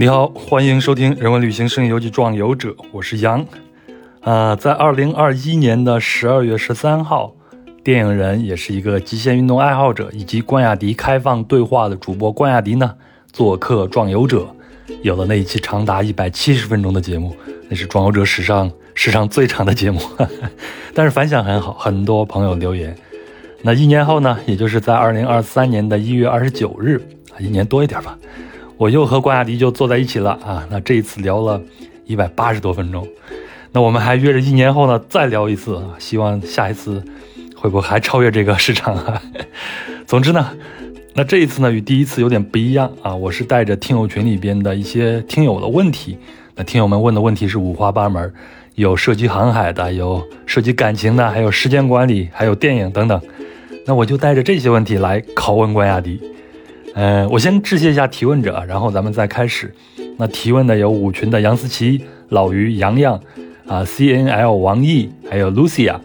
你好，欢迎收听《人文旅行声音游记壮游者》，我是杨。啊，在二零二一年的十二月十三号，电影人也是一个极限运动爱好者以及关雅迪开放对话的主播关雅迪呢，做客《壮游者》，有了那一期长达一百七十分钟的节目，那是《壮游者》史上史上最长的节目，但是反响很好，很多朋友留言。那一年后呢，也就是在二零二三年的一月二十九日，一年多一点吧。我又和关雅迪就坐在一起了啊！那这一次聊了一百八十多分钟，那我们还约着一年后呢再聊一次啊！希望下一次会不会还超越这个市场啊？总之呢，那这一次呢与第一次有点不一样啊！我是带着听友群里边的一些听友的问题，那听友们问的问题是五花八门，有涉及航海的，有涉及感情的，还有时间管理，还有电影等等。那我就带着这些问题来拷问关雅迪。呃，我先致谢一下提问者，然后咱们再开始。那提问的有五群的杨思琪、老于、洋洋，啊，C N L 王毅，还有 Lucia，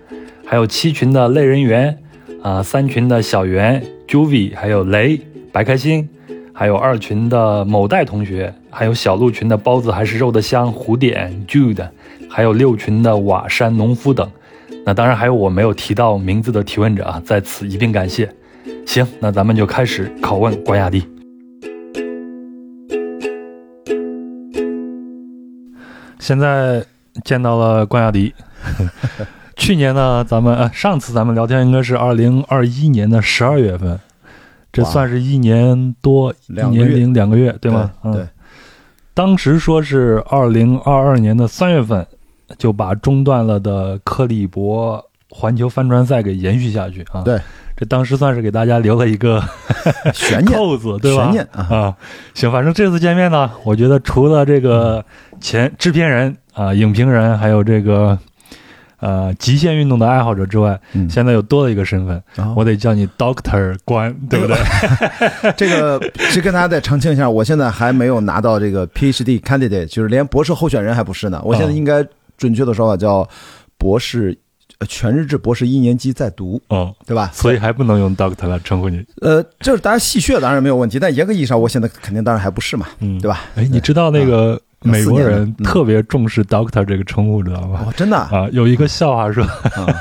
还有七群的类人猿，啊，三群的小袁、Juvy，还有雷、白开心，还有二群的某代同学，还有小鹿群的包子还是肉的香、胡点 Jude，还有六群的瓦山农夫等。那当然还有我没有提到名字的提问者啊，在此一并感谢。行，那咱们就开始拷问关雅迪。现在见到了关雅迪。去年呢，咱们呃，上次咱们聊天应该是二零二一年的十二月份，这算是一年多，一年零两个月，对吗？对。当时说是二零二二年的三月份就把中断了的克利伯环球帆船赛给延续下去啊。对。这当时算是给大家留了一个悬念扣子，对吧？悬念啊，行，反正这次见面呢，我觉得除了这个前制片人啊、影评人，还有这个呃极限运动的爱好者之外，现在又多了一个身份，我得叫你 Doctor 关，对不对？这个是跟大家再澄清一下，我现在还没有拿到这个 PhD candidate，就是连博士候选人还不是呢。我现在应该准确的说法叫博士。呃，全日制博士一年级在读，嗯，对吧？所以还不能用 Doctor 来称呼你。呃，就是大家戏谑当然没有问题，但严格意义上，我现在肯定当然还不是嘛，嗯，对吧？哎，你知道那个美国人特别重视 Doctor 这个称呼，知道吗？哦，真的啊，有一个笑话说，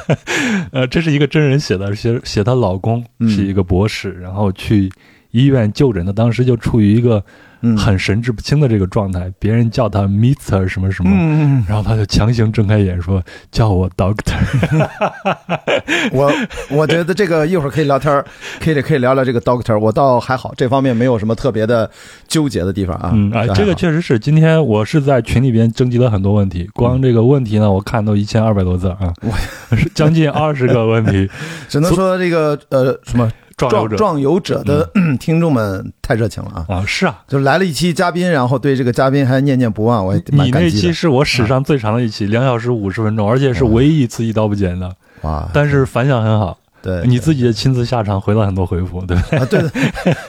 呃，这是一个真人写的，写写她老公是一个博士，然后去医院就诊的，当时就处于一个。很神志不清的这个状态，别人叫他 Mister 什么什么，然后他就强行睁开眼说：“叫我 Doctor。”我我觉得这个一会儿可以聊天，可以可以聊聊这个 Doctor。我倒还好，这方面没有什么特别的纠结的地方啊。嗯啊，这个确实是。今天我是在群里边征集了很多问题，光这个问题呢，我看都一千二百多字啊，将近二十个问题，只能说这个呃什么。壮壮游者的 听众们太热情了啊！啊，是啊，就来了一期嘉宾，然后对这个嘉宾还念念不忘，我你那期是我史上最长的一期，两小时五十分钟，而且是唯一一次一刀不剪的，哇！但是反响很好。对，你自己亲自下场回了很多回复，对啊，对，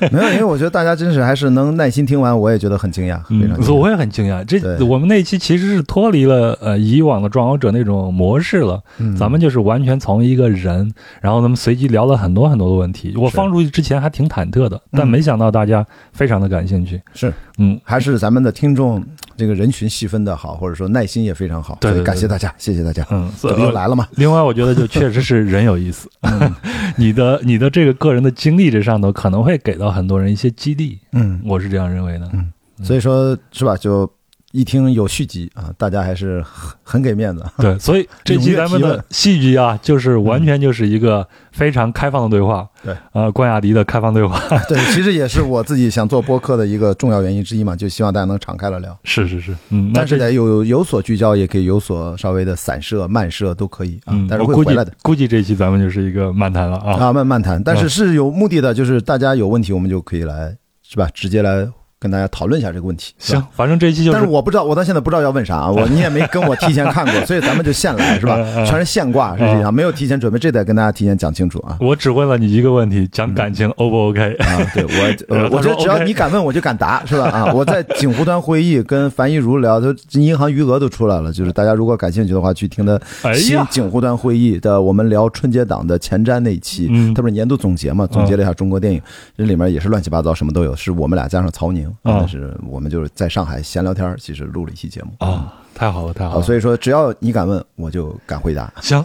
没有，因为我觉得大家真是还是能耐心听完，我也觉得很惊讶，非常，我也很惊讶。这我们那期其实是脱离了呃以往的壮游者那种模式了，咱们就是完全从一个人，然后咱们随机聊了很多很多的问题。我放出去之前还挺忐忑的，但没想到大家非常的感兴趣。是，嗯，还是咱们的听众。这个人群细分的好，或者说耐心也非常好，对，感谢大家，谢谢大家。嗯，又来了嘛。另外，我觉得就确实是人有意思。你的你的这个个人的经历这上头，可能会给到很多人一些激励。嗯，我是这样认为的。嗯，所以说是吧？就。一听有续集啊，大家还是很很给面子。对，所以这期咱们的戏剧啊，就是完全就是一个非常开放的对话。对，呃，关雅迪的开放对话。对，其实也是我自己想做播客的一个重要原因之一嘛，就希望大家能敞开了聊。是是是，嗯，但是得有有所聚焦，也可以有所稍微的散射、漫射都可以啊。但是会回来的。估计这一期咱们就是一个漫谈了啊。啊，漫漫谈，但是是有目的的，就是大家有问题，我们就可以来，是吧？直接来。跟大家讨论一下这个问题。行，反正这一期就是，但是我不知道，我到现在不知道要问啥，我 你也没跟我提前看过，所以咱们就现来是吧？全是现挂，是这样没有提前准备，这得跟大家提前讲清楚啊。我只问了你一个问题，讲感情 O 不 OK 啊？对我，我觉得只要你敢问，我就敢答，是吧？啊，我在景湖端会议跟樊一茹聊，都银行余额都出来了，就是大家如果感兴趣的话，去听的新景湖端会议的，我们聊春节档的前瞻那一期，他不是年度总结嘛？总结了一下中国电影，这里面也是乱七八糟，什么都有，是我们俩加上曹宁。明，但是我们就是在上海闲聊天，其实录了一期节目啊。太好了，太好了！所以说，只要你敢问，我就敢回答。行，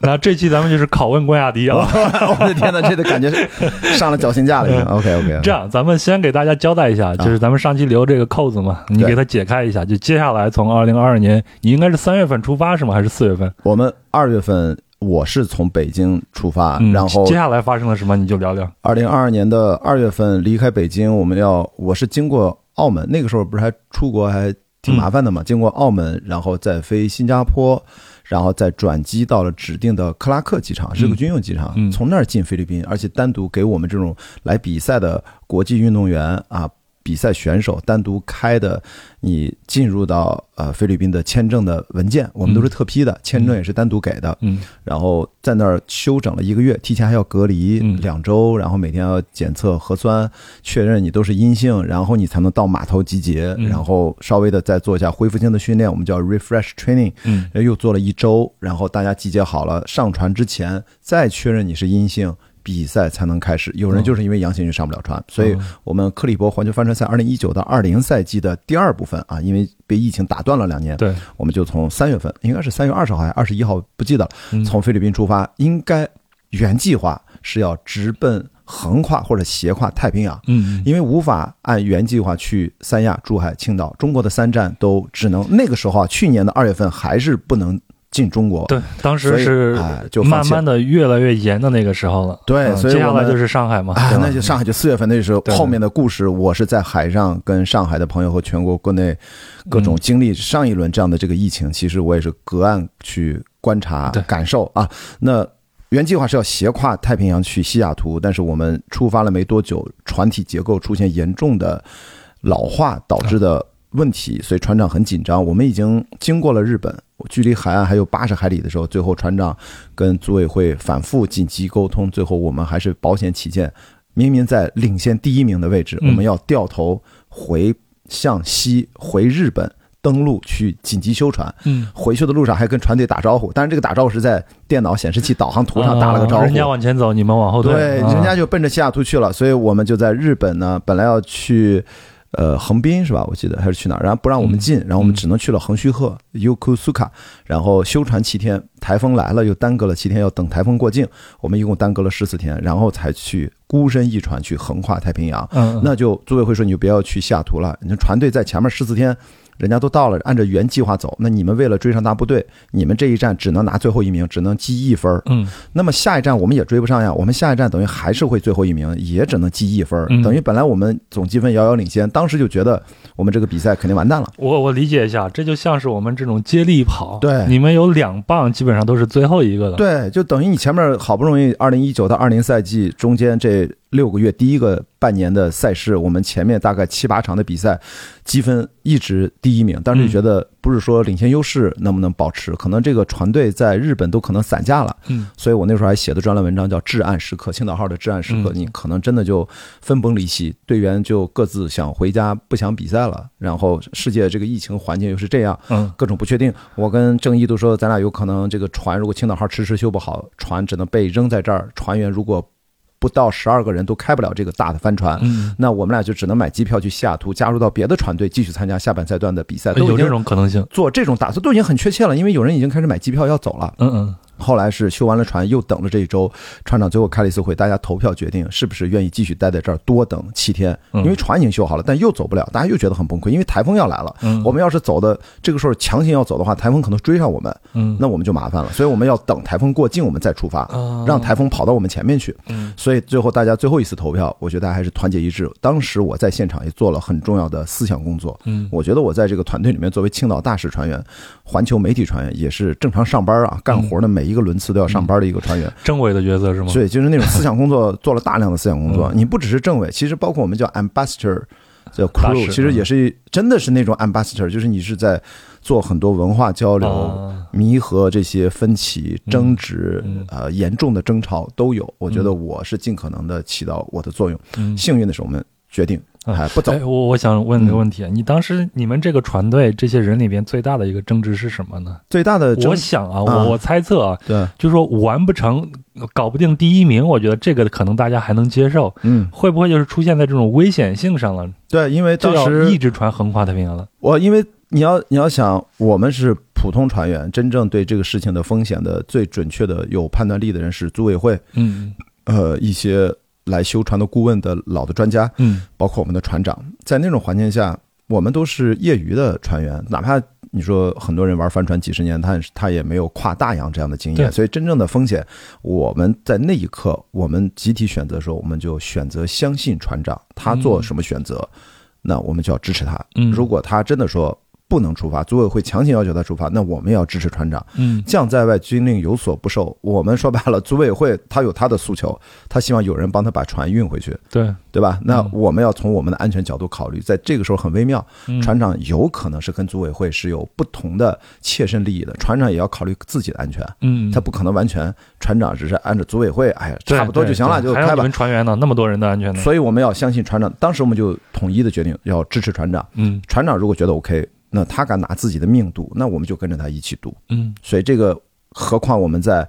那这期咱们就是拷问关雅迪啊！我的天哪，这个感觉上了绞刑架了。OK OK，这样咱们先给大家交代一下，就是咱们上期留这个扣子嘛，你给它解开一下。就接下来从二零二二年，你应该是三月份出发是吗？还是四月份？我们二月份我是从北京出发，然后接下来发生了什么？你就聊聊。二零二二年的二月份离开北京，我们要我是经过澳门，那个时候不是还出国还。挺麻烦的嘛，经过澳门，然后再飞新加坡，然后再转机到了指定的克拉克机场，是个军用机场，从那儿进菲律宾，而且单独给我们这种来比赛的国际运动员啊。比赛选手单独开的，你进入到呃菲律宾的签证的文件，我们都是特批的，签证也是单独给的。嗯，然后在那儿休整了一个月，提前还要隔离两周，然后每天要检测核酸，确认你都是阴性，然后你才能到码头集结，然后稍微的再做一下恢复性的训练，我们叫 refresh training。嗯，又做了一周，然后大家集结好了，上船之前再确认你是阴性。比赛才能开始，有人就是因为阳性就上不了船，所以我们克利伯环球帆船赛二零一九到二零赛季的第二部分啊，因为被疫情打断了两年，对，我们就从三月份，应该是三月二十号还是二十一号，不记得了，从菲律宾出发，应该原计划是要直奔横跨或者斜跨太平洋，嗯，因为无法按原计划去三亚、珠海、青岛，中国的三站都只能那个时候啊，去年的二月份还是不能。进中国，对，当时是就慢慢的越来越严的那个时候了。对，所以接下来就是上海嘛，那就上海就四月份那时候，后面的故事，我是在海上跟上海的朋友和全国国内各种经历上一轮这样的这个疫情，其实我也是隔岸去观察感受啊。那原计划是要斜跨太平洋去西雅图，但是我们出发了没多久，船体结构出现严重的老化导致的。问题，所以船长很紧张。我们已经经过了日本，距离海岸还有八十海里的时候，最后船长跟组委会反复紧急沟通，最后我们还是保险起见，明明在领先第一名的位置，我们要掉头回向西回日本登陆去紧急修船。嗯，回去的路上还跟船队打招呼，但是这个打招呼是在电脑显示器导航图上打了个招呼。人家往前走，你们往后退。对，人家就奔着西雅图去了，所以我们就在日本呢，本来要去。呃，横滨是吧？我记得还是去哪儿？然后不让我们进，然后我们只能去了横须贺 Yokosuka，然后修船七天，台风来了又耽搁了七天，要等台风过境，我们一共耽搁了十四天，然后才去孤身一船去横跨太平洋。嗯，那就组委会说你就不要去西雅图了，你船队在前面十四天。人家都到了，按照原计划走。那你们为了追上大部队，你们这一站只能拿最后一名，只能积一分嗯。那么下一站我们也追不上呀。我们下一站等于还是会最后一名，也只能积一分等于本来我们总积分遥遥领先，当时就觉得我们这个比赛肯定完蛋了。我我理解一下，这就像是我们这种接力跑。对，你们有两棒，基本上都是最后一个的。对，就等于你前面好不容易二零一九到二零赛季中间这。六个月第一个半年的赛事，我们前面大概七八场的比赛，积分一直第一名。当时觉得不是说领先优势能不能保持，可能这个船队在日本都可能散架了。嗯，所以我那时候还写的专栏文章叫《至暗时刻》，青岛号的至暗时刻，你可能真的就分崩离析，队员就各自想回家，不想比赛了。然后世界这个疫情环境又是这样，嗯，各种不确定。我跟郑毅都说，咱俩有可能这个船如果青岛号迟迟修不好，船只能被扔在这儿。船员如果不到十二个人都开不了这个大的帆船，那我们俩就只能买机票去西雅图，加入到别的船队，继续参加下半赛段的比赛。有这种可能性，做这种打算都已经很确切了，因为有人已经开始买机票要走了。嗯嗯。后来是修完了船，又等了这一周，船长最后开了一次会，大家投票决定是不是愿意继续待在这儿多等七天，因为船已经修好了，但又走不了，大家又觉得很崩溃，因为台风要来了。我们要是走的这个时候强行要走的话，台风可能追上我们，那我们就麻烦了。所以我们要等台风过境，我们再出发，让台风跑到我们前面去。所以最后大家最后一次投票，我觉得大家还是团结一致。当时我在现场也做了很重要的思想工作。我觉得我在这个团队里面，作为青岛大使船员、环球媒体船员，也是正常上班啊，干活的每一个轮次都要上。班的一个船员，政委的角色是吗？对，就是那种思想工作，做了大量的思想工作。你不只是政委，其实包括我们叫 ambassador，叫 crew，其实也是真的是那种 ambassador，就是你是在做很多文化交流，弥合这些分歧、争执，呃，严重的争吵都有。我觉得我是尽可能的起到我的作用。幸运的是，我们决定哎，不走。我我想问个问题啊，你当时你们这个船队这些人里边最大的一个争执是什么呢？最大的，我想啊，我我猜测啊，对，就是说完不成，搞不定第一名，我觉得这个可能大家还能接受。嗯，会不会就是出现在这种危险性上了？对，因为当时一直船横跨太平洋了。我因为你要你要想，我们是普通船员，真正对这个事情的风险的最准确的有判断力的人是组委会。嗯，呃，一些。来修船的顾问的老的专家，嗯，包括我们的船长，在那种环境下，我们都是业余的船员，哪怕你说很多人玩帆船几十年，他他也没有跨大洋这样的经验，所以真正的风险，我们在那一刻，我们集体选择的时候，我们就选择相信船长，他做什么选择，那我们就要支持他。如果他真的说。不能出发，组委会强行要求他出发，那我们要支持船长。嗯，将在外，军令有所不受。我们说白了，组委会他有他的诉求，他希望有人帮他把船运回去。对，对吧？那我们要从我们的安全角度考虑，在这个时候很微妙。船长有可能是跟组委会是有不同的切身利益的，船长也要考虑自己的安全。嗯，他不可能完全船长只是按照组委会，哎呀，差不多就行了，就开吧。船员呢，那么多人的安全呢？所以我们要相信船长。当时我们就统一的决定要支持船长。嗯，船长如果觉得 OK。那他敢拿自己的命赌，那我们就跟着他一起赌。嗯，所以这个，何况我们在，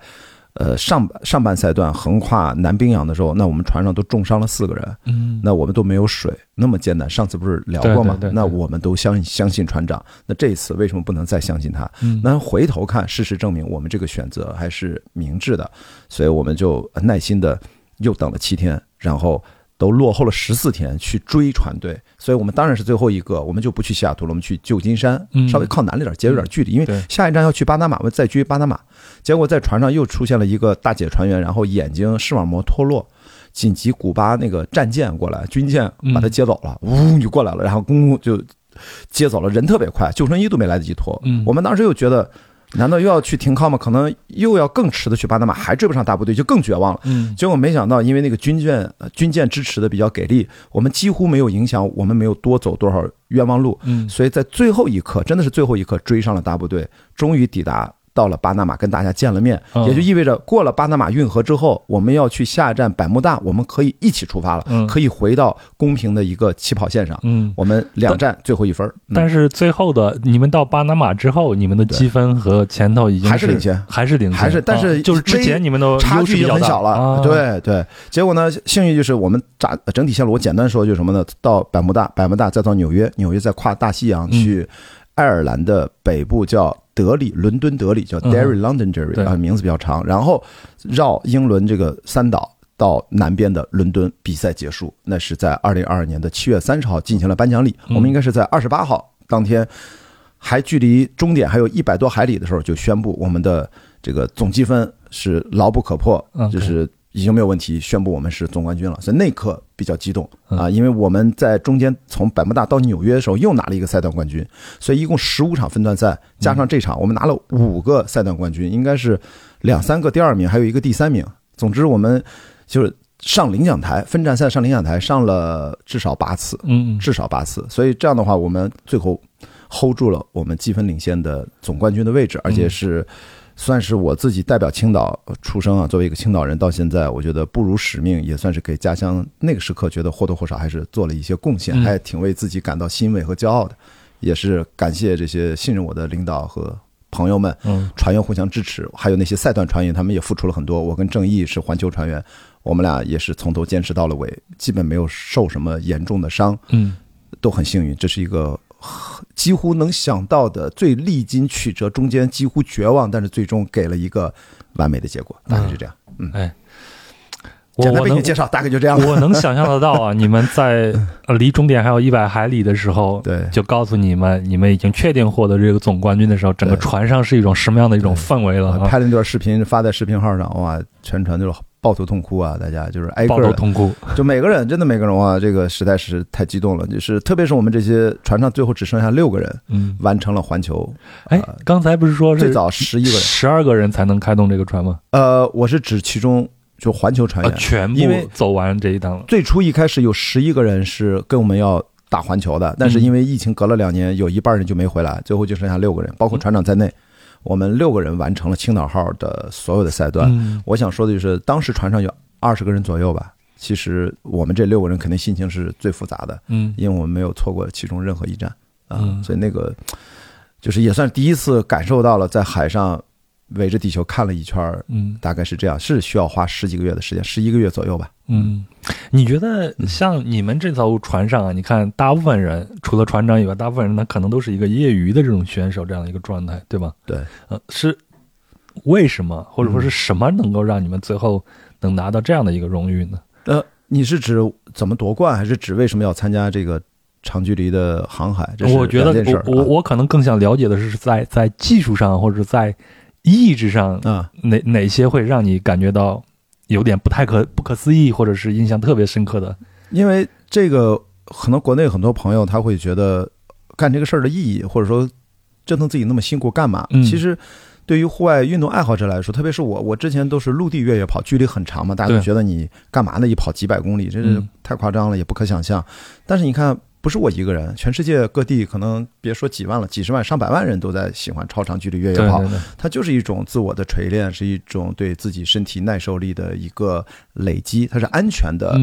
呃上上半赛段横跨南冰洋的时候，那我们船上都重伤了四个人。嗯，那我们都没有水，那么艰难。上次不是聊过吗？那我们都相相信船长。那这一次为什么不能再相信他？那回头看，事实证明我们这个选择还是明智的。所以我们就耐心的又等了七天，然后。都落后了十四天去追船队，所以我们当然是最后一个，我们就不去西雅图了，我们去旧金山，稍微靠南了点，节约点距离，因为下一站要去巴拿马，我们再追巴拿马。结果在船上又出现了一个大姐船员，然后眼睛视网膜脱落，紧急古巴那个战舰过来，军舰把他接走了，呜就过来了，然后公就接走了，人特别快，救生衣都没来得及脱。我们当时又觉得。难道又要去停靠吗？可能又要更迟的去巴拿马，还追不上大部队，就更绝望了。嗯，结果没想到，因为那个军舰，军舰支持的比较给力，我们几乎没有影响，我们没有多走多少冤枉路。嗯，所以在最后一刻，真的是最后一刻追上了大部队，终于抵达。到了巴拿马跟大家见了面，也就意味着过了巴拿马运河之后，我们要去下一站百慕大，我们可以一起出发了，可以回到公平的一个起跑线上。嗯，我们两站最后一分。但是最后的你们到巴拿马之后，你们的积分和前头已经还是领先，还是领先，还是但是就是之前你们的差距很小了。对对，结果呢，幸运就是我们扎整体线路，我简单说就是什么呢？到百慕大，百慕大再到纽约，纽约再跨大西洋去爱尔兰的北部叫。德里，伦敦德里叫 Derry Londonderry 啊，名字比较长。然后绕英伦这个三岛到南边的伦敦，比赛结束。那是在二零二二年的七月三十号进行了颁奖礼。我们应该是在二十八号当天，还距离终点还有一百多海里的时候，就宣布我们的这个总积分是牢不可破，就是。已经没有问题，宣布我们是总冠军了。所以那一刻比较激动啊，因为我们在中间从百慕大到纽约的时候又拿了一个赛段冠军，所以一共十五场分段赛加上这场，我们拿了五个赛段冠军，应该是两三个第二名，还有一个第三名。总之，我们就是上领奖台，分站赛上领奖台上了至少八次，嗯，至少八次。所以这样的话，我们最后 hold 住了我们积分领先的总冠军的位置，而且是。算是我自己代表青岛出生啊，作为一个青岛人，到现在我觉得不辱使命，也算是给家乡那个时刻觉得或多或少还是做了一些贡献，还挺为自己感到欣慰和骄傲的，也是感谢这些信任我的领导和朋友们，嗯，船员互相支持，还有那些赛段船员，他们也付出了很多。我跟郑毅是环球船员，我们俩也是从头坚持到了尾，基本没有受什么严重的伤，嗯，都很幸运，这是一个。几乎能想到的最历经曲折，中间几乎绝望，但是最终给了一个完美的结果，大概是这样。嗯，哎，简单为你介绍，大概就这样。我能想象得到啊，你们在离终点还有一百海里的时候，对，就告诉你们，你们已经确定获得这个总冠军的时候，整个船上是一种什么样的一种氛围了？拍了一段视频发在视频号上，哇，全船就是。抱头痛哭啊！大家就是挨个痛哭，就每个人真的每个人哇，这个实在是太激动了。就是特别是我们这些船上最后只剩下六个人，嗯，完成了环球。哎，刚才不是说最早十一个人、十二个人才能开动这个船吗？呃，我是指其中就环球船员全部走完这一趟了。最初一开始有十一个人是跟我们要打环球的，但是因为疫情隔了两年，有一半人就没回来，最后就剩下六个人，包括船长在内。我们六个人完成了青岛号的所有的赛段。我想说的就是，当时船上有二十个人左右吧，其实我们这六个人肯定心情是最复杂的，嗯，因为我们没有错过其中任何一站啊，所以那个就是也算第一次感受到了在海上。围着地球看了一圈儿，嗯，大概是这样，是需要花十几个月的时间，十一个月左右吧。嗯，你觉得像你们这艘船上啊，你看大部分人除了船长以外，大部分人他可能都是一个业余的这种选手这样的一个状态，对吧？对，呃，是为什么或者说是什么能够让你们最后能拿到这样的一个荣誉呢？呃，你是指怎么夺冠，还是指为什么要参加这个长距离的航海？我觉得我我我可能更想了解的是在在技术上或者在。意志上啊，哪哪些会让你感觉到有点不太可不可思议，或者是印象特别深刻的？因为这个，可能国内很多朋友他会觉得干这个事儿的意义，或者说折腾自己那么辛苦干嘛？其实对于户外运动爱好者来说，特别是我，我之前都是陆地越野跑，距离很长嘛，大家都觉得你干嘛呢？一跑几百公里，这是太夸张了，也不可想象。但是你看。不是我一个人，全世界各地可能别说几万了，几十万、上百万人都在喜欢超长距离越野跑。它就是一种自我的锤炼，是一种对自己身体耐受力的一个累积。它是安全的，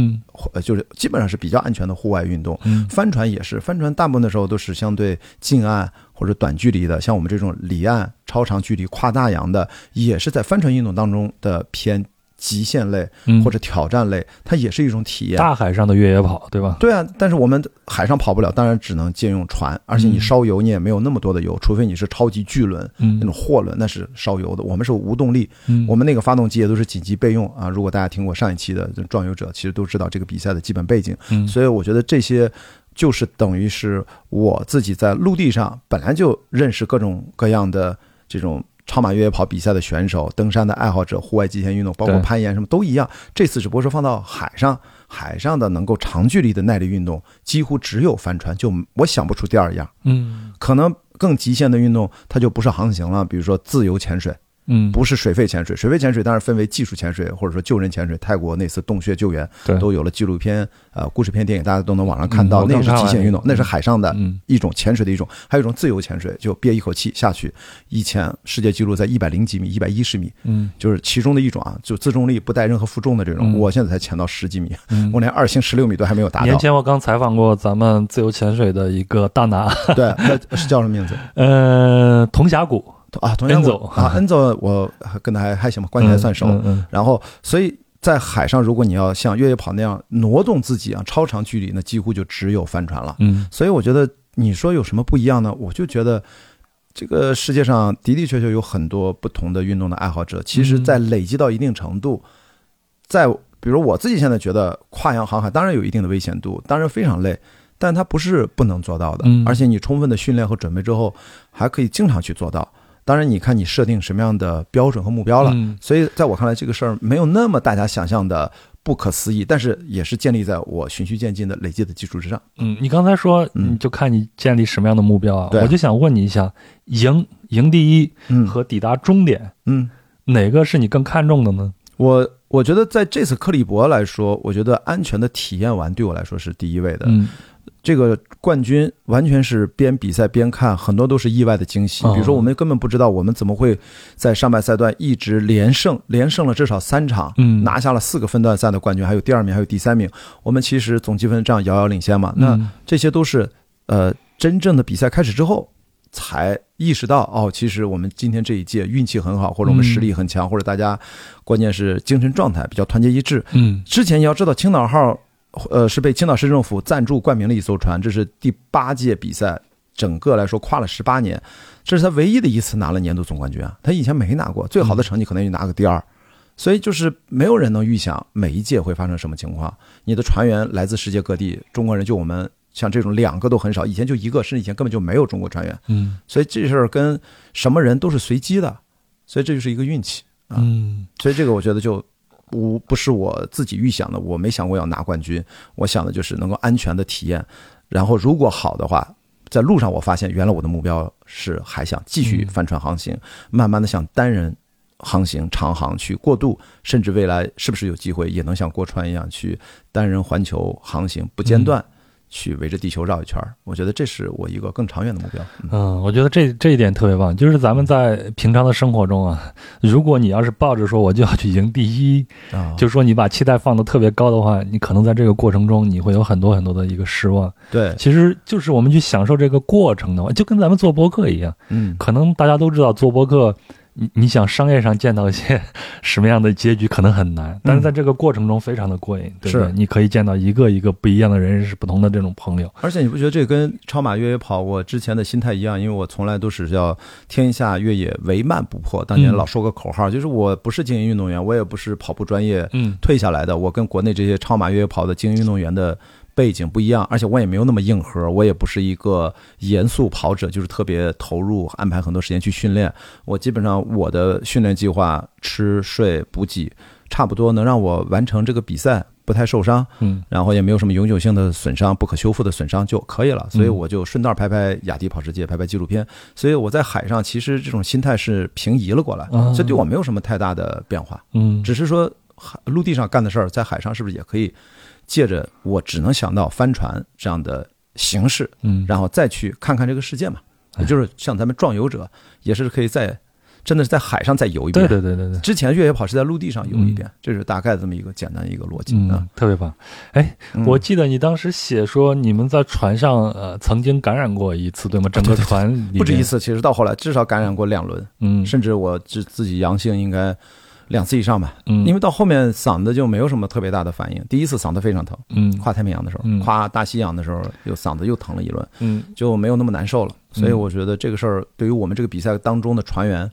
呃，就是基本上是比较安全的户外运动。帆船也是，帆船大部分的时候都是相对近岸或者短距离的，像我们这种离岸超长距离跨大洋的，也是在帆船运动当中的偏。极限类或者挑战类，它也是一种体验。大海上的越野跑，对吧？对啊，但是我们海上跑不了，当然只能借用船。而且你烧油，你也没有那么多的油，除非你是超级巨轮，那种货轮，那是烧油的。我们是无动力，我们那个发动机也都是紧急备用啊。如果大家听过上一期的《壮游者》，其实都知道这个比赛的基本背景。所以我觉得这些就是等于是我自己在陆地上本来就认识各种各样的这种。超马越野跑比赛的选手、登山的爱好者、户外极限运动，包括攀岩什么都一样。这次只不过是放到海上，海上的能够长距离的耐力运动，几乎只有帆船，就我想不出第二样。嗯，可能更极限的运动，它就不是航行了，比如说自由潜水。嗯，不是水肺潜水，水肺潜水当然分为技术潜水或者说救人潜水。泰国那次洞穴救援，都有了纪录片、呃故事片、电影，大家都能网上看到。那是极限运动，那是海上的一种潜水的一种，还有一种自由潜水，就憋一口气下去。以前世界纪录在一百零几米、一百一十米，嗯，就是其中的一种啊，就自重力不带任何负重的这种。我现在才潜到十几米，我连二星十六米都还没有达到。年前我刚采访过咱们自由潜水的一个大拿，对，那是叫什么名字？呃，铜峡谷。啊，同样走啊，恩走，我跟他还还行吧，关系还算熟。然后，所以在海上，如果你要像越野跑那样挪动自己啊，超长距离，那几乎就只有帆船了。嗯，所以我觉得你说有什么不一样呢？我就觉得这个世界上的的确确有很多不同的运动的爱好者，其实，在累积到一定程度，在比如我自己现在觉得跨洋航海当然有一定的危险度，当然非常累，但它不是不能做到的，而且你充分的训练和准备之后，还可以经常去做到。当然，你看你设定什么样的标准和目标了。所以，在我看来，这个事儿没有那么大家想象的不可思议，但是也是建立在我循序渐进的累积的基础之上。嗯，你刚才说，嗯，就看你建立什么样的目标啊？我就想问你一下，赢赢第一，和抵达终点，嗯，哪个是你更看重的呢？我我觉得在这次克利伯来说，我觉得安全的体验完对我来说是第一位的。嗯。这个冠军完全是边比赛边看，很多都是意外的惊喜。比如说，我们根本不知道我们怎么会在上半赛段一直连胜，连胜了至少三场，拿下了四个分段赛的冠军，还有第二名，还有第三名。我们其实总积分这样遥遥领先嘛。那这些都是呃，真正的比赛开始之后才意识到，哦，其实我们今天这一届运气很好，或者我们实力很强，或者大家关键是精神状态比较团结一致。嗯，之前你要知道青岛号。呃，是被青岛市政府赞助冠名的一艘船，这是第八届比赛，整个来说跨了十八年，这是他唯一的一次拿了年度总冠军啊！他以前没拿过，最好的成绩可能就拿个第二，所以就是没有人能预想每一届会发生什么情况。你的船员来自世界各地，中国人就我们像这种两个都很少，以前就一个，甚至以前根本就没有中国船员。嗯，所以这事儿跟什么人都是随机的，所以这就是一个运气啊。嗯，所以这个我觉得就。不不是我自己预想的，我没想过要拿冠军，我想的就是能够安全的体验，然后如果好的话，在路上我发现原来我的目标是还想继续帆船航行，慢慢的向单人航行长航去过渡，甚至未来是不是有机会也能像郭川一样去单人环球航行不间断。去围着地球绕一圈儿，我觉得这是我一个更长远的目标。嗯，我觉得这这一点特别棒，就是咱们在平常的生活中啊，如果你要是抱着说我就要去赢第一，就说你把期待放得特别高的话，你可能在这个过程中你会有很多很多的一个失望。对，其实就是我们去享受这个过程的话，就跟咱们做播客一样。嗯，可能大家都知道做播客。你你想商业上见到一些 什么样的结局可能很难，但是在这个过程中非常的过瘾，对是，你可以见到一个一个不一样的人，是不同的这种朋友。而且你不觉得这跟超马越野跑我之前的心态一样？因为我从来都是叫天下越野唯慢不破，当年老说个口号，就是我不是精英运动员，我也不是跑步专业退下来的，我跟国内这些超马越野跑的精英运动员的。背景不一样，而且我也没有那么硬核，我也不是一个严肃跑者，就是特别投入，安排很多时间去训练。我基本上我的训练计划、吃睡补给，差不多能让我完成这个比赛，不太受伤，嗯，然后也没有什么永久性的损伤、不可修复的损伤就可以了。所以我就顺道拍拍雅迪跑世界，拍拍纪录片。所以我在海上其实这种心态是平移了过来，这对我没有什么太大的变化，嗯，只是说海陆地上干的事儿，在海上是不是也可以？借着我只能想到帆船这样的形式，嗯，然后再去看看这个世界嘛，也就是像咱们壮游者，也是可以在真的是在海上再游一遍，对对对对对。之前越野跑是在陆地上游一遍，这是大概这么一个简单一个逻辑。啊，特别棒。哎，我记得你当时写说你们在船上呃曾经感染过一次，对吗？整个船不止一次，其实到后来至少感染过两轮，嗯，甚至我自自己阳性应该。两次以上吧，嗯，因为到后面嗓子就没有什么特别大的反应。第一次嗓子非常疼，嗯，跨太平洋的时候，跨大西洋的时候，又嗓子又疼了一轮，嗯，就没有那么难受了。所以我觉得这个事儿对于我们这个比赛当中的船员，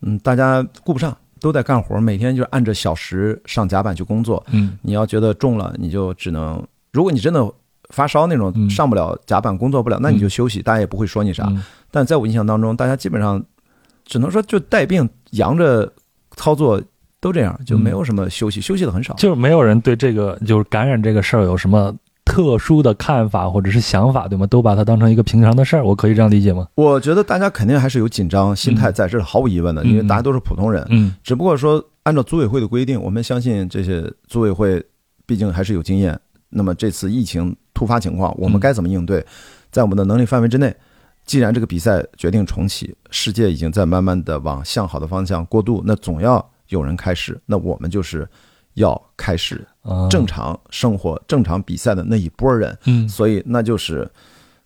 嗯，大家顾不上，都在干活，每天就按着小时上甲板去工作，嗯，你要觉得重了，你就只能，如果你真的发烧那种上不了甲板工作不了，那你就休息，大家也不会说你啥。但在我印象当中，大家基本上只能说就带病扬着。操作都这样，就没有什么休息，休息的很少。就是没有人对这个就是感染这个事儿有什么特殊的看法或者是想法，对吗？都把它当成一个平常的事儿，我可以这样理解吗？我觉得大家肯定还是有紧张心态在，这是毫无疑问的，因为大家都是普通人。嗯，只不过说按照组委会的规定，我们相信这些组委会毕竟还是有经验。那么这次疫情突发情况，我们该怎么应对？在我们的能力范围之内。既然这个比赛决定重启，世界已经在慢慢的往向好的方向过渡，那总要有人开始，那我们就是要开始正常生活、正常比赛的那一波人。嗯，所以那就是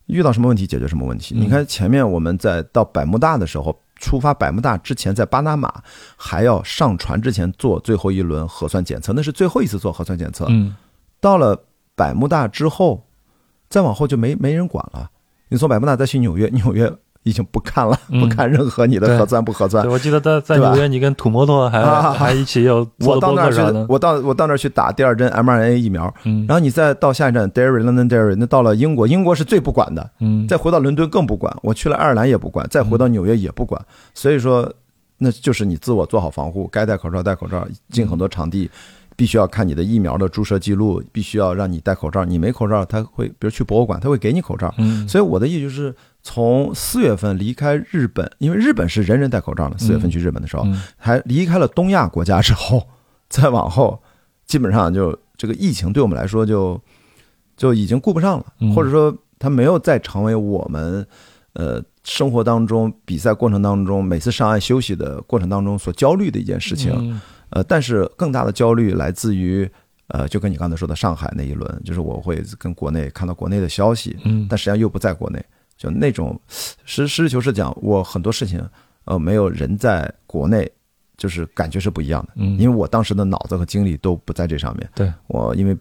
遇到什么问题解决什么问题。你看前面我们在到百慕大的时候，出发百慕大之前，在巴拿马还要上船之前做最后一轮核酸检测，那是最后一次做核酸检测。嗯，到了百慕大之后，再往后就没没人管了。你从百慕大再去纽约，纽约已经不看了，不看任何你的核酸不核酸。我记得在在纽约，你跟土摩托还还一起有我到那儿去，我到我到那儿去打第二针 mRNA 疫苗，然后你再到下一站 Derry London Derry，那到了英国，英国是最不管的。嗯，再回到伦敦更不管，我去了爱尔兰也不管，再回到纽约也不管。所以说，那就是你自我做好防护，该戴口罩戴口罩，进很多场地。必须要看你的疫苗的注射记录，必须要让你戴口罩。你没口罩，他会，比如去博物馆，他会给你口罩。嗯，所以我的意思就是，从四月份离开日本，因为日本是人人戴口罩的。四月份去日本的时候，还离开了东亚国家之后，再往后，基本上就这个疫情对我们来说就就已经顾不上了，或者说它没有再成为我们呃生活当中比赛过程当中每次上岸休息的过程当中所焦虑的一件事情。呃，但是更大的焦虑来自于，呃，就跟你刚才说的上海那一轮，就是我会跟国内看到国内的消息，嗯，但实际上又不在国内，就那种实实事求是讲，我很多事情，呃，没有人在国内，就是感觉是不一样的，嗯，因为我当时的脑子和精力都不在这上面，对我因为。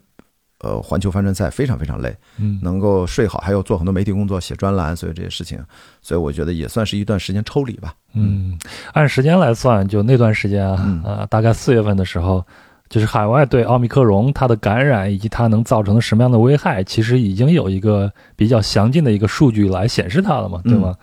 呃，环球帆船赛非常非常累，嗯，能够睡好，还有做很多媒体工作、写专栏，所以这些事情，所以我觉得也算是一段时间抽离吧。嗯，按时间来算，就那段时间啊，呃，大概四月份的时候，就是海外对奥密克戎它的感染以及它能造成什么样的危害，其实已经有一个比较详尽的一个数据来显示它了嘛，对吗？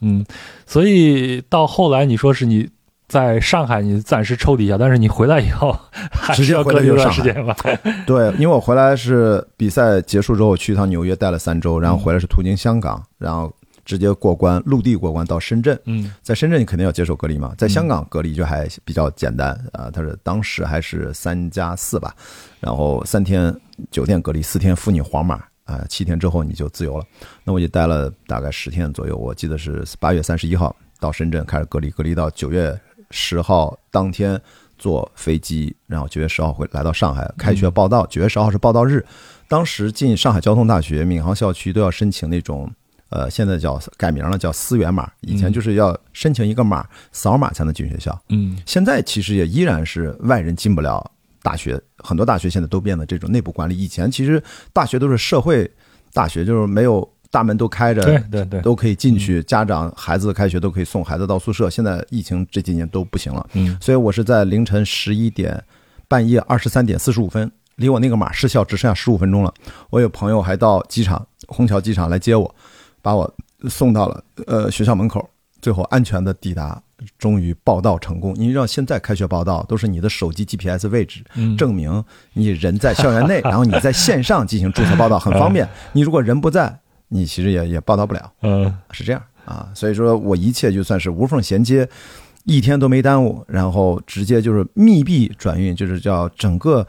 嗯，所以到后来你说是你。在上海，你暂时抽底下，但是你回来以后，还是要隔离一段时间吧。对，因为我回来是比赛结束之后去一趟纽约待了三周，然后回来是途经香港，然后直接过关，陆地过关到深圳。嗯，在深圳你肯定要接受隔离嘛，在香港隔离就还比较简单啊，他是当时还是三加四吧，然后三天酒店隔离，四天付你黄码，啊，七天之后你就自由了。那我就待了大概十天左右，我记得是八月三十一号到深圳开始隔离，隔离到九月十号当天坐飞机，然后九月十号会来到上海开学报到。九月十号是报到日，当时进上海交通大学闵行校区都要申请那种，呃，现在叫改名了，叫思源码，以前就是要申请一个码，扫码才能进学校。嗯，现在其实也依然是外人进不了。大学很多大学现在都变得这种内部管理，以前其实大学都是社会大学，就是没有大门都开着，对对对，都可以进去，家长孩子开学都可以送孩子到宿舍。现在疫情这几年都不行了，嗯，所以我是在凌晨十一点，半夜二十三点四十五分，离我那个码失效只剩下十五分钟了。我有朋友还到机场虹桥机场来接我，把我送到了呃学校门口，最后安全的抵达。终于报到成功。你知道现在开学报到都是你的手机 GPS 位置证明你人在校园内，然后你在线上进行注册报道很方便。你如果人不在，你其实也也报道不了。嗯，是这样啊。所以说我一切就算是无缝衔接，一天都没耽误，然后直接就是密闭转运，就是叫整个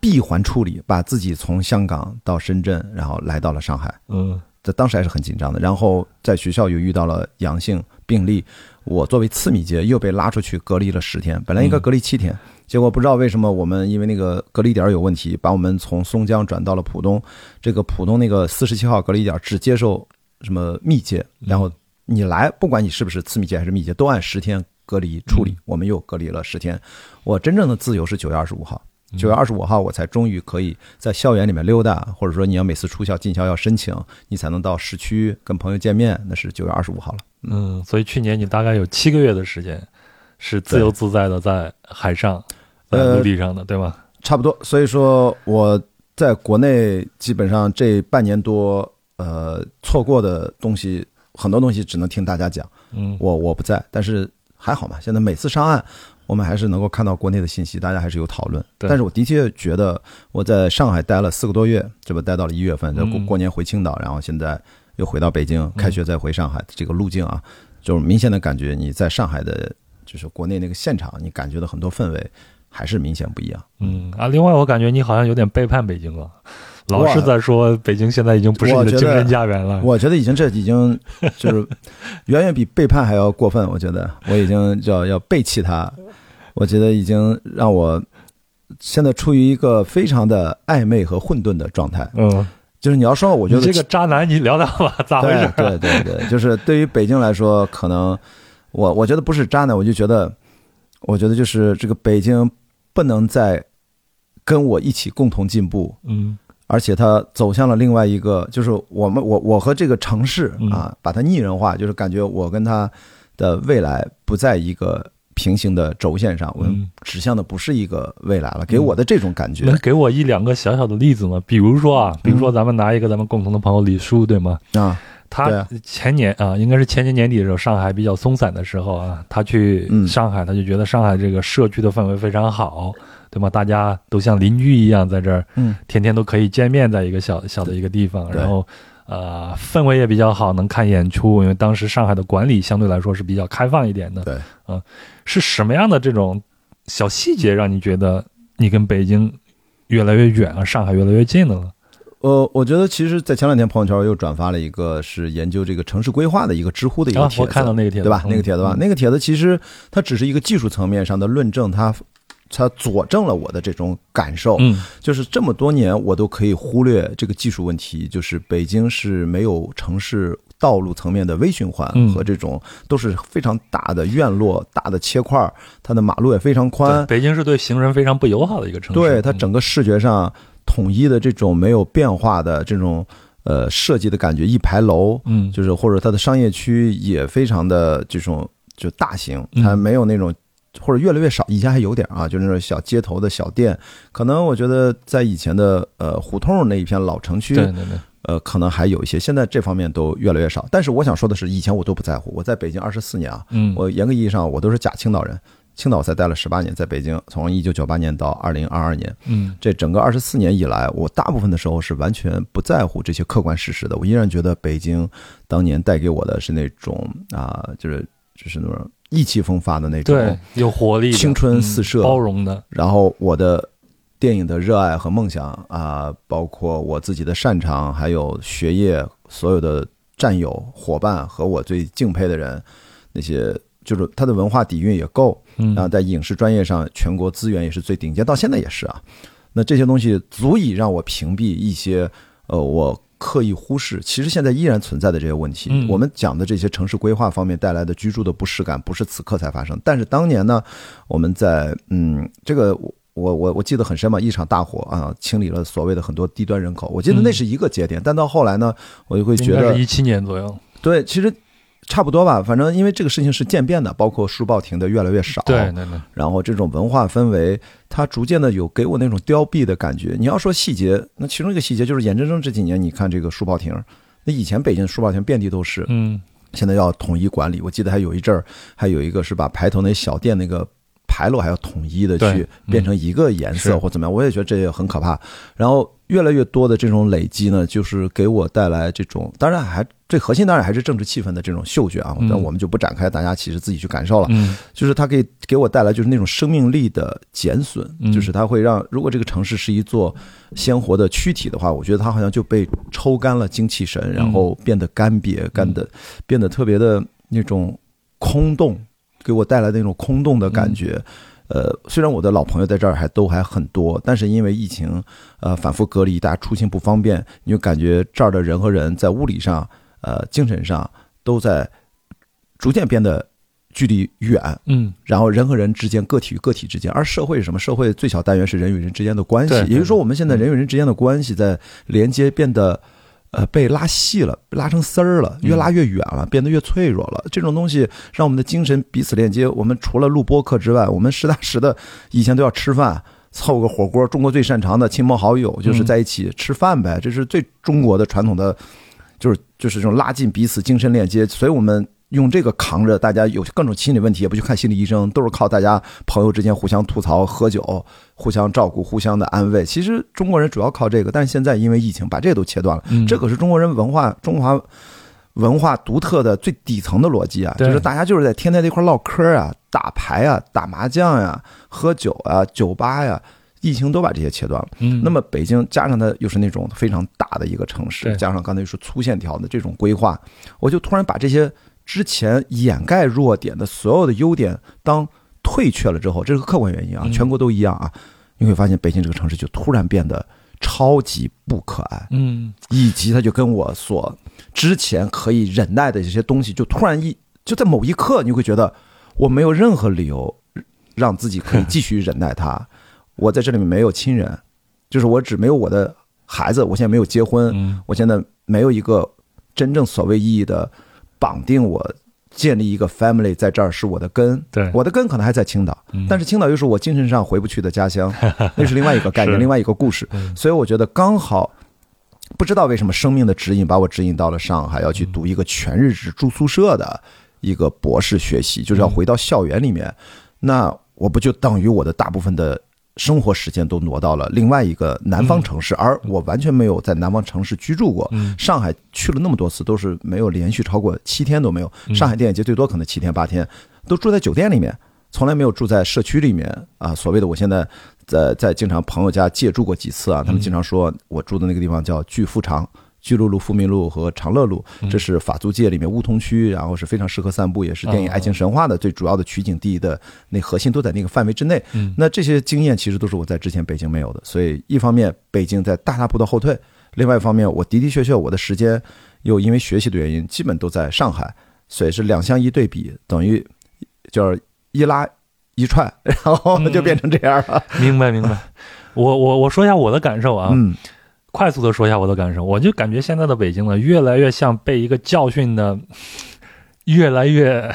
闭环处理，把自己从香港到深圳，然后来到了上海。嗯，这当时还是很紧张的。然后在学校又遇到了阳性病例。我作为次密接又被拉出去隔离了十天，本来应该隔离七天，结果不知道为什么我们因为那个隔离点有问题，把我们从松江转到了浦东。这个浦东那个四十七号隔离点只接受什么密接，然后你来，不管你是不是次密接还是密接，都按十天隔离处理。我们又隔离了十天，我真正的自由是九月二十五号。九月二十五号，我才终于可以在校园里面溜达，或者说你要每次出校进校要申请，你才能到市区跟朋友见面，那是九月二十五号了。嗯，所以去年你大概有七个月的时间是自由自在的在海上、在陆地上的，对吗？差不多。所以说我在国内基本上这半年多，呃，错过的东西很多东西只能听大家讲。嗯，我我不在，但是还好嘛。现在每次上岸。我们还是能够看到国内的信息，大家还是有讨论。但是我的确觉得我在上海待了四个多月，这不待到了一月份，过过年回青岛，然后现在又回到北京，开学再回上海，这个路径啊，就是明显的感觉你在上海的，就是国内那个现场，你感觉的很多氛围还是明显不一样。嗯啊，另外我感觉你好像有点背叛北京了。老是在说北京现在已经不是你的精神家园了。我觉得已经这已经就是远远比背叛还要过分。我觉得我已经叫要背弃他。我觉得已经让我现在处于一个非常的暧昧和混沌的状态。嗯，就是你要说，我觉得这个渣男，你聊聊吧，咋回事？对对对，就是对于北京来说，可能我我觉得不是渣男，我就觉得，我觉得就是这个北京不能再跟我一起共同进步。嗯。而且他走向了另外一个，就是我们我我和这个城市啊，把它拟人化，就是感觉我跟他的未来不在一个平行的轴线上，我们指向的不是一个未来了，给我的这种感觉。能给我一两个小小的例子吗？比如说啊，比如说咱们拿一个咱们共同的朋友李叔，对吗？啊，他前年啊，应该是前年年底的时候，上海比较松散的时候啊，他去上海，他就觉得上海这个社区的氛围非常好。对吗？大家都像邻居一样在这儿，嗯，天天都可以见面，在一个小小的一个地方，然后，呃，氛围也比较好，能看演出。因为当时上海的管理相对来说是比较开放一点的，对，嗯，是什么样的这种小细节让你觉得你跟北京越来越远，啊，上海越来越近了呢？呃，我觉得其实，在前两天朋友圈又转发了一个是研究这个城市规划的一个知乎的一个帖子，我看到那个帖子，对吧？那个帖子吧，那个帖子其实它只是一个技术层面上的论证，它。它佐证了我的这种感受，嗯，就是这么多年我都可以忽略这个技术问题，就是北京是没有城市道路层面的微循环和这种都是非常大的院落、大的切块，它的马路也非常宽。北京是对行人非常不友好的一个城市，对它整个视觉上统一的这种没有变化的这种呃设计的感觉，一排楼，嗯，就是或者它的商业区也非常的这种就大型，它没有那种。或者越来越少，以前还有点啊，就那种小街头的小店，可能我觉得在以前的呃胡同那一片老城区，对对对，呃，可能还有一些，现在这方面都越来越少。但是我想说的是，以前我都不在乎。我在北京二十四年啊，嗯，我严格意义上我都是假青岛人，青岛才待了十八年，在北京从一九九八年到二零二二年，嗯，这整个二十四年以来，我大部分的时候是完全不在乎这些客观事实的。我依然觉得北京当年带给我的是那种啊，就是就是那种。意气风发的那种，对，有活力，青春四射，包容的。然后我的电影的热爱和梦想啊，包括我自己的擅长，还有学业所有的战友、伙伴和我最敬佩的人，那些就是它的文化底蕴也够，然后在影视专业上，全国资源也是最顶尖，到现在也是啊。那这些东西足以让我屏蔽一些呃我。刻意忽视，其实现在依然存在的这些问题。我们讲的这些城市规划方面带来的居住的不适感，不是此刻才发生。但是当年呢，我们在嗯，这个我我我我记得很深嘛，一场大火啊，清理了所谓的很多低端人口。我记得那是一个节点，但到后来呢，我就会觉得一七年左右。对，其实。差不多吧，反正因为这个事情是渐变的，包括书报亭的越来越少，对对对，然后这种文化氛围，它逐渐的有给我那种凋敝的感觉。你要说细节，那其中一个细节就是眼睁睁这几年，你看这个书报亭，那以前北京书报亭遍地都是，嗯，现在要统一管理。我记得还有一阵儿，还有一个是把排头那小店那个。牌楼还要统一的去变成一个颜色或怎么样，我也觉得这也很可怕。然后越来越多的这种累积呢，就是给我带来这种，当然还最核心当然还是政治气氛的这种嗅觉啊。那我们就不展开，大家其实自己去感受了。就是它可以给我带来就是那种生命力的减损，就是它会让如果这个城市是一座鲜活的躯体的话，我觉得它好像就被抽干了精气神，然后变得干瘪，干的变得特别的那种空洞。给我带来那种空洞的感觉，呃，虽然我的老朋友在这儿还都还很多，但是因为疫情，呃，反复隔离，大家出行不方便，你就感觉这儿的人和人在物理上，呃，精神上都在逐渐变得距离远，嗯，然后人和人之间，个体与个体之间，而社会是什么？社会最小单元是人与人之间的关系，也就是说，我们现在人与人之间的关系在连接变得。呃，被拉细了，拉成丝儿了，越拉越远了，变得越脆弱了。这种东西让我们的精神彼此链接。我们除了录播客之外，我们实打实的以前都要吃饭，凑个火锅。中国最擅长的亲朋好友就是在一起吃饭呗，这是最中国的传统的，就是就是这种拉近彼此精神链接。所以我们。用这个扛着，大家有各种心理问题也不去看心理医生，都是靠大家朋友之间互相吐槽、喝酒、互相照顾、互相的安慰。其实中国人主要靠这个，但是现在因为疫情，把这都切断了。这可是中国人文化、中华文化独特的最底层的逻辑啊！就是大家就是在天天在一块唠嗑啊、打牌啊、打麻将呀、喝酒啊、酒吧呀，疫情都把这些切断了。嗯，那么北京加上它又是那种非常大的一个城市，加上刚才说粗线条的这种规划，我就突然把这些。之前掩盖弱点的所有的优点，当退却了之后，这是个客观原因啊，全国都一样啊。你会发现，北京这个城市就突然变得超级不可爱，嗯，以及它就跟我所之前可以忍耐的这些东西，就突然一就在某一刻，你会觉得我没有任何理由让自己可以继续忍耐它。我在这里面没有亲人，就是我只没有我的孩子，我现在没有结婚，我现在没有一个真正所谓意义的。绑定我建立一个 family 在这儿是我的根，对，我的根可能还在青岛，但是青岛又是我精神上回不去的家乡，那是另外一个概念，另外一个故事。所以我觉得刚好，不知道为什么生命的指引把我指引到了上海，要去读一个全日制住宿舍的一个博士学习，就是要回到校园里面。那我不就等于我的大部分的。生活时间都挪到了另外一个南方城市，而我完全没有在南方城市居住过。上海去了那么多次，都是没有连续超过七天都没有。上海电影节最多可能七天八天，都住在酒店里面，从来没有住在社区里面啊。所谓的我现在在在经常朋友家借住过几次啊，他们经常说我住的那个地方叫巨富长。巨鹿路、富民路和长乐路，这是法租界里面梧桐区，然后是非常适合散步，也是电影《爱情神话》的最主要的取景地的那核心都在那个范围之内。那这些经验其实都是我在之前北京没有的，所以一方面北京在大踏步的后退，另外一方面我的的确确我的时间又因为学习的原因基本都在上海，所以是两相一对比，等于就是一拉 一踹，然后就变成这样了。明白明白，我我我说一下我的感受啊。嗯。快速的说一下我的感受，我就感觉现在的北京呢，越来越像被一个教训的，越来越，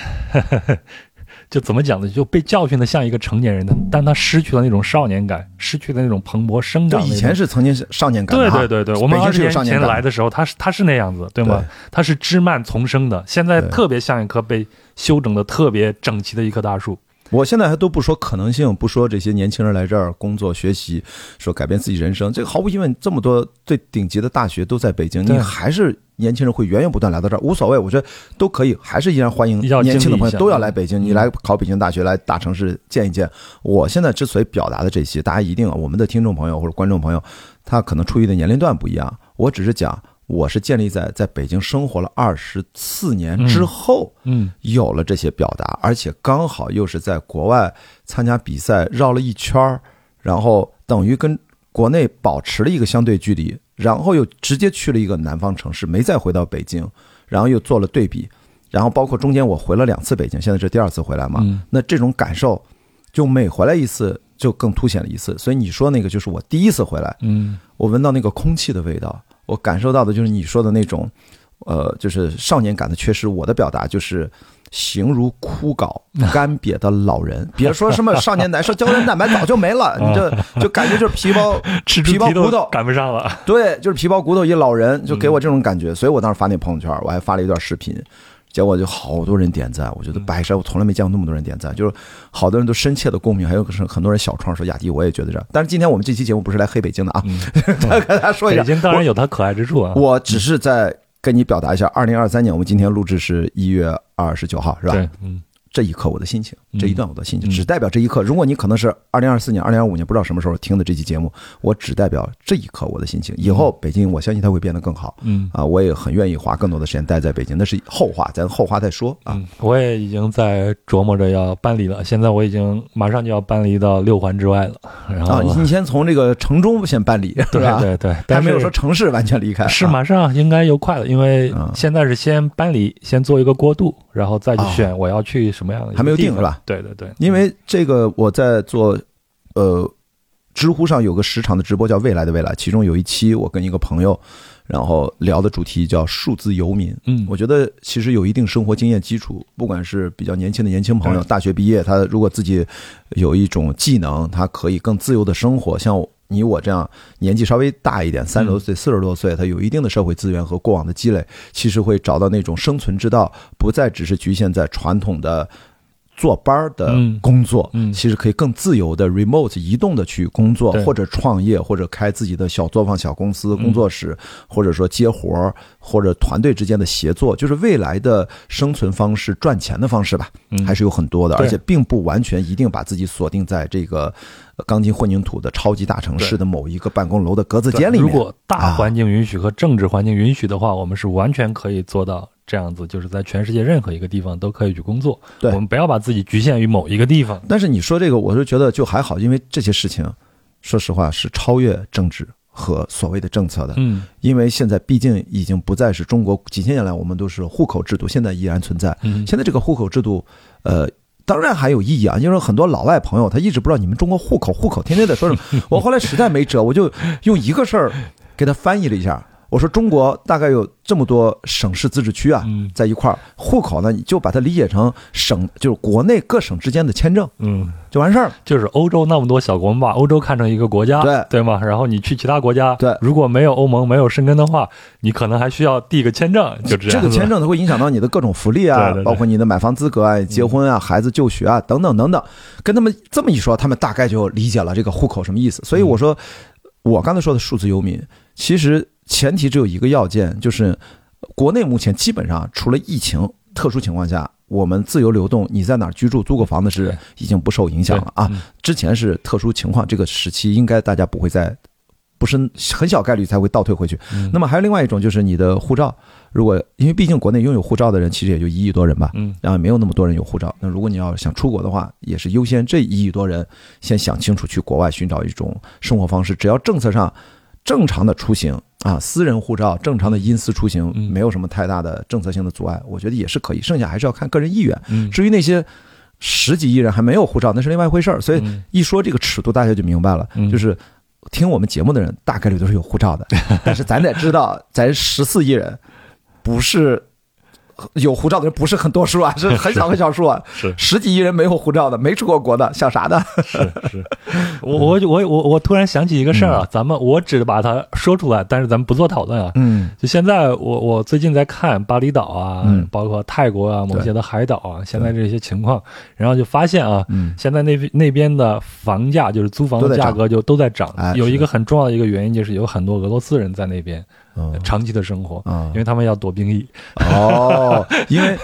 就怎么讲呢？就被教训的像一个成年人的，但他失去了那种少年感，失去了那种蓬勃生长。以前是曾经是少年感，对对对对，我们二十年前来的时候，他是他是那样子，对吗？他是枝蔓丛生的，现在特别像一棵被修整的特别整齐的一棵大树。我现在还都不说可能性，不说这些年轻人来这儿工作学习，说改变自己人生，这个毫无疑问，这么多最顶级的大学都在北京，你还是年轻人会源源不断来到这儿，无所谓，我觉得都可以，还是依然欢迎年轻的朋友都要来北京，你来考北京大学，来大城市见一见。我现在之所以表达的这些，大家一定，我们的听众朋友或者观众朋友，他可能处于的年龄段不一样，我只是讲。我是建立在在北京生活了二十四年之后，嗯，有了这些表达，而且刚好又是在国外参加比赛绕了一圈儿，然后等于跟国内保持了一个相对距离，然后又直接去了一个南方城市，没再回到北京，然后又做了对比，然后包括中间我回了两次北京，现在是第二次回来嘛，那这种感受就每回来一次就更凸显了一次，所以你说那个就是我第一次回来，嗯，我闻到那个空气的味道。我感受到的就是你说的那种，呃，就是少年感的缺失。我的表达就是形如枯槁、干瘪的老人。别说什么少年难受胶原蛋白早就没了，你这 就感觉就是皮包 皮包骨头赶不上了。对，就是皮包骨头一老人，就给我这种感觉。所以我当时发那朋友圈，我还发了一段视频。结果就好多人点赞，我觉得白事我从来没见过那么多人点赞，就是好多人都深切的共鸣，还有是很多人小创说雅迪我也觉得这样。但是今天我们这期节目不是来黑北京的啊，跟大家说一下，北京当然有它可爱之处啊。我只是在跟你表达一下，二零二三年我们今天录制是一月二十九号，是吧？对，嗯。这一刻我的心情，这一段我的心情，只代表这一刻。如果你可能是二零二四年、二零二五年，不知道什么时候听的这期节目，我只代表这一刻我的心情。以后北京，我相信它会变得更好。嗯啊，我也很愿意花更多的时间待在北京，那是后话，咱后话再说啊。我也已经在琢磨着要搬离了，现在我已经马上就要搬离到六环之外了。然后你先从这个城中先搬离，对吧？对对，还没有说城市完全离开，是马上应该又快了，因为现在是先搬离，先做一个过渡，然后再去选我要去什么样的，还没有定。是吧？对对对，因为这个我在做，呃，知乎上有个时长的直播叫“未来的未来”，其中有一期我跟一个朋友，然后聊的主题叫“数字游民”。嗯，我觉得其实有一定生活经验基础，不管是比较年轻的年轻朋友，大学毕业，他如果自己有一种技能，他可以更自由的生活。像你我这样年纪稍微大一点，三十多岁、四十多岁，他有一定的社会资源和过往的积累，其实会找到那种生存之道，不再只是局限在传统的。坐班的工作，嗯，其实可以更自由的 remote 移动的去工作，或者创业，或者开自己的小作坊、小公司、工作室，或者说接活儿，或者团队之间的协作，就是未来的生存方式、赚钱的方式吧，还是有很多的，而且并不完全一定把自己锁定在这个钢筋混凝土的超级大城市的某一个办公楼的格子间里面。如果大环境允许和政治环境允许的话，我们是完全可以做到。这样子就是在全世界任何一个地方都可以去工作。对，我们不要把自己局限于某一个地方。但是你说这个，我就觉得就还好，因为这些事情，说实话是超越政治和所谓的政策的。嗯，因为现在毕竟已经不再是中国几千年来我们都是户口制度，现在依然存在。嗯，现在这个户口制度，呃，当然还有意义啊。因为很多老外朋友他一直不知道你们中国户口户口，天天在说什么。我后来实在没辙，我就用一个事儿给他翻译了一下。我说中国大概有这么多省市自治区啊，在一块儿，户口呢，你就把它理解成省，就是国内各省之间的签证，嗯，就完事儿了。就是欧洲那么多小国，我们把欧洲看成一个国家，对对吗？然后你去其他国家，对，如果没有欧盟，没有申根的话，你可能还需要递个签证，就这样。这个签证它会影响到你的各种福利啊，包括你的买房资格啊、结婚啊、孩子就学啊等等等等。跟他们这么一说，他们大概就理解了这个户口什么意思。所以我说，我刚才说的数字游民，其实。前提只有一个要件，就是国内目前基本上除了疫情特殊情况下，我们自由流动，你在哪儿居住、租个房子是已经不受影响了啊。之前是特殊情况，这个时期应该大家不会再，不是很小概率才会倒退回去。那么还有另外一种，就是你的护照，如果因为毕竟国内拥有护照的人其实也就一亿多人吧，嗯，然后没有那么多人有护照。那如果你要想出国的话，也是优先这一亿多人先想清楚去国外寻找一种生活方式，只要政策上正常的出行。啊，私人护照正常的因私出行，没有什么太大的政策性的阻碍，我觉得也是可以。剩下还是要看个人意愿。至于那些十几亿人还没有护照，那是另外一回事儿。所以一说这个尺度，大家就明白了。就是听我们节目的人，大概率都是有护照的。但是咱得知道，咱十四亿人不是有护照的人不是很多数啊，是 很少很少数啊，是十几亿人没有护照的，没出过国的，想啥的？是是，我我我我我突然想起一个事儿啊，咱们我只把它说出来，但是咱们不做讨论啊。嗯，就现在我我最近在看巴厘岛啊，包括泰国啊某些的海岛啊，现在这些情况，然后就发现啊，现在那边那边的房价就是租房的价格就都在涨，有一个很重要的一个原因就是有很多俄罗斯人在那边。长期的生活，因为他们要躲兵役。哦，因为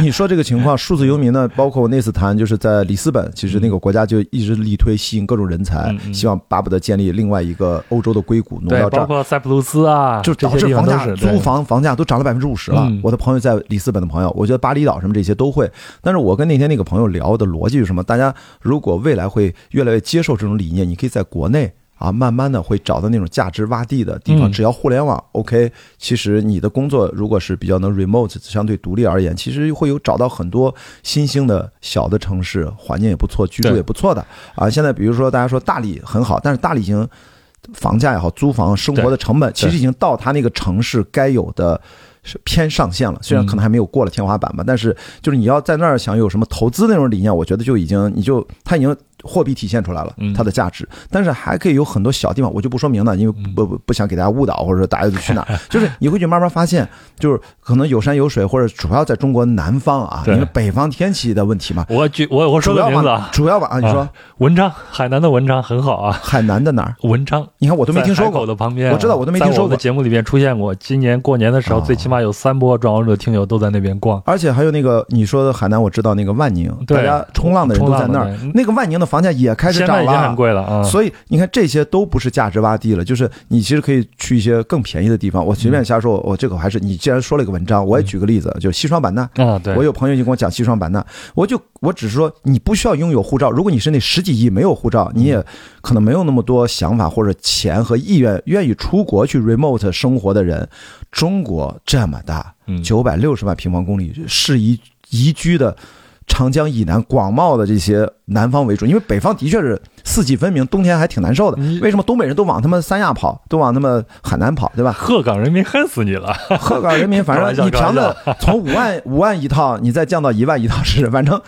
你说这个情况，数字游民呢，包括我那次谈，就是在里斯本，其实那个国家就一直力推吸引各种人才，希望巴不得建立另外一个欧洲的硅谷。对，包括塞浦路斯啊，就导致房价、租房房价都涨了百分之五十了。我的朋友在里斯本的朋友，我觉得巴厘岛什么这些都会。但是我跟那天那个朋友聊的逻辑是什么？大家如果未来会越来越接受这种理念，你可以在国内。啊，慢慢的会找到那种价值洼地的地方。只要互联网 OK，其实你的工作如果是比较能 remote，相对独立而言，其实会有找到很多新兴的小的城市，环境也不错，居住也不错的。啊，现在比如说大家说大理很好，但是大理已经房价也好，租房生活的成本其实已经到它那个城市该有的是偏上限了。虽然可能还没有过了天花板吧，但是就是你要在那儿想有什么投资那种理念，我觉得就已经你就它已经。货币体现出来了它的价值，但是还可以有很多小地方，我就不说明了，因为不不不想给大家误导，或者说大家就去哪，就是你会去慢慢发现，就是可能有山有水，或者主要在中国南方啊，因为北方天气的问题嘛。我举我我说个名字啊，主要吧啊，你说。文昌，海南的文昌很好啊，海南的哪儿？文昌，你看我都没听说过。的旁边，我知道我都没听说过。的节目里面出现过，今年过年的时候，最起码有三波壮游者听友都在那边逛，而且还有那个你说的海南，我知道那个万宁，大家冲浪的人都在那儿，那个万宁的房价也开始涨。已经很贵了啊！所以你看，这些都不是价值洼地了，就是你其实可以去一些更便宜的地方。我随便瞎说，我这个还是你既然说了一个文章，我也举个例子，就是西双版纳啊。对，我有朋友就跟我讲西双版纳，我就我只是说，你不需要拥有护照。如果你是那十几亿没有护照，你也可能没有那么多想法或者钱和意愿，愿意出国去 remote 生活的人。中国这么大，九百六十万平方公里，适宜宜居的。长江以南广袤的这些南方为主，因为北方的确是四季分明，冬天还挺难受的。为什么东北人都往他们三亚跑，都往他们海南跑，对吧？鹤岗人民恨死你了！鹤岗人民，反正你调的从五万五万一套，你再降到一万一套是，反正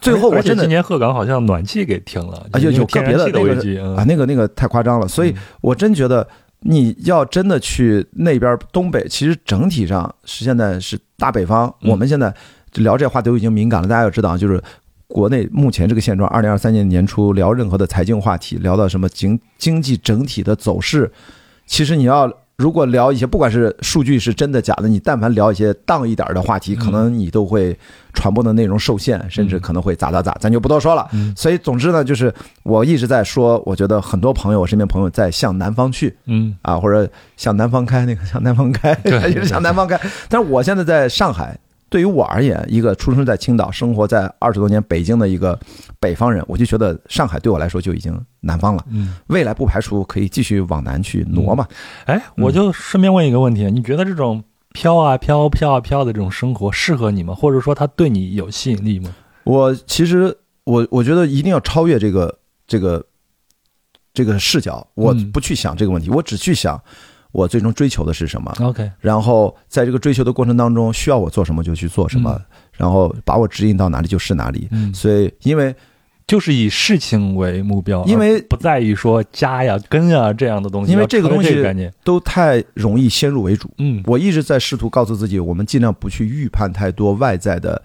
最后我真的今年鹤岗好像暖气给停了，而且有个别的那个啊，那个那个太夸张了。所以我真觉得你要真的去那边东北，其实整体上是现在是大北方，我们现在。聊这话都已经敏感了，大家要知道，就是国内目前这个现状。二零二三年年初聊任何的财经话题，聊到什么经经济整体的走势，其实你要如果聊一些不管是数据是真的假的，你但凡聊一些当一点的话题，可能你都会传播的内容受限，甚至可能会咋咋咋，咱就不多说了。所以总之呢，就是我一直在说，我觉得很多朋友，我身边朋友在向南方去，嗯啊，或者向南方开，那个向南方开，一直 向南方开。但是我现在在上海。对于我而言，一个出生在青岛、生活在二十多年北京的一个北方人，我就觉得上海对我来说就已经南方了。嗯，未来不排除可以继续往南去挪嘛。哎，我就顺便问一个问题：你觉得这种飘啊飘、飘啊飘的这种生活适合你吗？或者说它对你有吸引力吗？我其实我我觉得一定要超越这个这个这个视角，我不去想这个问题，我只去想。我最终追求的是什么？OK，然后在这个追求的过程当中，需要我做什么就去做什么，然后把我指引到哪里就是哪里。嗯，所以因为就是以事情为目标，因为不在于说家呀、根呀这样的东西。因为这个东西都太容易先入为主。嗯，我一直在试图告诉自己，我们尽量不去预判太多外在的，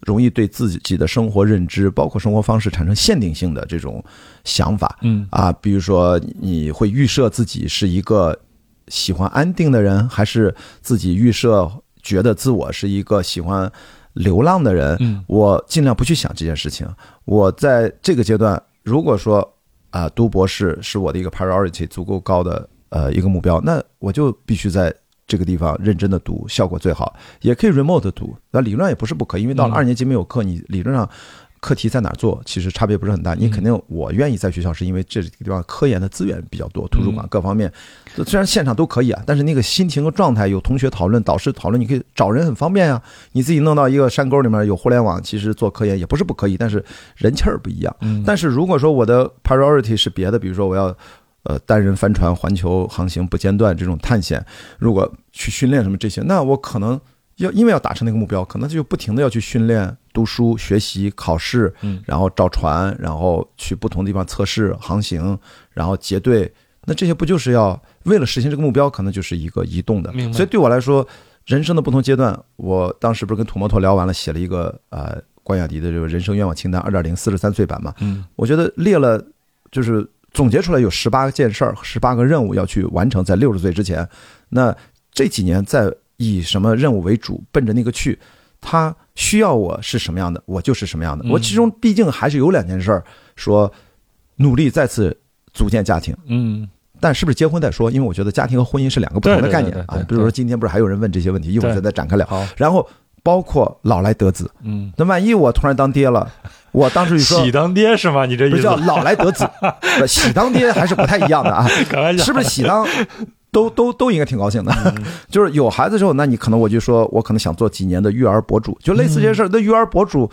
容易对自己的生活认知，包括生活方式产生限定性的这种想法。嗯啊，比如说你会预设自己是一个。喜欢安定的人，还是自己预设觉得自我是一个喜欢流浪的人？嗯，我尽量不去想这件事情。我在这个阶段，如果说啊，读博士是我的一个 priority 足够高的呃一个目标，那我就必须在这个地方认真的读，效果最好。也可以 remote 读，那理论上也不是不可以，因为到了二年级没有课，你理论上。课题在哪儿做，其实差别不是很大。你肯定，我愿意在学校，是因为这个地方科研的资源比较多，图书馆各方面。虽然现场都可以啊，但是那个心情和状态，有同学讨论、导师讨论，你可以找人很方便呀。你自己弄到一个山沟里面有互联网，其实做科研也不是不可以，但是人气儿不一样。但是如果说我的 priority 是别的，比如说我要呃单人帆船环球航行不间断这种探险，如果去训练什么这些，那我可能要因为要达成那个目标，可能就不停的要去训练、读书、学习、考试，嗯，然后找船，然后去不同地方测试、航行，然后结队。那这些不就是要为了实现这个目标，可能就是一个移动的。所以对我来说，人生的不同阶段，我当时不是跟土摩托聊完了，写了一个呃关雅迪的这个人生愿望清单二点零四十三岁版嘛。嗯，我觉得列了就是总结出来有十八件事儿，十八个任务要去完成，在六十岁之前。那这几年在以什么任务为主，奔着那个去，他需要我是什么样的，我就是什么样的。我其中毕竟还是有两件事儿，说努力再次。组建家庭，嗯，但是不是结婚再说？因为我觉得家庭和婚姻是两个不同的概念啊。比如说今天不是还有人问这些问题，一会儿再再展开聊。然后包括老来得子，嗯，那万一我突然当爹了，我当时就说喜当爹是吗？你这意思叫老来得子，喜当爹还是不太一样的啊？是不是喜当都都都应该挺高兴的？就是有孩子之后，那你可能我就说我可能想做几年的育儿博主，就类似这些事儿。那育儿博主。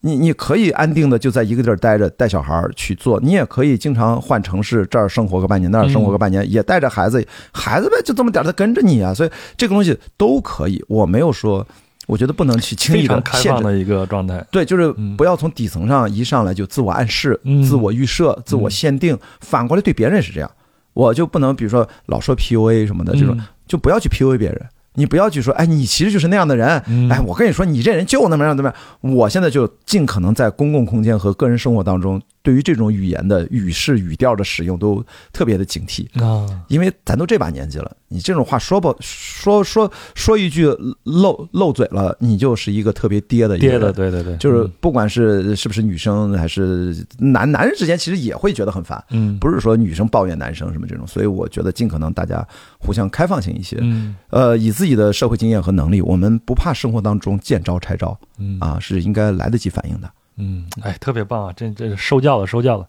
你你可以安定的就在一个地儿待着，带小孩去做。你也可以经常换城市，这儿生活个半年，那儿生活个半年，也带着孩子，孩子呗就这么点儿，他跟着你啊。所以这个东西都可以。我没有说，我觉得不能去轻易的开放的一个状态。对，就是不要从底层上一上来就自我暗示、自我预设、自我限定。反过来对别人也是这样，我就不能比如说老说 PUA 什么的这种，就不要去 PUA 别人。你不要去说，哎，你其实就是那样的人，哎，我跟你说，你这人就那么样，怎么样？我现在就尽可能在公共空间和个人生活当中。对于这种语言的语式语调的使用，都特别的警惕。啊，因为咱都这把年纪了，你这种话说不说说说一句漏漏嘴了，你就是一个特别爹的爹的，对对对，就是不管是是不是女生还是男男人之间，其实也会觉得很烦，嗯，不是说女生抱怨男生什么这种，所以我觉得尽可能大家互相开放性一些，嗯，呃，以自己的社会经验和能力，我们不怕生活当中见招拆招，嗯。啊，是应该来得及反应的。嗯，哎，特别棒啊！这这受教了，受教了。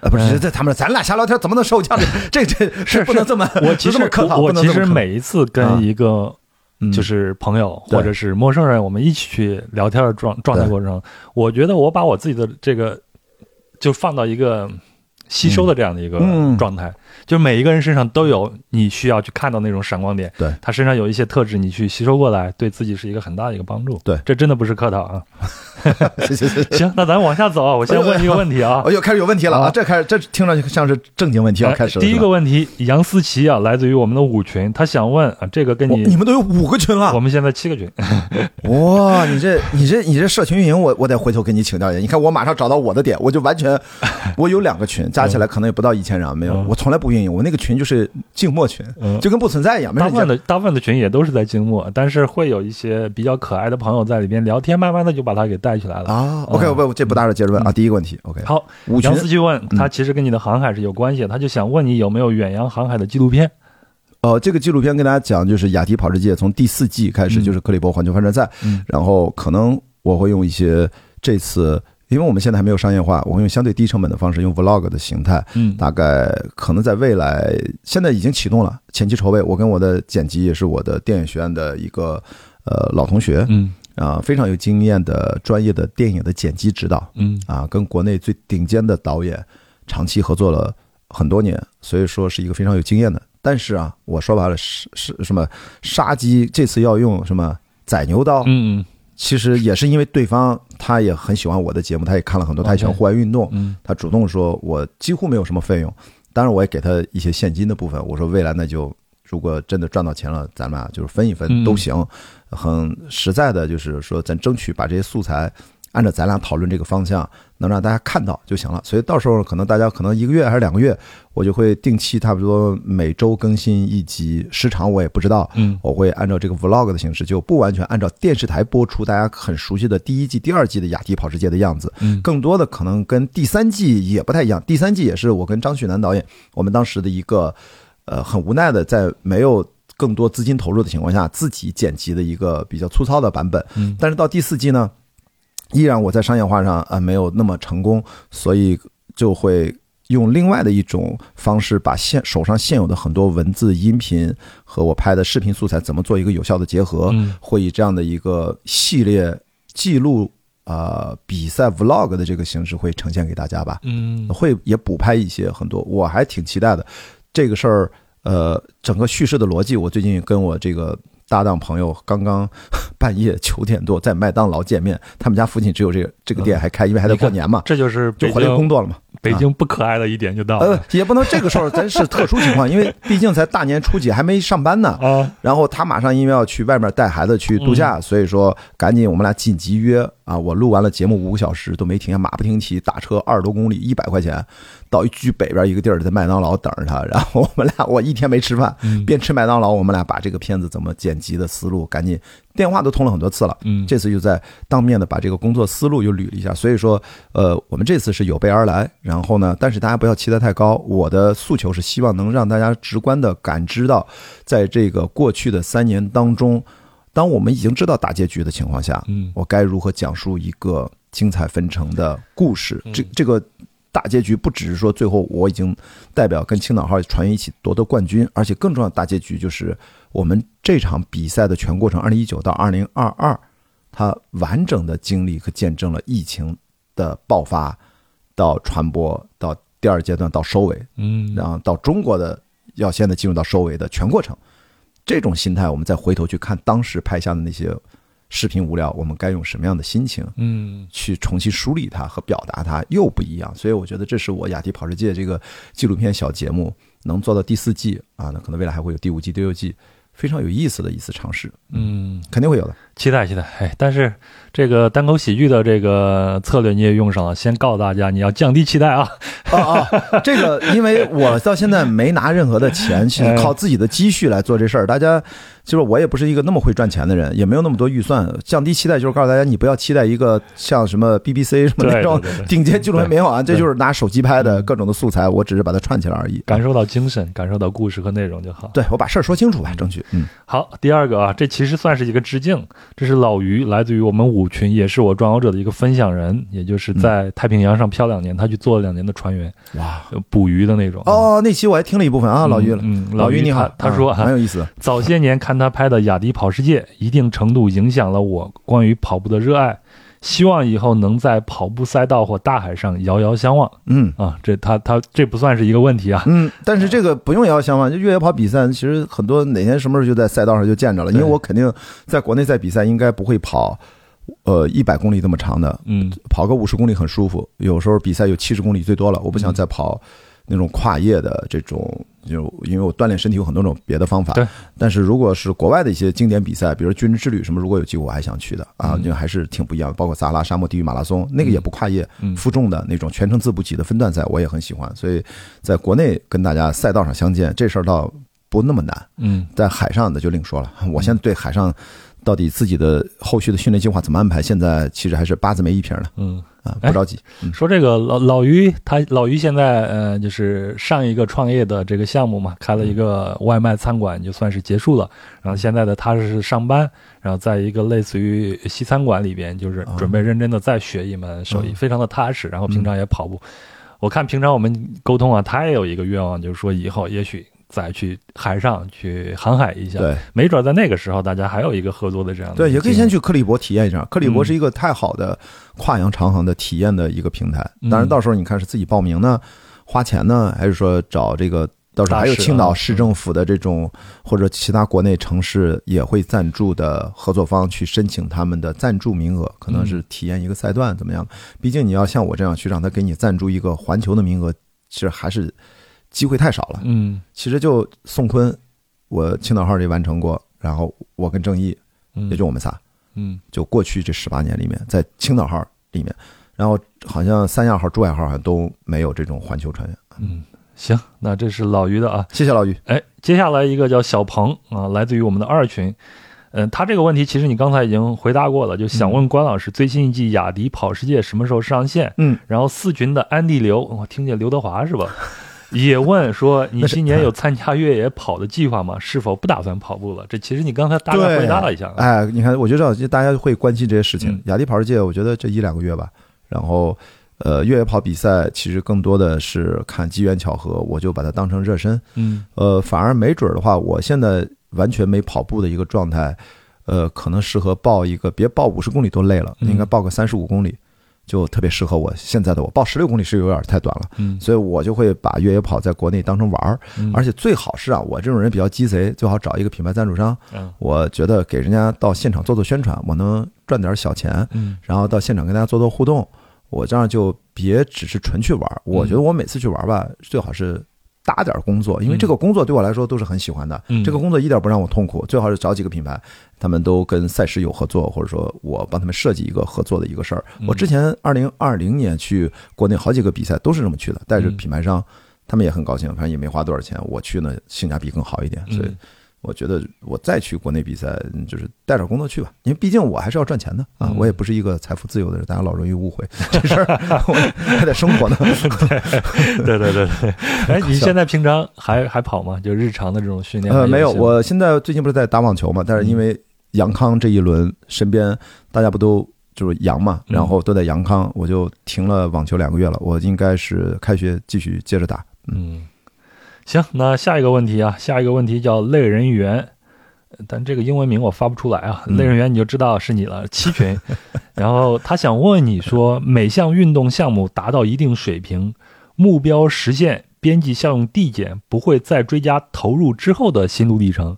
呃，不是，这他们咱俩瞎聊天怎么能受教呢？这这是不能这么，我其实我其实每一次跟一个就是朋友或者是陌生人，我们一起去聊天的状状态过程，我觉得我把我自己的这个就放到一个吸收的这样的一个状态。就每一个人身上都有你需要去看到那种闪光点，对他身上有一些特质，你去吸收过来，对自己是一个很大的一个帮助。对，这真的不是客套啊。行 行行，行，那咱往下走啊。我先问一个问题啊。我 又开始有问题了啊！这开始，这听上去像是正经问题要开始了。第一个问题，杨思琪啊，来自于我们的五群，他想问啊，这个跟你你们都有五个群了，我们现在七个群。哇，你这你这你这社群运营，我我得回头跟你请教一下。你看，我马上找到我的点，我就完全，我有两个群，加起来可能也不到一千人，没有，我从来不运营，我那个群就是静默群，就跟不存在一样。大部分的大部分的群也都是在静默，但是会有一些比较可爱的朋友在里边聊天，慢慢的就把他给带起来了啊。OK，不，这不打扰，接着问啊。第一个问题，OK，好，杨思去问他，其实跟你的航海是有关系，他就想问你有没有远洋航海的纪录片。哦，这个纪录片跟大家讲，就是雅迪跑世界从第四季开始就是克里伯环球帆船赛，然后可能我会用一些这次，因为我们现在还没有商业化，我会用相对低成本的方式，用 Vlog 的形态，嗯，大概可能在未来，现在已经启动了前期筹备，我跟我的剪辑也是我的电影学院的一个呃老同学，嗯。啊，非常有经验的专业的电影的剪辑指导，嗯，啊，跟国内最顶尖的导演长期合作了很多年，所以说是一个非常有经验的。但是啊，我说白了是是什么杀鸡，这次要用什么宰牛刀，嗯嗯，其实也是因为对方他也很喜欢我的节目，他也看了很多，他也喜欢户外运动，嗯，他主动说我几乎没有什么费用，当然我也给他一些现金的部分，我说未来那就。如果真的赚到钱了，咱们俩就是分一分都行。很实在的，就是说，咱争取把这些素材按照咱俩讨论这个方向，能让大家看到就行了。所以到时候可能大家可能一个月还是两个月，我就会定期差不多每周更新一集，时长我也不知道。嗯，我会按照这个 vlog 的形式，就不完全按照电视台播出大家很熟悉的第一季、第二季的雅迪跑世界的样子。嗯，更多的可能跟第三季也不太一样。第三季也是我跟张旭南导演，我们当时的一个。呃，很无奈的，在没有更多资金投入的情况下，自己剪辑的一个比较粗糙的版本。嗯，但是到第四季呢，依然我在商业化上啊没有那么成功，所以就会用另外的一种方式，把现手上现有的很多文字、音频和我拍的视频素材，怎么做一个有效的结合？嗯，会以这样的一个系列记录啊比赛 vlog 的这个形式会呈现给大家吧。嗯，会也补拍一些很多，我还挺期待的。这个事儿，呃，整个叙事的逻辑，我最近跟我这个搭档朋友刚刚 半夜九点多在麦当劳见面，他们家附近只有这个这个店还开，因为还在过年嘛，这就是就回来工作了嘛。北京不可爱的一点就到了，呃，也不能这个时候咱是特殊情况，因为毕竟才大年初几还没上班呢啊。然后他马上因为要去外面带孩子去度假，所以说赶紧我们俩紧急约啊。我录完了节目五个小时都没停下，马不停蹄打车二十多公里，一百块钱。到一居北边一个地儿，在麦当劳等着他，然后我们俩我一天没吃饭，边吃麦当劳，我们俩把这个片子怎么剪辑的思路，赶紧电话都通了很多次了，嗯，这次又在当面的把这个工作思路又捋了一下，所以说，呃，我们这次是有备而来，然后呢，但是大家不要期待太高，我的诉求是希望能让大家直观的感知到，在这个过去的三年当中，当我们已经知道大结局的情况下，嗯，我该如何讲述一个精彩纷呈的故事，这这个。大结局不只是说最后我已经代表跟青岛号船员一起夺得冠军，而且更重要的大结局就是我们这场比赛的全过程，二零一九到二零二二，它完整的经历和见证了疫情的爆发到传播到第二阶段到收尾，嗯，然后到中国的要现在进入到收尾的全过程，这种心态，我们再回头去看当时拍下的那些。视频无聊，我们该用什么样的心情，嗯，去重新梳理它和表达它又不一样。所以我觉得这是我雅迪跑世界这个纪录片小节目能做到第四季啊，那可能未来还会有第五季、第六季，非常有意思的一次尝试。嗯，肯定会有的，期待期待。哎，但是这个单口喜剧的这个策略你也用上了，先告诉大家你要降低期待啊啊啊！这个因为我到现在没拿任何的钱，去靠自己的积蓄来做这事儿，大家。就是我也不是一个那么会赚钱的人，也没有那么多预算，降低期待就是告诉大家，你不要期待一个像什么 BBC 什么那种顶尖纪录片没有啊，这就是拿手机拍的各种的素材，我只是把它串起来而已。感受到精神，感受到故事和内容就好。对我把事儿说清楚吧，争取。嗯，好，第二个啊，这其实算是一个致敬，这是老于，来自于我们五群，也是我壮游者的一个分享人，也就是在太平洋上漂两年，他去做了两年的船员，哇，捕鱼的那种。哦，那期我还听了一部分啊，老于，嗯，老于你好，他说很有意思，早些年看。他拍的《雅迪跑世界》一定程度影响了我关于跑步的热爱，希望以后能在跑步赛道或大海上遥遥相望。嗯啊，这他他这不算是一个问题啊。嗯，但是这个不用遥遥相望，就越野跑比赛，其实很多哪天什么时候就在赛道上就见着了。因为我肯定在国内在比赛应该不会跑，呃，一百公里这么长的。嗯，跑个五十公里很舒服，有时候比赛有七十公里最多了，我不想再跑。那种跨业的这种，就因为我锻炼身体有很多种别的方法。对。但是如果是国外的一些经典比赛，比如军人之旅什么，如果有机会我还想去的啊，就还是挺不一样的。包括撒哈拉沙漠地狱马拉松，那个也不跨业，负重的那种全程自补给的分段赛，我也很喜欢。所以在国内跟大家赛道上相见，这事儿倒不那么难。嗯。在海上的就另说了。我现在对海上到底自己的后续的训练计划怎么安排，现在其实还是八字没一撇呢。嗯啊。不着急。说这个老老于，他老于现在呃，就是上一个创业的这个项目嘛，开了一个外卖餐馆，就算是结束了。然后现在的他是上班，然后在一个类似于西餐馆里边，就是准备认真的再学一门手艺，非常的踏实。然后平常也跑步。我看平常我们沟通啊，他也有一个愿望，就是说以后也许。再去海上去航海一下，对，没准在那个时候大家还有一个合作的这样的。对，也可以先去克利伯体验一下。克利伯是一个太好的跨洋长航的体验的一个平台。当然，到时候你看是自己报名呢，花钱呢，还是说找这个？到时候还有青岛市政府的这种，或者其他国内城市也会赞助的合作方去申请他们的赞助名额，可能是体验一个赛段怎么样？毕竟你要像我这样去让他给你赞助一个环球的名额，其实还是。机会太少了，嗯，其实就宋坤，我青岛号里完成过，然后我跟郑毅，也就我们仨，嗯，就过去这十八年里面，在青岛号里面，然后好像三亚号、珠海号好像都没有这种环球船员，嗯，行，那这是老于的啊，谢谢老于，哎，接下来一个叫小鹏啊，来自于我们的二群，嗯，他这个问题其实你刚才已经回答过了，就想问关老师，最新一季雅迪跑世界什么时候上线？嗯，然后四群的安迪刘，我听见刘德华是吧？也问说，你今年有参加越野跑的计划吗？是否不打算跑步了？这其实你刚才大概回答了一下。哎，你看，我觉得大家会关心这些事情。雅迪跑世界，我觉得这一两个月吧。然后，呃，越野跑比赛其实更多的是看机缘巧合，我就把它当成热身。嗯。呃，反而没准儿的话，我现在完全没跑步的一个状态，呃，可能适合报一个，别报五十公里都累了，应该报个三十五公里。就特别适合我。现在的我。报十六公里是有点太短了，嗯，所以我就会把越野跑在国内当成玩儿，而且最好是啊，我这种人比较鸡贼，最好找一个品牌赞助商，嗯，我觉得给人家到现场做做宣传，我能赚点小钱，嗯，然后到现场跟大家做做互动，我这样就别只是纯去玩。我觉得我每次去玩吧，最好是。搭点工作，因为这个工作对我来说都是很喜欢的。这个工作一点不让我痛苦，最好是找几个品牌，他们都跟赛事有合作，或者说我帮他们设计一个合作的一个事儿。我之前二零二零年去国内好几个比赛都是这么去的，带着品牌商，他们也很高兴，反正也没花多少钱，我去呢性价比更好一点，所以。我觉得我再去国内比赛，就是带点工作去吧，因为毕竟我还是要赚钱的啊，我也不是一个财富自由的人，大家老容易误会 这事儿，还得生活呢。对对对对，哎，你现在平常还还跑吗？就日常的这种训练？呃，没有，我现在最近不是在打网球嘛，但是因为杨康这一轮身边大家不都就是阳嘛，然后都在杨康，我就停了网球两个月了，我应该是开学继续接着打，嗯。行，那下一个问题啊，下一个问题叫类人猿，但这个英文名我发不出来啊。类人猿你就知道是你了，七群。然后他想问你说，每项运动项目达到一定水平，目标实现，边际效用递减，不会再追加投入之后的心路历程。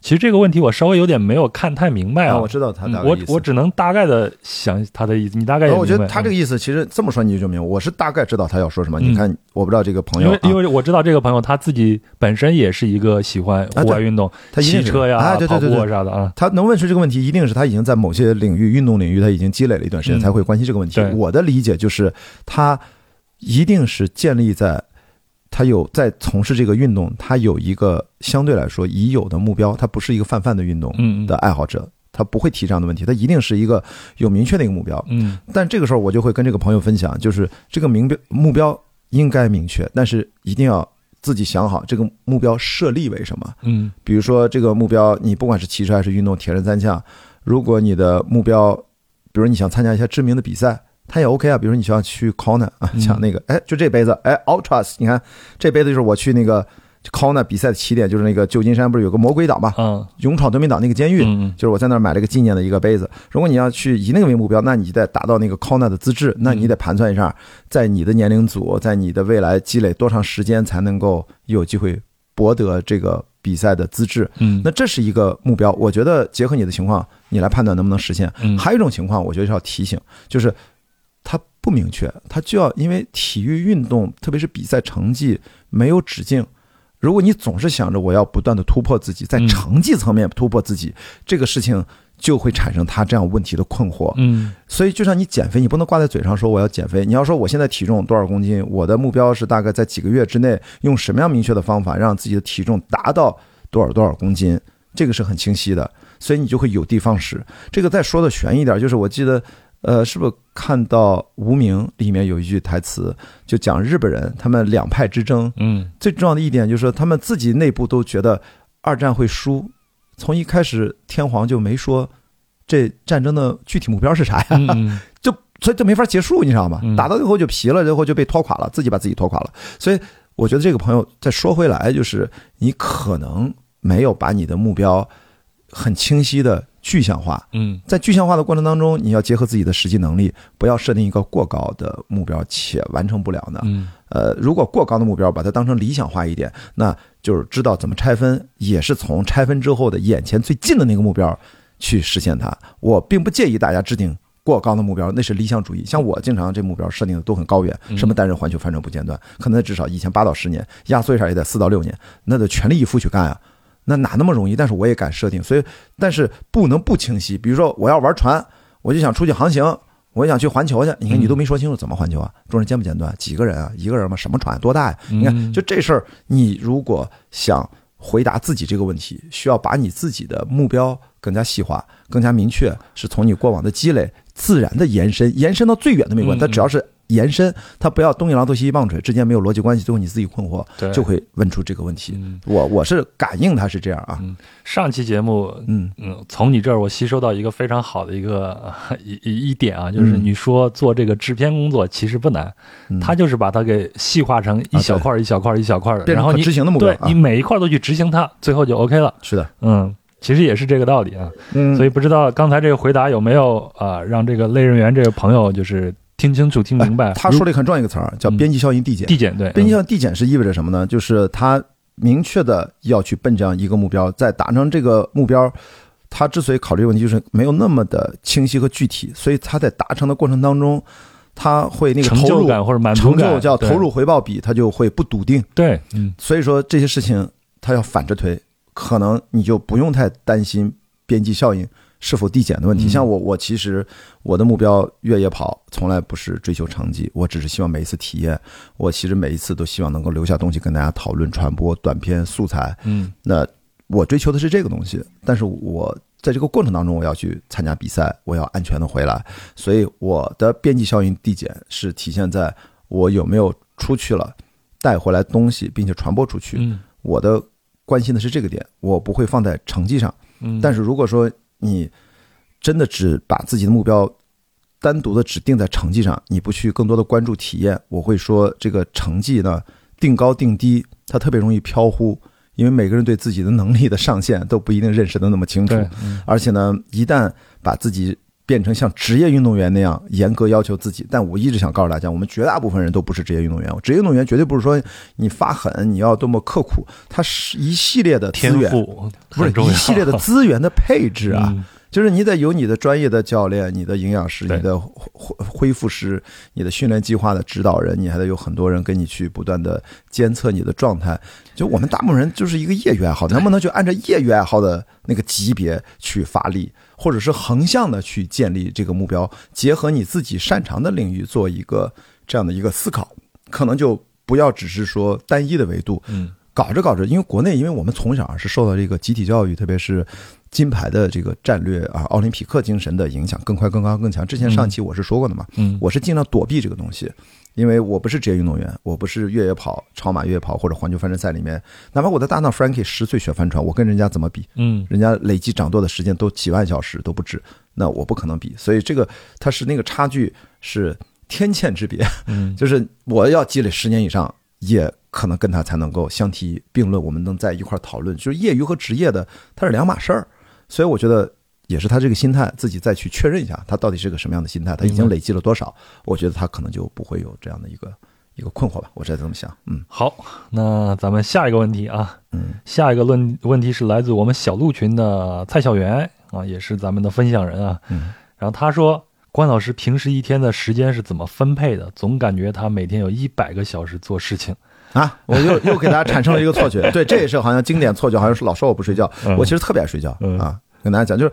其实这个问题我稍微有点没有看太明白啊。我知道他我我只能大概的想他的意思。你大概我觉得他这个意思其实这么说你就明白。我是大概知道他要说什么。你看，我不知道这个朋友，因为因为我知道这个朋友他自己本身也是一个喜欢户外运动，他骑车呀、跑步啥的啊。他能问出这个问题，一定是他已经在某些领域运动领域他已经积累了一段时间才会关心这个问题。我的理解就是他一定是建立在。他有在从事这个运动，他有一个相对来说已有的目标，他不是一个泛泛的运动的爱好者，他不会提这样的问题，他一定是一个有明确的一个目标。嗯，但这个时候我就会跟这个朋友分享，就是这个明标目标应该明确，但是一定要自己想好这个目标设立为什么。嗯，比如说这个目标，你不管是骑车还是运动，铁人三项，如果你的目标，比如你想参加一些知名的比赛。他也 OK 啊，比如你需要去 Kona 啊，抢那个，哎，就这杯子，哎，Ultras，你看这杯子就是我去那个 Kona 比赛的起点，就是那个旧金山不是有个魔鬼岛嘛，嗯，勇闯夺命岛那个监狱，就是我在那儿买了个纪念的一个杯子。如果你要去以那个为目标，那你得达到那个 Kona 的资质，那你得盘算一下，在你的年龄组，在你的未来积累多长时间才能够有机会博得这个比赛的资质。嗯，那这是一个目标，我觉得结合你的情况，你来判断能不能实现。嗯，还有一种情况，我觉得是要提醒，就是。它不明确，它就要因为体育运动，特别是比赛成绩没有止境。如果你总是想着我要不断的突破自己，在成绩层面突破自己，这个事情就会产生他这样问题的困惑。嗯，所以就像你减肥，你不能挂在嘴上说我要减肥，你要说我现在体重多少公斤，我的目标是大概在几个月之内用什么样明确的方法让自己的体重达到多少多少公斤，这个是很清晰的。所以你就会有的放矢。这个再说的悬一点，就是我记得。呃，是不是看到《无名》里面有一句台词，就讲日本人他们两派之争？嗯，最重要的一点就是说，他们自己内部都觉得二战会输。从一开始，天皇就没说这战争的具体目标是啥呀？就所以就没法结束，你知道吗？打到最后就皮了，最后就被拖垮了，自己把自己拖垮了。所以我觉得这个朋友再说回来，就是你可能没有把你的目标很清晰的。具象化，嗯，在具象化的过程当中，你要结合自己的实际能力，不要设定一个过高的目标且完成不了的。嗯，呃，如果过高的目标把它当成理想化一点，那就是知道怎么拆分，也是从拆分之后的眼前最近的那个目标去实现它。我并不介意大家制定过高的目标，那是理想主义。像我经常这目标设定的都很高远，什么单人环球帆船不间断，可能至少以前八到十年，压缩一下也得四到六年，那得全力以赴去干啊。那哪那么容易？但是我也敢设定，所以但是不能不清晰。比如说我要玩船，我就想出去航行，我想去环球去。你看你都没说清楚怎么环球啊？众人间不间断？几个人啊？一个人吗？什么船？多大呀？你看就这事儿，你如果想回答自己这个问题，需要把你自己的目标更加细化、更加明确，是从你过往的积累自然的延伸，延伸到最远的没关系。它只要是。延伸，它不要东一榔头西一棒槌，之间没有逻辑关系，最后你自己困惑，就会问出这个问题。我我是感应它是这样啊。上期节目，嗯嗯，从你这儿我吸收到一个非常好的一个 一一点啊，就是你说做这个制片工作其实不难，他就是把它给细化成一小块一小块一小块的，然后你执行的目标，对你每一块都去执行它，最后就 OK 了。是的，嗯，其实也是这个道理啊。嗯，所以不知道刚才这个回答有没有啊，让这个类人猿这个朋友就是。听清楚、听明白。他说了一个很重要一个词儿，叫边际效应递减。递减对，边际效应递减是意味着什么呢？就是他明确的要去奔这样一个目标，在达成这个目标，他之所以考虑问题，就是没有那么的清晰和具体，所以他在达成的过程当中，他会那个成就感或者满足感叫投入回报比，他就会不笃定。对，嗯，所以说这些事情他要反着推，可能你就不用太担心边际效应。是否递减的问题？像我，我其实我的目标越野跑从来不是追求成绩，我只是希望每一次体验。我其实每一次都希望能够留下东西跟大家讨论、传播短片素材。嗯，那我追求的是这个东西，但是我在这个过程当中，我要去参加比赛，我要安全的回来。所以我的边际效应递减是体现在我有没有出去了，带回来东西，并且传播出去。嗯，我的关心的是这个点，我不会放在成绩上。嗯，但是如果说你真的只把自己的目标单独的只定在成绩上，你不去更多的关注体验，我会说这个成绩呢定高定低，它特别容易飘忽，因为每个人对自己的能力的上限都不一定认识的那么清楚。而且呢，一旦把自己变成像职业运动员那样严格要求自己，但我一直想告诉大家，我们绝大部分人都不是职业运动员。职业运动员绝对不是说你发狠，你要多么刻苦，它是一系列的资源，不是一系列的资源的配置啊。就是你得有你的专业的教练、你的营养师、你的恢恢复师、你的训练计划的指导人，你还得有很多人跟你去不断的监测你的状态。就我们大部分人就是一个业余爱好，能不能就按照业余爱好的那个级别去发力，或者是横向的去建立这个目标，结合你自己擅长的领域做一个这样的一个思考，可能就不要只是说单一的维度。嗯，搞着搞着，因为国内，因为我们从小是受到这个集体教育，特别是。金牌的这个战略啊，奥林匹克精神的影响更快、更高、更强。之前上期我是说过的嘛，嗯，我是尽量躲避这个东西，因为我不是职业运动员，我不是越野跑、超马越野跑或者环球帆船赛里面，哪怕我的搭档 Frankie 十岁学帆船，我跟人家怎么比？嗯，人家累计掌舵的时间都几万小时都不止，那我不可能比。所以这个它是那个差距是天堑之别，嗯，就是我要积累十年以上，也可能跟他才能够相提并论，我们能在一块讨论。就是业余和职业的，它是两码事儿。所以我觉得也是他这个心态，自己再去确认一下，他到底是个什么样的心态，他已经累积了多少？我觉得他可能就不会有这样的一个一个困惑吧。我是这么想。嗯，好，那咱们下一个问题啊，嗯，下一个论问题是来自我们小鹿群的蔡小元啊，也是咱们的分享人啊。嗯，然后他说，关老师平时一天的时间是怎么分配的？总感觉他每天有一百个小时做事情。啊！我又又给大家产生了一个错觉，对，这也是好像经典错觉，好像是老说我不睡觉，我其实特别爱睡觉啊。跟大家讲，就是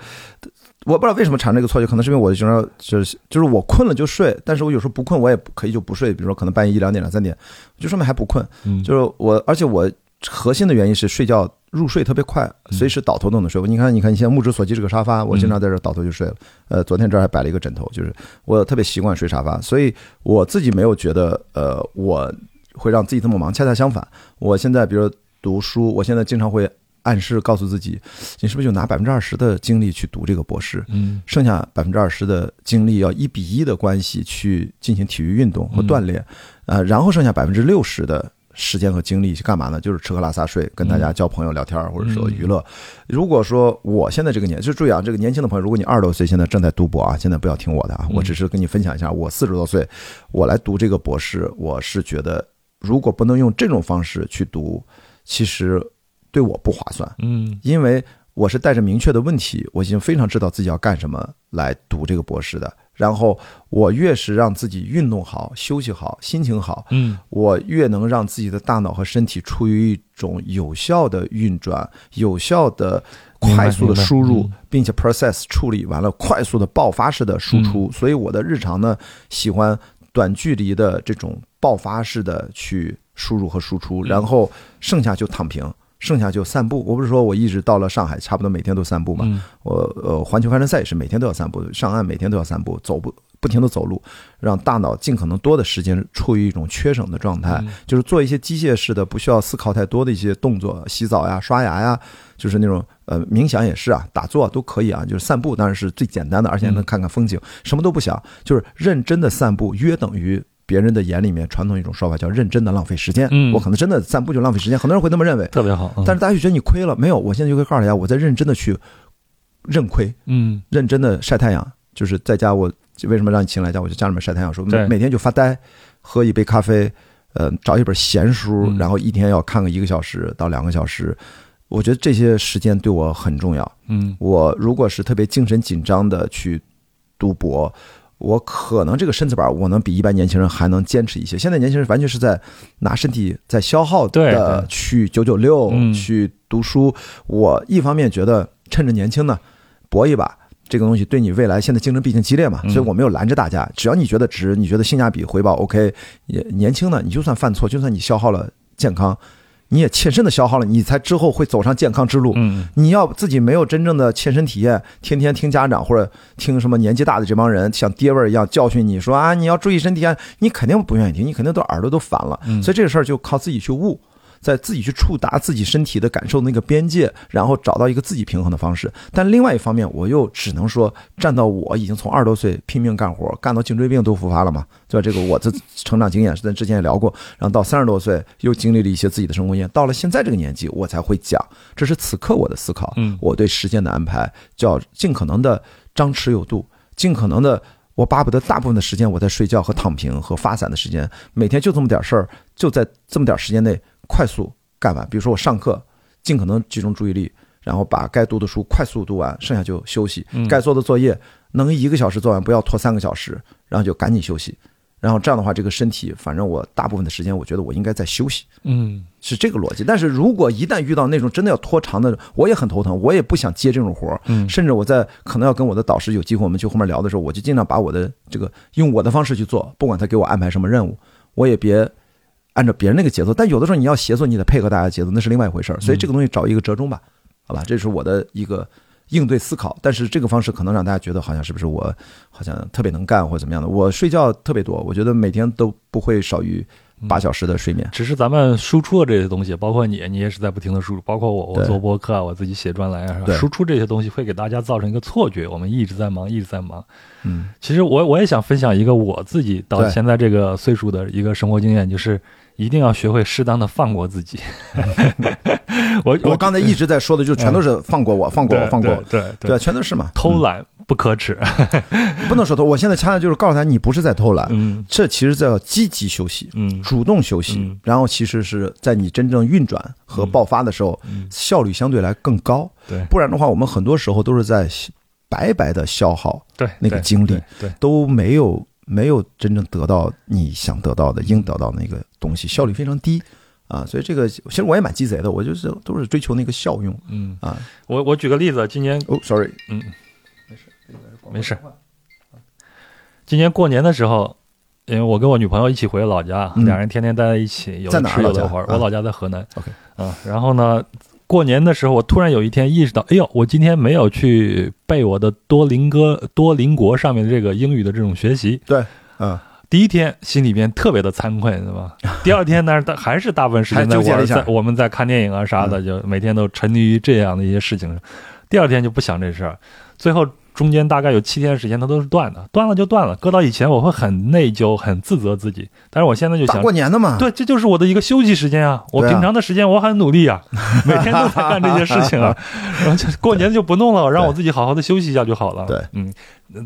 我不知道为什么产生这个错觉，可能是因为我经常就是就是我困了就睡，但是我有时候不困，我也可以就不睡。比如说可能半夜一两点、两三点，就说明还不困。就是我，而且我核心的原因是睡觉入睡特别快，随时倒头都能睡。你看，你看，你现在目之所及这个沙发，我经常在这倒头就睡了。呃，昨天这儿还摆了一个枕头，就是我特别习惯睡沙发，所以我自己没有觉得呃我。会让自己这么忙，恰恰相反。我现在比如读书，我现在经常会暗示告诉自己，你是不是就拿百分之二十的精力去读这个博士？嗯，剩下百分之二十的精力要一比一的关系去进行体育运动和锻炼，呃，然后剩下百分之六十的。时间和精力去干嘛呢？就是吃喝拉撒睡，跟大家交朋友、聊天，或者说娱乐。如果说我现在这个年，就注意啊，这个年轻的朋友，如果你二十多岁，现在正在读博啊，现在不要听我的啊，我只是跟你分享一下，我四十多岁，我来读这个博士，我是觉得。如果不能用这种方式去读，其实对我不划算。嗯，因为我是带着明确的问题，我已经非常知道自己要干什么来读这个博士的。然后我越是让自己运动好、休息好、心情好，嗯，我越能让自己的大脑和身体处于一种有效的运转、有效的快速的输入，并且 process 处理完了，快速的爆发式的输出。所以我的日常呢，喜欢短距离的这种。爆发式的去输入和输出，然后剩下就躺平，剩下就散步。我不是说我一直到了上海，差不多每天都散步嘛。我呃，环球帆船赛也是每天都要散步，上岸每天都要散步，走不不停的走路，让大脑尽可能多的时间处于一种缺省的状态，就是做一些机械式的、不需要思考太多的一些动作，洗澡呀、刷牙呀，就是那种呃冥想也是啊，打坐都可以啊，就是散步当然是最简单的，而且能看看风景，什么都不想，就是认真的散步，约等于。别人的眼里面，传统一种说法叫认真的浪费时间。嗯，我可能真的散步就浪费时间，很多人会那么认为。特别好，但是大家就觉得你亏了。没有，我现在就会告诉大家，我在认真的去认亏。嗯，认真的晒太阳，就是在家我为什么让你勤来家？我就家里面晒太阳，说每每天就发呆，喝一杯咖啡，呃，找一本闲书，然后一天要看个一个小时到两个小时。我觉得这些时间对我很重要。嗯，我如果是特别精神紧张的去读博，我可能这个身子板我能比一般年轻人还能坚持一些。现在年轻人完全是在拿身体在消耗的去九九六去读书。我一方面觉得趁着年轻呢，搏一把，这个东西对你未来现在竞争毕竟激烈嘛，所以我没有拦着大家。只要你觉得值，你觉得性价比回报 OK，也年轻呢，你就算犯错，就算你消耗了健康。你也切身的消耗了，你才之后会走上健康之路。嗯，你要自己没有真正的切身体验，天天听家长或者听什么年纪大的这帮人像爹味儿一样教训你说啊，你要注意身体啊，你肯定不愿意听，你肯定都耳朵都烦了。所以这个事儿就靠自己去悟。在自己去触达自己身体的感受那个边界，然后找到一个自己平衡的方式。但另外一方面，我又只能说，站到我已经从二十多岁拼命干活，干到颈椎病都复发了嘛，对吧？这个我的成长经验是在之前也聊过。然后到三十多岁，又经历了一些自己的生活经验。到了现在这个年纪，我才会讲，这是此刻我的思考。嗯，我对时间的安排，叫尽可能的张弛有度，尽可能的，我巴不得大部分的时间我在睡觉和躺平和发散的时间，每天就这么点事儿，就在这么点时间内。快速干完，比如说我上课，尽可能集中注意力，然后把该读的书快速读完，剩下就休息。该做的作业能一个小时做完，不要拖三个小时，然后就赶紧休息。然后这样的话，这个身体，反正我大部分的时间，我觉得我应该在休息。嗯，是这个逻辑。但是如果一旦遇到那种真的要拖长的，我也很头疼，我也不想接这种活儿。嗯，甚至我在可能要跟我的导师有机会，我们去后面聊的时候，我就尽量把我的这个用我的方式去做，不管他给我安排什么任务，我也别。按照别人那个节奏，但有的时候你要协作，你得配合大家节奏，那是另外一回事儿。所以这个东西找一个折中吧，好吧，这是我的一个应对思考。但是这个方式可能让大家觉得好像是不是我好像特别能干或者怎么样的？我睡觉特别多，我觉得每天都不会少于。八小时的睡眠，只是咱们输出的这些东西，包括你，你也是在不停的输出，包括我，我做播客啊，我自己写专栏啊，输出这些东西会给大家造成一个错觉，我们一直在忙，一直在忙。嗯，其实我我也想分享一个我自己到现在这个岁数的一个生活经验，就是一定要学会适当的放过自己。我我刚才一直在说的，就全都是放过我，放过我，放过我，对对，全都是嘛，偷懒。不可耻，不能说偷。我现在恰恰就是告诉他，你不是在偷懒，嗯，这其实叫积极休息，嗯，主动休息，然后其实是在你真正运转和爆发的时候，效率相对来更高。对，不然的话，我们很多时候都是在白白的消耗，对那个精力，对，都没有没有真正得到你想得到的、应得到那个东西，效率非常低啊。所以这个其实我也蛮鸡贼的，我就是都是追求那个效用，嗯啊。我我举个例子，今年哦，sorry，嗯。没事。没事今年过年的时候，因为我跟我女朋友一起回老家，两人天天待在一起，有吃有的玩。我老家在河南。OK，啊，然后呢，过年的时候，我突然有一天意识到，哎呦，我今天没有去背我的多邻哥多邻国上面的这个英语的这种学习。对，嗯，第一天心里边特别的惭愧，对吧？第二天呢，但是还是大部分时间在玩，在我们在看电影啊啥的，就每天都沉溺于这样的一些事情。第二天就不想这事儿，最后。中间大概有七天时间，它都是断的，断了就断了。搁到以前，我会很内疚、很自责自己。但是我现在就想，过年的嘛，对，这就是我的一个休息时间啊。我平常的时间我很努力啊，每天都在干这些事情啊。然后就过年就不弄了，让我自己好好的休息一下就好了。对，嗯。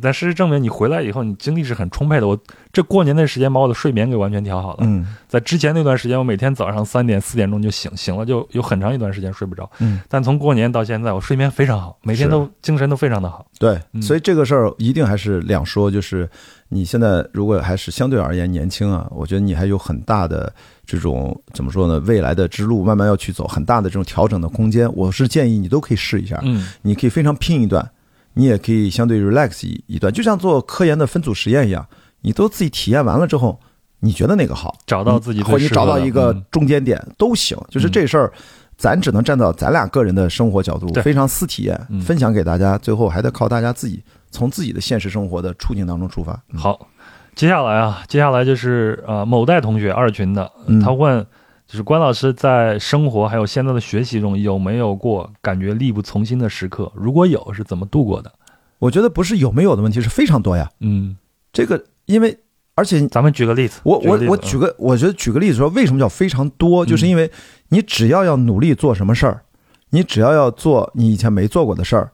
但事实证明，你回来以后，你精力是很充沛的。我这过年那时间把我的睡眠给完全调好了。嗯，在之前那段时间，我每天早上三点四点钟就醒，醒了就有很长一段时间睡不着。嗯，但从过年到现在，我睡眠非常好，每天都精神都非常的好。对，所以这个事儿一定还是两说。就是你现在如果还是相对而言年轻啊，我觉得你还有很大的这种怎么说呢？未来的之路慢慢要去走，很大的这种调整的空间。我是建议你都可以试一下。嗯，你可以非常拼一段。你也可以相对 relax 一一段，就像做科研的分组实验一样，你都自己体验完了之后，你觉得哪个好，找到自己或者你找到一个中间点都行。就是这事儿，咱只能站到咱俩个人的生活角度，非常私体验，分享给大家。最后还得靠大家自己从自己的现实生活的处境当中出发。好，接下来啊，接下来就是呃某代同学二群的，他问。就是关老师在生活还有现在的学习中有没有过感觉力不从心的时刻？如果有，是怎么度过的？我觉得不是有没有的问题，是非常多呀。嗯，这个因为而且咱们举个例子，我我我举个，我觉得举个例子说，为什么叫非常多？就是因为你只要要努力做什么事儿，你只要要做你以前没做过的事儿，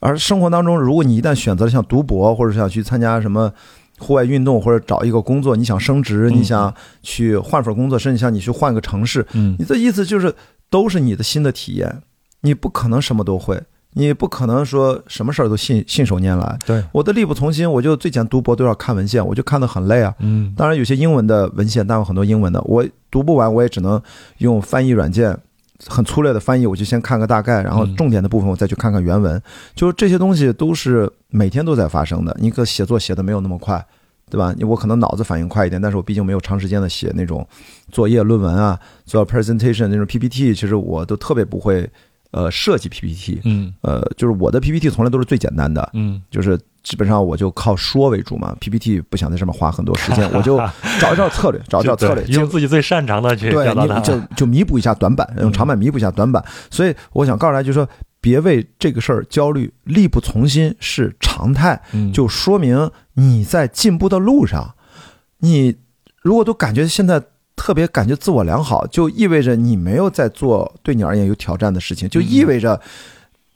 而生活当中，如果你一旦选择了像读博，或者想去参加什么户外运动，或者找一个工作，你想升职，你想去换份工作，甚至像你去换个城市，嗯，你的意思就是都是你的新的体验，你不可能什么都会，你不可能说什么事儿都信信手拈来。对，我的力不从心，我就最简读博都要看文献，我就看得很累啊。嗯，当然有些英文的文献，但有很多英文的，我读不完，我也只能用翻译软件。很粗略的翻译，我就先看个大概，然后重点的部分我再去看看原文。就是这些东西都是每天都在发生的。你可写作写的没有那么快，对吧？我可能脑子反应快一点，但是我毕竟没有长时间的写那种作业论文啊，做 presentation 那种 PPT，其实我都特别不会。呃，设计 PPT，嗯，呃，就是我的 PPT 从来都是最简单的，嗯，就是基本上我就靠说为主嘛，PPT 不想在上面花很多时间，我就 找一找策略，找一找策略，用自己最擅长的去对，就就弥补一下短板，用长板弥补一下短板。所以我想告诉大家，就是说，别为这个事儿焦虑，力不从心是常态，就说明你在进步的路上。你如果都感觉现在。特别感觉自我良好，就意味着你没有在做对你而言有挑战的事情，就意味着，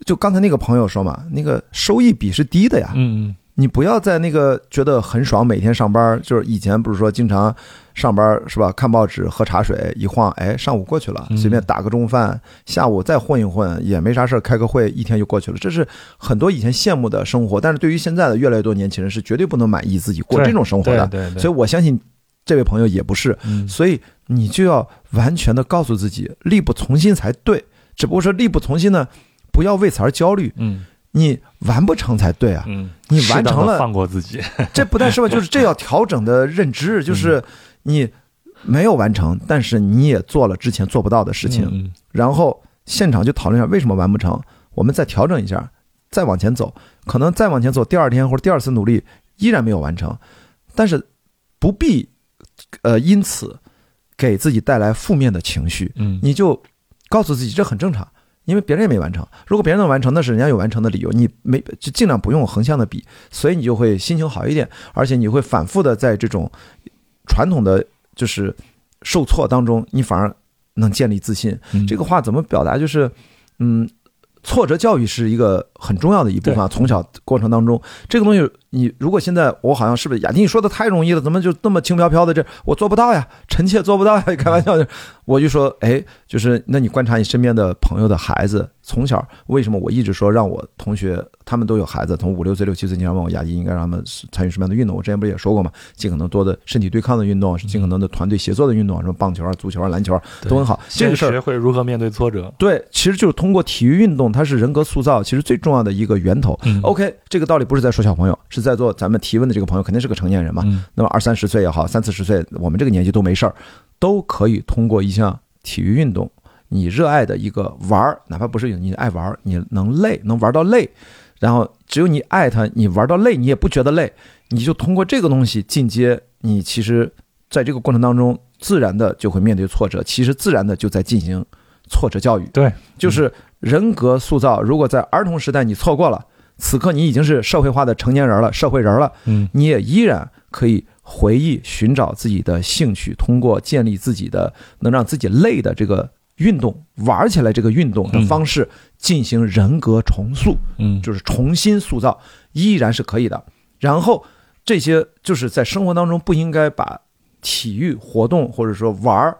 就刚才那个朋友说嘛，那个收益比是低的呀。嗯嗯。你不要在那个觉得很爽，每天上班就是以前不是说经常上班是吧？看报纸、喝茶水，一晃哎，上午过去了，随便打个中饭，下午再混一混也没啥事开个会，一天就过去了。这是很多以前羡慕的生活，但是对于现在的越来越多年轻人是绝对不能满意自己过这种生活的。对对。所以我相信。这位朋友也不是，所以你就要完全的告诉自己力不从心才对。只不过说力不从心呢，不要为此而焦虑。嗯，你完不成才对啊。嗯，你完成了放过自己，这不但是吧，就是这要调整的认知，就是你没有完成，但是你也做了之前做不到的事情。然后现场就讨论一下为什么完不成，我们再调整一下，再往前走。可能再往前走，第二天或者第二次努力依然没有完成，但是不必。呃，因此给自己带来负面的情绪，嗯，你就告诉自己这很正常，因为别人也没完成。如果别人能完成，那是人家有完成的理由，你没就尽量不用横向的比，所以你就会心情好一点，而且你会反复的在这种传统的就是受挫当中，你反而能建立自信。这个话怎么表达？就是，嗯。挫折教育是一个很重要的一部分。从小过程当中，这个东西，你如果现在我好像是不是雅迪？你说的太容易了，怎么就那么轻飘飘的？这我做不到呀，臣妾做不到呀！开玩笑，我就说，哎，就是那你观察你身边的朋友的孩子。从小为什么我一直说让我同学他们都有孩子，从五六岁、六七岁经常问我雅迪应该让他们参与什么样的运动？我之前不是也说过吗？尽可能多的身体对抗的运动，尽可能的团队协作的运动，什么棒球啊、足球啊、篮球都很好。这个事儿学会如何面对挫折，对，其实就是通过体育运动，它是人格塑造其实最重要的一个源头。OK，这个道理不是在说小朋友，是在座咱们提问的这个朋友，肯定是个成年人嘛。那么二三十岁也好，三四十岁，我们这个年纪都没事儿，都可以通过一项体育运动。你热爱的一个玩儿，哪怕不是你爱玩儿，你能累，能玩到累，然后只有你爱它，你玩到累，你也不觉得累，你就通过这个东西进阶。你其实在这个过程当中，自然的就会面对挫折，其实自然的就在进行挫折教育。对，就是人格塑造。如果在儿童时代你错过了，此刻你已经是社会化的成年人了，社会人了，嗯，你也依然可以回忆、寻找自己的兴趣，通过建立自己的能让自己累的这个。运动玩起来，这个运动的方式进行人格重塑，嗯，就是重新塑造，依然是可以的。然后这些就是在生活当中不应该把体育活动或者说玩儿，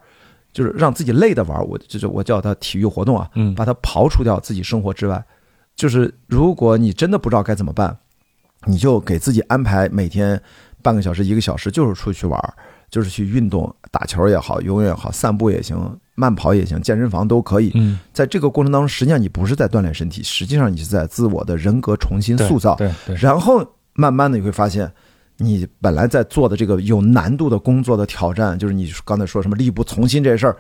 就是让自己累的玩儿，我就是我叫它体育活动啊，嗯，把它刨除掉自己生活之外。就是如果你真的不知道该怎么办，你就给自己安排每天半个小时、一个小时，就是出去玩儿。就是去运动，打球也好，游泳也好，散步也行，慢跑也行，健身房都可以。嗯，在这个过程当中，实际上你不是在锻炼身体，实际上你是在自我的人格重新塑造。对对。然后慢慢的你会发现，你本来在做的这个有难度的工作的挑战，就是你刚才说什么力不从心这事儿。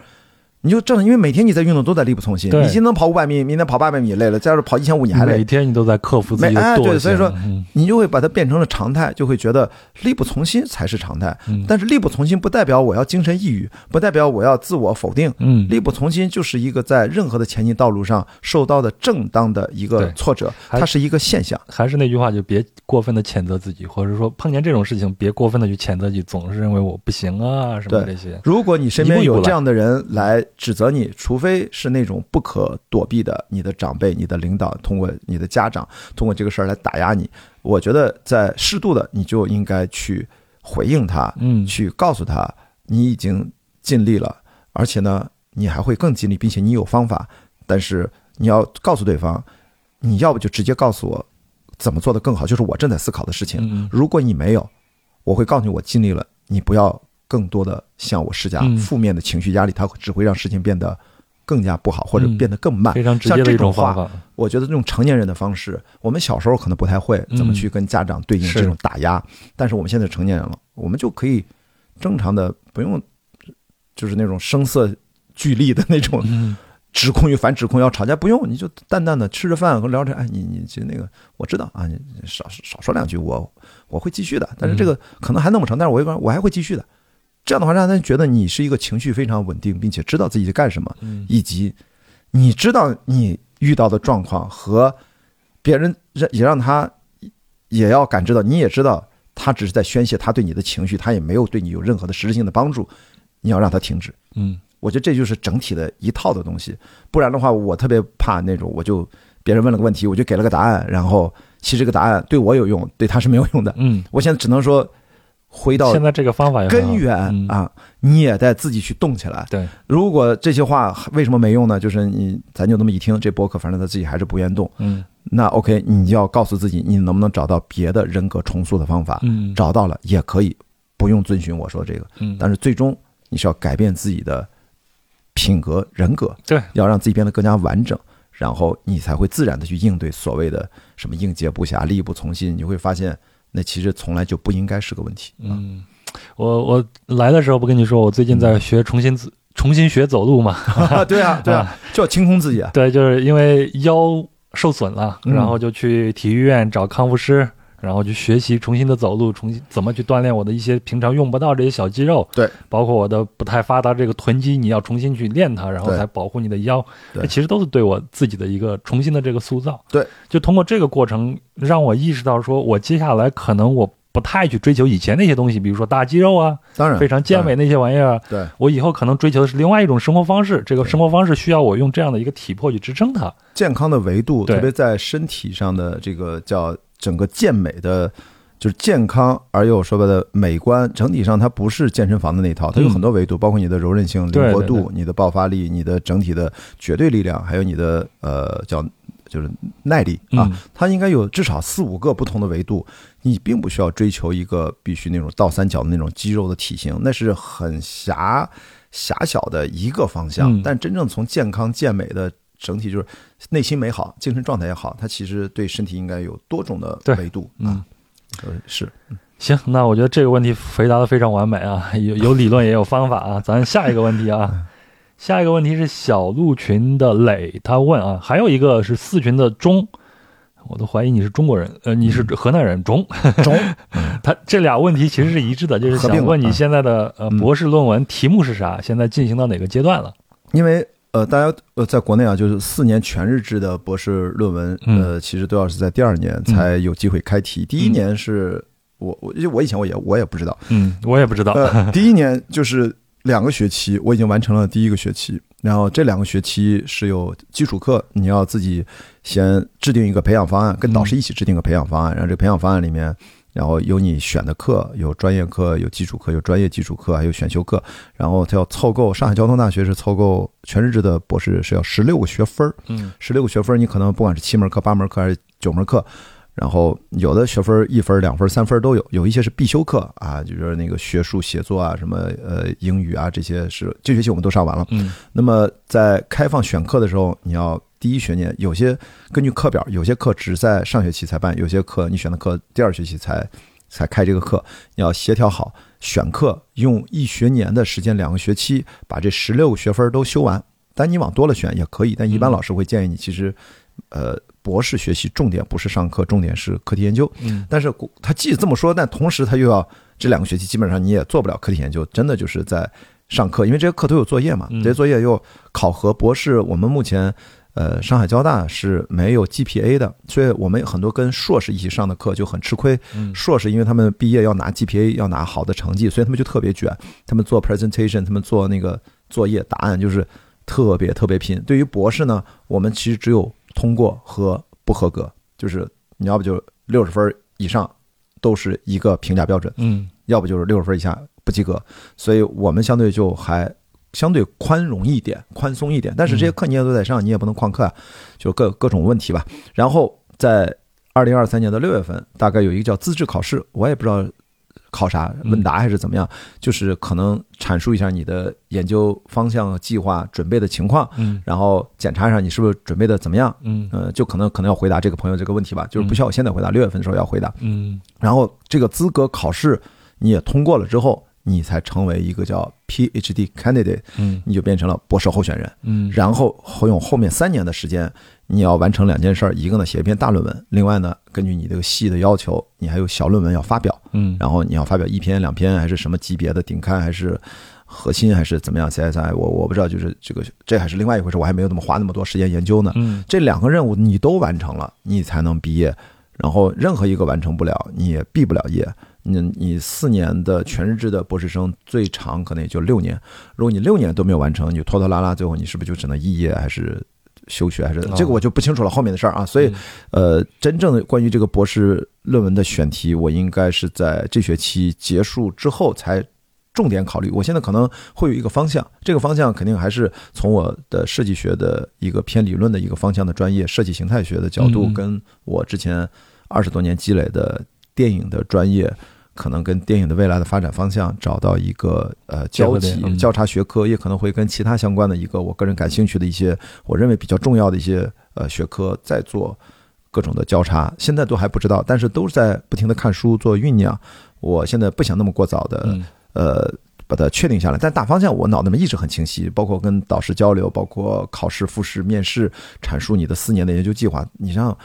你就正因为每天你在运动都在力不从心，你今天能跑五百米，明天跑八百米累了，再要是跑一千五你还累。每天你都在克服自己的惰性。对，所以说你就会把它变成了常态，就会觉得力不从心才是常态。但是力不从心不代表我要精神抑郁，不代表我要自我否定。嗯，力不从心就是一个在任何的前进道路上受到的正当的一个挫折，它是一个现象。还是那句话，就别过分的谴责自己，或者说碰见这种事情别过分的去谴责自己，总是认为我不行啊什么这些。如果你身边有这样的人来。指责你，除非是那种不可躲避的，你的长辈、你的领导通过你的家长通过这个事儿来打压你。我觉得在适度的，你就应该去回应他，嗯，去告诉他你已经尽力了，而且呢，你还会更尽力，并且你有方法。但是你要告诉对方，你要不就直接告诉我怎么做的更好，就是我正在思考的事情。如果你没有，我会告诉你我尽力了，你不要。更多的向我施加负面的情绪压力，它只会让事情变得更加不好，或者变得更慢。非常直接的一种话。我觉得这种成年人的方式，我们小时候可能不太会怎么去跟家长对应这种打压，但是我们现在成年人了，我们就可以正常的不用，就是那种声色俱厉的那种指控与反指控，要吵架不用，你就淡淡的吃着饭和聊着，哎，你你就那个我知道啊，你少少说两句，我我会继续的。但是这个可能还弄不成，但是我一般我还会继续的。这样的话，让他觉得你是一个情绪非常稳定，并且知道自己在干什么，以及你知道你遇到的状况和别人让也让他也要感知到，你也知道他只是在宣泄他对你的情绪，他也没有对你有任何的实质性的帮助。你要让他停止。嗯，我觉得这就是整体的一套的东西。不然的话，我特别怕那种，我就别人问了个问题，我就给了个答案，然后其实这个答案对我有用，对他是没有用的。嗯，我现在只能说。回到现在这个方法根源啊，你也得自己去动起来。对，如果这些话为什么没用呢？就是你咱就那么一听，这博客反正他自己还是不愿动。嗯，那 OK，你要告诉自己，你能不能找到别的人格重塑的方法？嗯，找到了也可以，不用遵循我说这个。嗯，但是最终你是要改变自己的品格人格，对，要让自己变得更加完整，然后你才会自然的去应对所谓的什么应接不暇、力不从心。你会发现。那其实从来就不应该是个问题。嗯，我我来的时候不跟你说，我最近在学重新自重新学走路嘛？对啊，对啊，就要清空自己啊。对，就是因为腰受损了，然后就去体育院找康复师。然后去学习重新的走路，重新怎么去锻炼我的一些平常用不到这些小肌肉，对，包括我的不太发达这个臀肌，你要重新去练它，然后才保护你的腰。对，其实都是对我自己的一个重新的这个塑造。对，就通过这个过程，让我意识到，说我接下来可能我不太去追求以前那些东西，比如说大肌肉啊，当然非常健美那些玩意儿。对，我以后可能追求的是另外一种生活方式，这个生活方式需要我用这样的一个体魄去支撑它。健康的维度，特别在身体上的这个叫整个健美的。就是健康而又说白了美观，整体上它不是健身房的那套，它有很多维度，包括你的柔韧性、灵活度、你的爆发力、你的整体的绝对力量，还有你的呃叫就是耐力啊，它应该有至少四五个不同的维度。你并不需要追求一个必须那种倒三角的那种肌肉的体型，那是很狭狭小的一个方向。但真正从健康健美的整体，就是内心美好、精神状态也好，它其实对身体应该有多种的维度啊。是，行，那我觉得这个问题回答的非常完美啊，有有理论也有方法啊。咱下一个问题啊，下一个问题是小鹿群的磊他问啊，还有一个是四群的钟，我都怀疑你是中国人，呃，你是河南人钟钟，他这俩问题其实是一致的，就是想问你现在的呃博士论文题目是啥，现在进行到哪个阶段了？因为。呃，大家呃，在国内啊，就是四年全日制的博士论文，呃，其实都要是在第二年才有机会开题。第一年是我我因为我以前我也我也不知道，嗯，我也不知道。第一年就是两个学期，我已经完成了第一个学期，然后这两个学期是有基础课，你要自己先制定一个培养方案，跟导师一起制定个培养方案，然后这个培养方案里面。然后有你选的课，有专业课，有基础课，有专业基础课，还有选修课。然后他要凑够，上海交通大学是凑够全日制的博士是要十六个学分儿。嗯，十六个学分儿，你可能不管是七门课、八门课还是九门课，然后有的学分一分、两分、三分都有，有一些是必修课啊，就是那个学术写作啊，什么呃英语啊这些是这学期我们都上完了。嗯，那么在开放选课的时候，你要。第一学年有些根据课表，有些课只在上学期才办，有些课你选的课第二学期才才开这个课，你要协调好选课，用一学年的时间，两个学期把这十六个学分都修完。但你往多了选也可以，但一般老师会建议你，其实，呃，博士学习重点不是上课，重点是课题研究。嗯，但是他既这么说，但同时他又要这两个学期基本上你也做不了课题研究，真的就是在上课，因为这些课都有作业嘛，这些作业又考核博士。我们目前。呃，上海交大是没有 GPA 的，所以我们很多跟硕士一起上的课就很吃亏。硕士因为他们毕业要拿 GPA，要拿好的成绩，所以他们就特别卷。他们做 presentation，他们做那个作业答案就是特别特别拼。对于博士呢，我们其实只有通过和不合格，就是你要不就六十分以上都是一个评价标准，嗯，要不就是六十分以下不及格。所以我们相对就还相对宽容一点、宽松一点。但是这些课你也都在上，你也不能旷课啊，就各各种问题吧。然后在二零二三年的六月份，大概有一个叫资质考试，我也不知道。考啥问答还是怎么样？就是可能阐述一下你的研究方向、计划、准备的情况，嗯，然后检查一下你是不是准备的怎么样，嗯，呃，就可能可能要回答这个朋友这个问题吧，就是不需要我现在回答，六月份的时候要回答，嗯，然后这个资格考试你也通过了之后，你才成为一个叫 PhD candidate，嗯，你就变成了博士候选人，嗯，然后会用后面三年的时间。你要完成两件事儿，一个呢写一篇大论文，另外呢根据你这个系的要求，你还有小论文要发表，嗯，然后你要发表一篇两篇还是什么级别的顶刊还是核心还是怎么样？CSI 我我不知道，就是这个这还是另外一回事，我还没有那么花那么多时间研究呢。嗯，这两个任务你都完成了，你才能毕业。然后任何一个完成不了，你也毕不了业。你你四年的全日制的博士生最长可能也就六年，如果你六年都没有完成，你拖拖拉拉，最后你是不是就只能肄业还是？休学还是？这个我就不清楚了后面的事儿啊，所以，呃，真正的关于这个博士论文的选题，我应该是在这学期结束之后才重点考虑。我现在可能会有一个方向，这个方向肯定还是从我的设计学的一个偏理论的一个方向的专业设计形态学的角度，跟我之前二十多年积累的电影的专业。可能跟电影的未来的发展方向找到一个呃交集交叉学科，也可能会跟其他相关的一个我个人感兴趣的一些我认为比较重要的一些呃学科在做各种的交叉。现在都还不知道，但是都是在不停的看书做酝酿。我现在不想那么过早的呃把它确定下来，但大方向我脑子里面一直很清晰，包括跟导师交流，包括考试、复试、面试，阐述你的四年的研究计划。你像。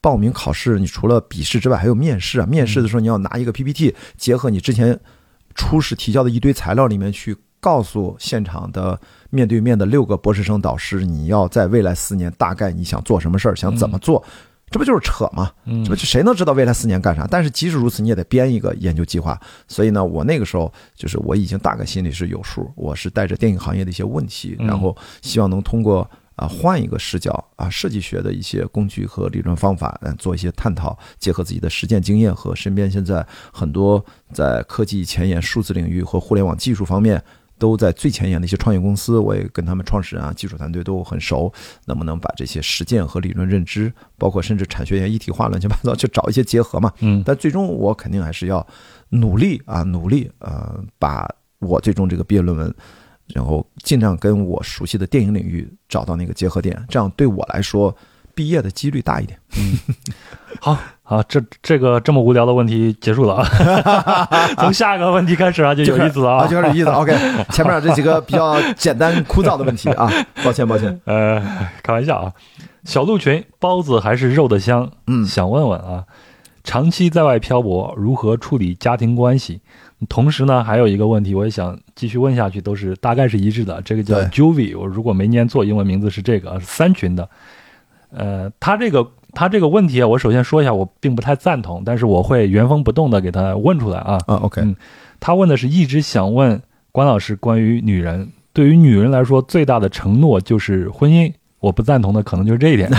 报名考试，你除了笔试之外，还有面试啊。面试的时候，你要拿一个 PPT，结合你之前初试提交的一堆材料里面去，告诉现场的面对面的六个博士生导师，你要在未来四年大概你想做什么事儿，想怎么做，这不就是扯吗？这不谁能知道未来四年干啥？但是即使如此，你也得编一个研究计划。所以呢，我那个时候就是我已经大概心里是有数，我是带着电影行业的一些问题，然后希望能通过。啊，换一个视角啊，设计学的一些工具和理论方法，嗯，做一些探讨，结合自己的实践经验和身边现在很多在科技前沿、数字领域和互联网技术方面都在最前沿的一些创业公司，我也跟他们创始人啊、技术团队都很熟，能不能把这些实践和理论认知，包括甚至产学研一体化、乱七八糟，去找一些结合嘛？嗯，但最终我肯定还是要努力啊，努力呃，把我最终这个毕业论文。然后尽量跟我熟悉的电影领域找到那个结合点，这样对我来说毕业的几率大一点。嗯，好，好，这这个这么无聊的问题结束了啊，从下一个问题开始啊，就有意思了啊，就开始有意思。OK，前面这几个比较简单枯燥的问题啊，抱歉抱歉。呃，开玩笑啊，小鹿群包子还是肉的香？嗯，想问问啊，长期在外漂泊，如何处理家庭关系？同时呢，还有一个问题，我也想继续问下去，都是大概是一致的。这个叫 Juvie，我如果没念错，英文名字是这个，是三群的。呃，他这个他这个问题啊，我首先说一下，我并不太赞同，但是我会原封不动的给他问出来啊。啊，OK。嗯，他问的是一直想问关老师关于女人，对于女人来说最大的承诺就是婚姻，我不赞同的可能就是这一点。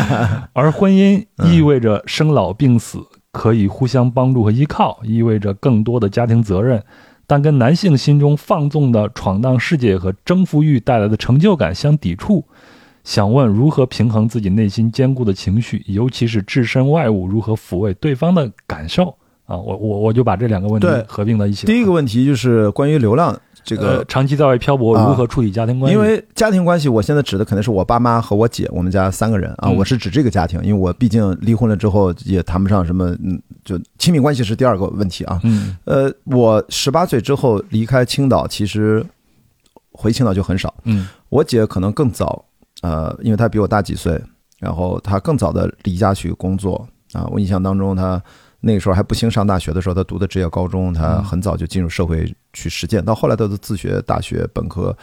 而婚姻意味着生老病死。可以互相帮助和依靠，意味着更多的家庭责任，但跟男性心中放纵的闯荡世界和征服欲带来的成就感相抵触。想问如何平衡自己内心坚固的情绪，尤其是置身外物如何抚慰对方的感受？啊，我我我就把这两个问题合并到一起。第一个问题就是关于流浪。这个长期在外漂泊，如何处理家庭关系？因为家庭关系，我现在指的肯定是我爸妈和我姐，我们家三个人啊。我是指这个家庭，因为我毕竟离婚了之后也谈不上什么，嗯，就亲密关系是第二个问题啊。嗯，呃，我十八岁之后离开青岛，其实回青岛就很少。嗯，我姐可能更早，呃，因为她比我大几岁，然后她更早的离家去工作啊。我印象当中，她。那个时候还不兴上大学的时候，他读的职业高中，他很早就进入社会去实践。到后来，他都自学大学本科、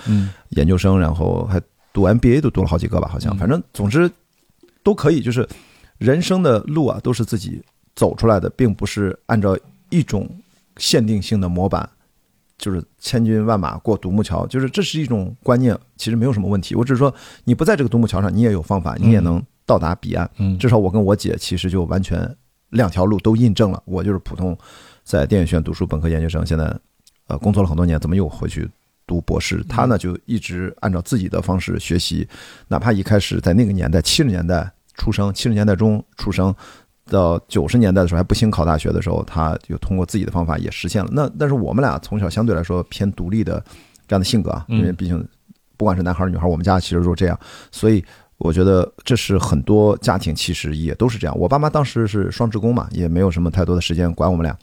研究生，然后还读 MBA，都读了好几个吧，好像。反正总之都可以，就是人生的路啊，都是自己走出来的，并不是按照一种限定性的模板就是千军万马过独木桥，就是这是一种观念，其实没有什么问题。我只是说，你不在这个独木桥上，你也有方法，你也能到达彼岸。嗯，至少我跟我姐其实就完全两条路都印证了。我就是普通在电影学院读书本科研究生，现在呃工作了很多年，怎么又回去读博士？他呢就一直按照自己的方式学习，哪怕一开始在那个年代七十年代出生，七十年代中出生。到九十年代的时候还不兴考大学的时候，他就通过自己的方法也实现了。那但是我们俩从小相对来说偏独立的这样的性格啊，因为毕竟不管是男孩儿女孩儿，我们家其实都是这样。所以我觉得这是很多家庭其实也都是这样。我爸妈当时是双职工嘛，也没有什么太多的时间管我们俩。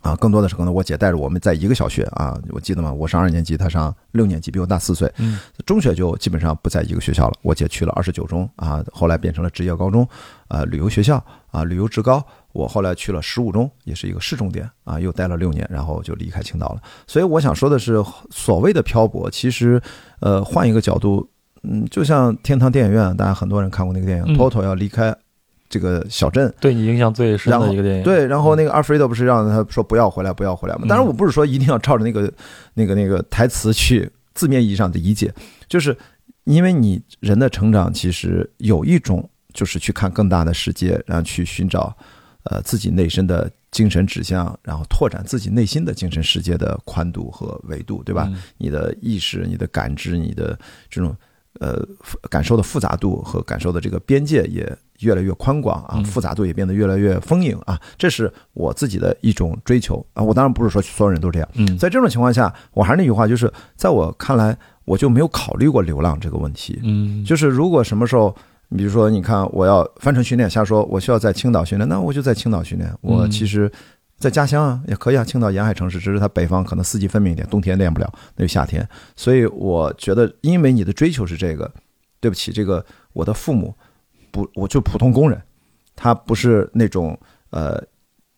啊，更多的是可能我姐带着我们在一个小学啊，我记得嘛？我上二年级，她上六年级，比我大四岁。嗯，中学就基本上不在一个学校了。我姐去了二十九中啊，后来变成了职业高中，啊，旅游学校啊，旅游职高。我后来去了十五中，也是一个市重点啊，又待了六年，然后就离开青岛了。所以我想说的是，所谓的漂泊，其实呃，换一个角度，嗯，就像天堂电影院，大家很多人看过那个电影，Toto 要离开。这个小镇对你影响最深的一个电影，对，然后那个阿弗雷德不是让他说不要回来，不要回来吗？当然，我不是说一定要照着那个、那个、那个台词去字面意义上的理解，就是因为你人的成长其实有一种就是去看更大的世界，然后去寻找呃自己内心的精神指向，然后拓展自己内心的精神世界的宽度和维度，对吧？你的意识、你的感知、你的这种呃感受的复杂度和感受的这个边界也。越来越宽广啊，复杂度也变得越来越丰盈啊，这是我自己的一种追求啊。我当然不是说所有人都这样。嗯，在这种情况下，我还是那句话，就是在我看来，我就没有考虑过流浪这个问题。嗯，就是如果什么时候，比如说你看我要帆船训练，瞎说，我需要在青岛训练，那我就在青岛训练。我其实，在家乡啊也可以啊，青岛沿海城市，只是它北方可能四季分明一点，冬天练不了，那就夏天。所以我觉得，因为你的追求是这个，对不起，这个我的父母。不，我就普通工人，他不是那种呃，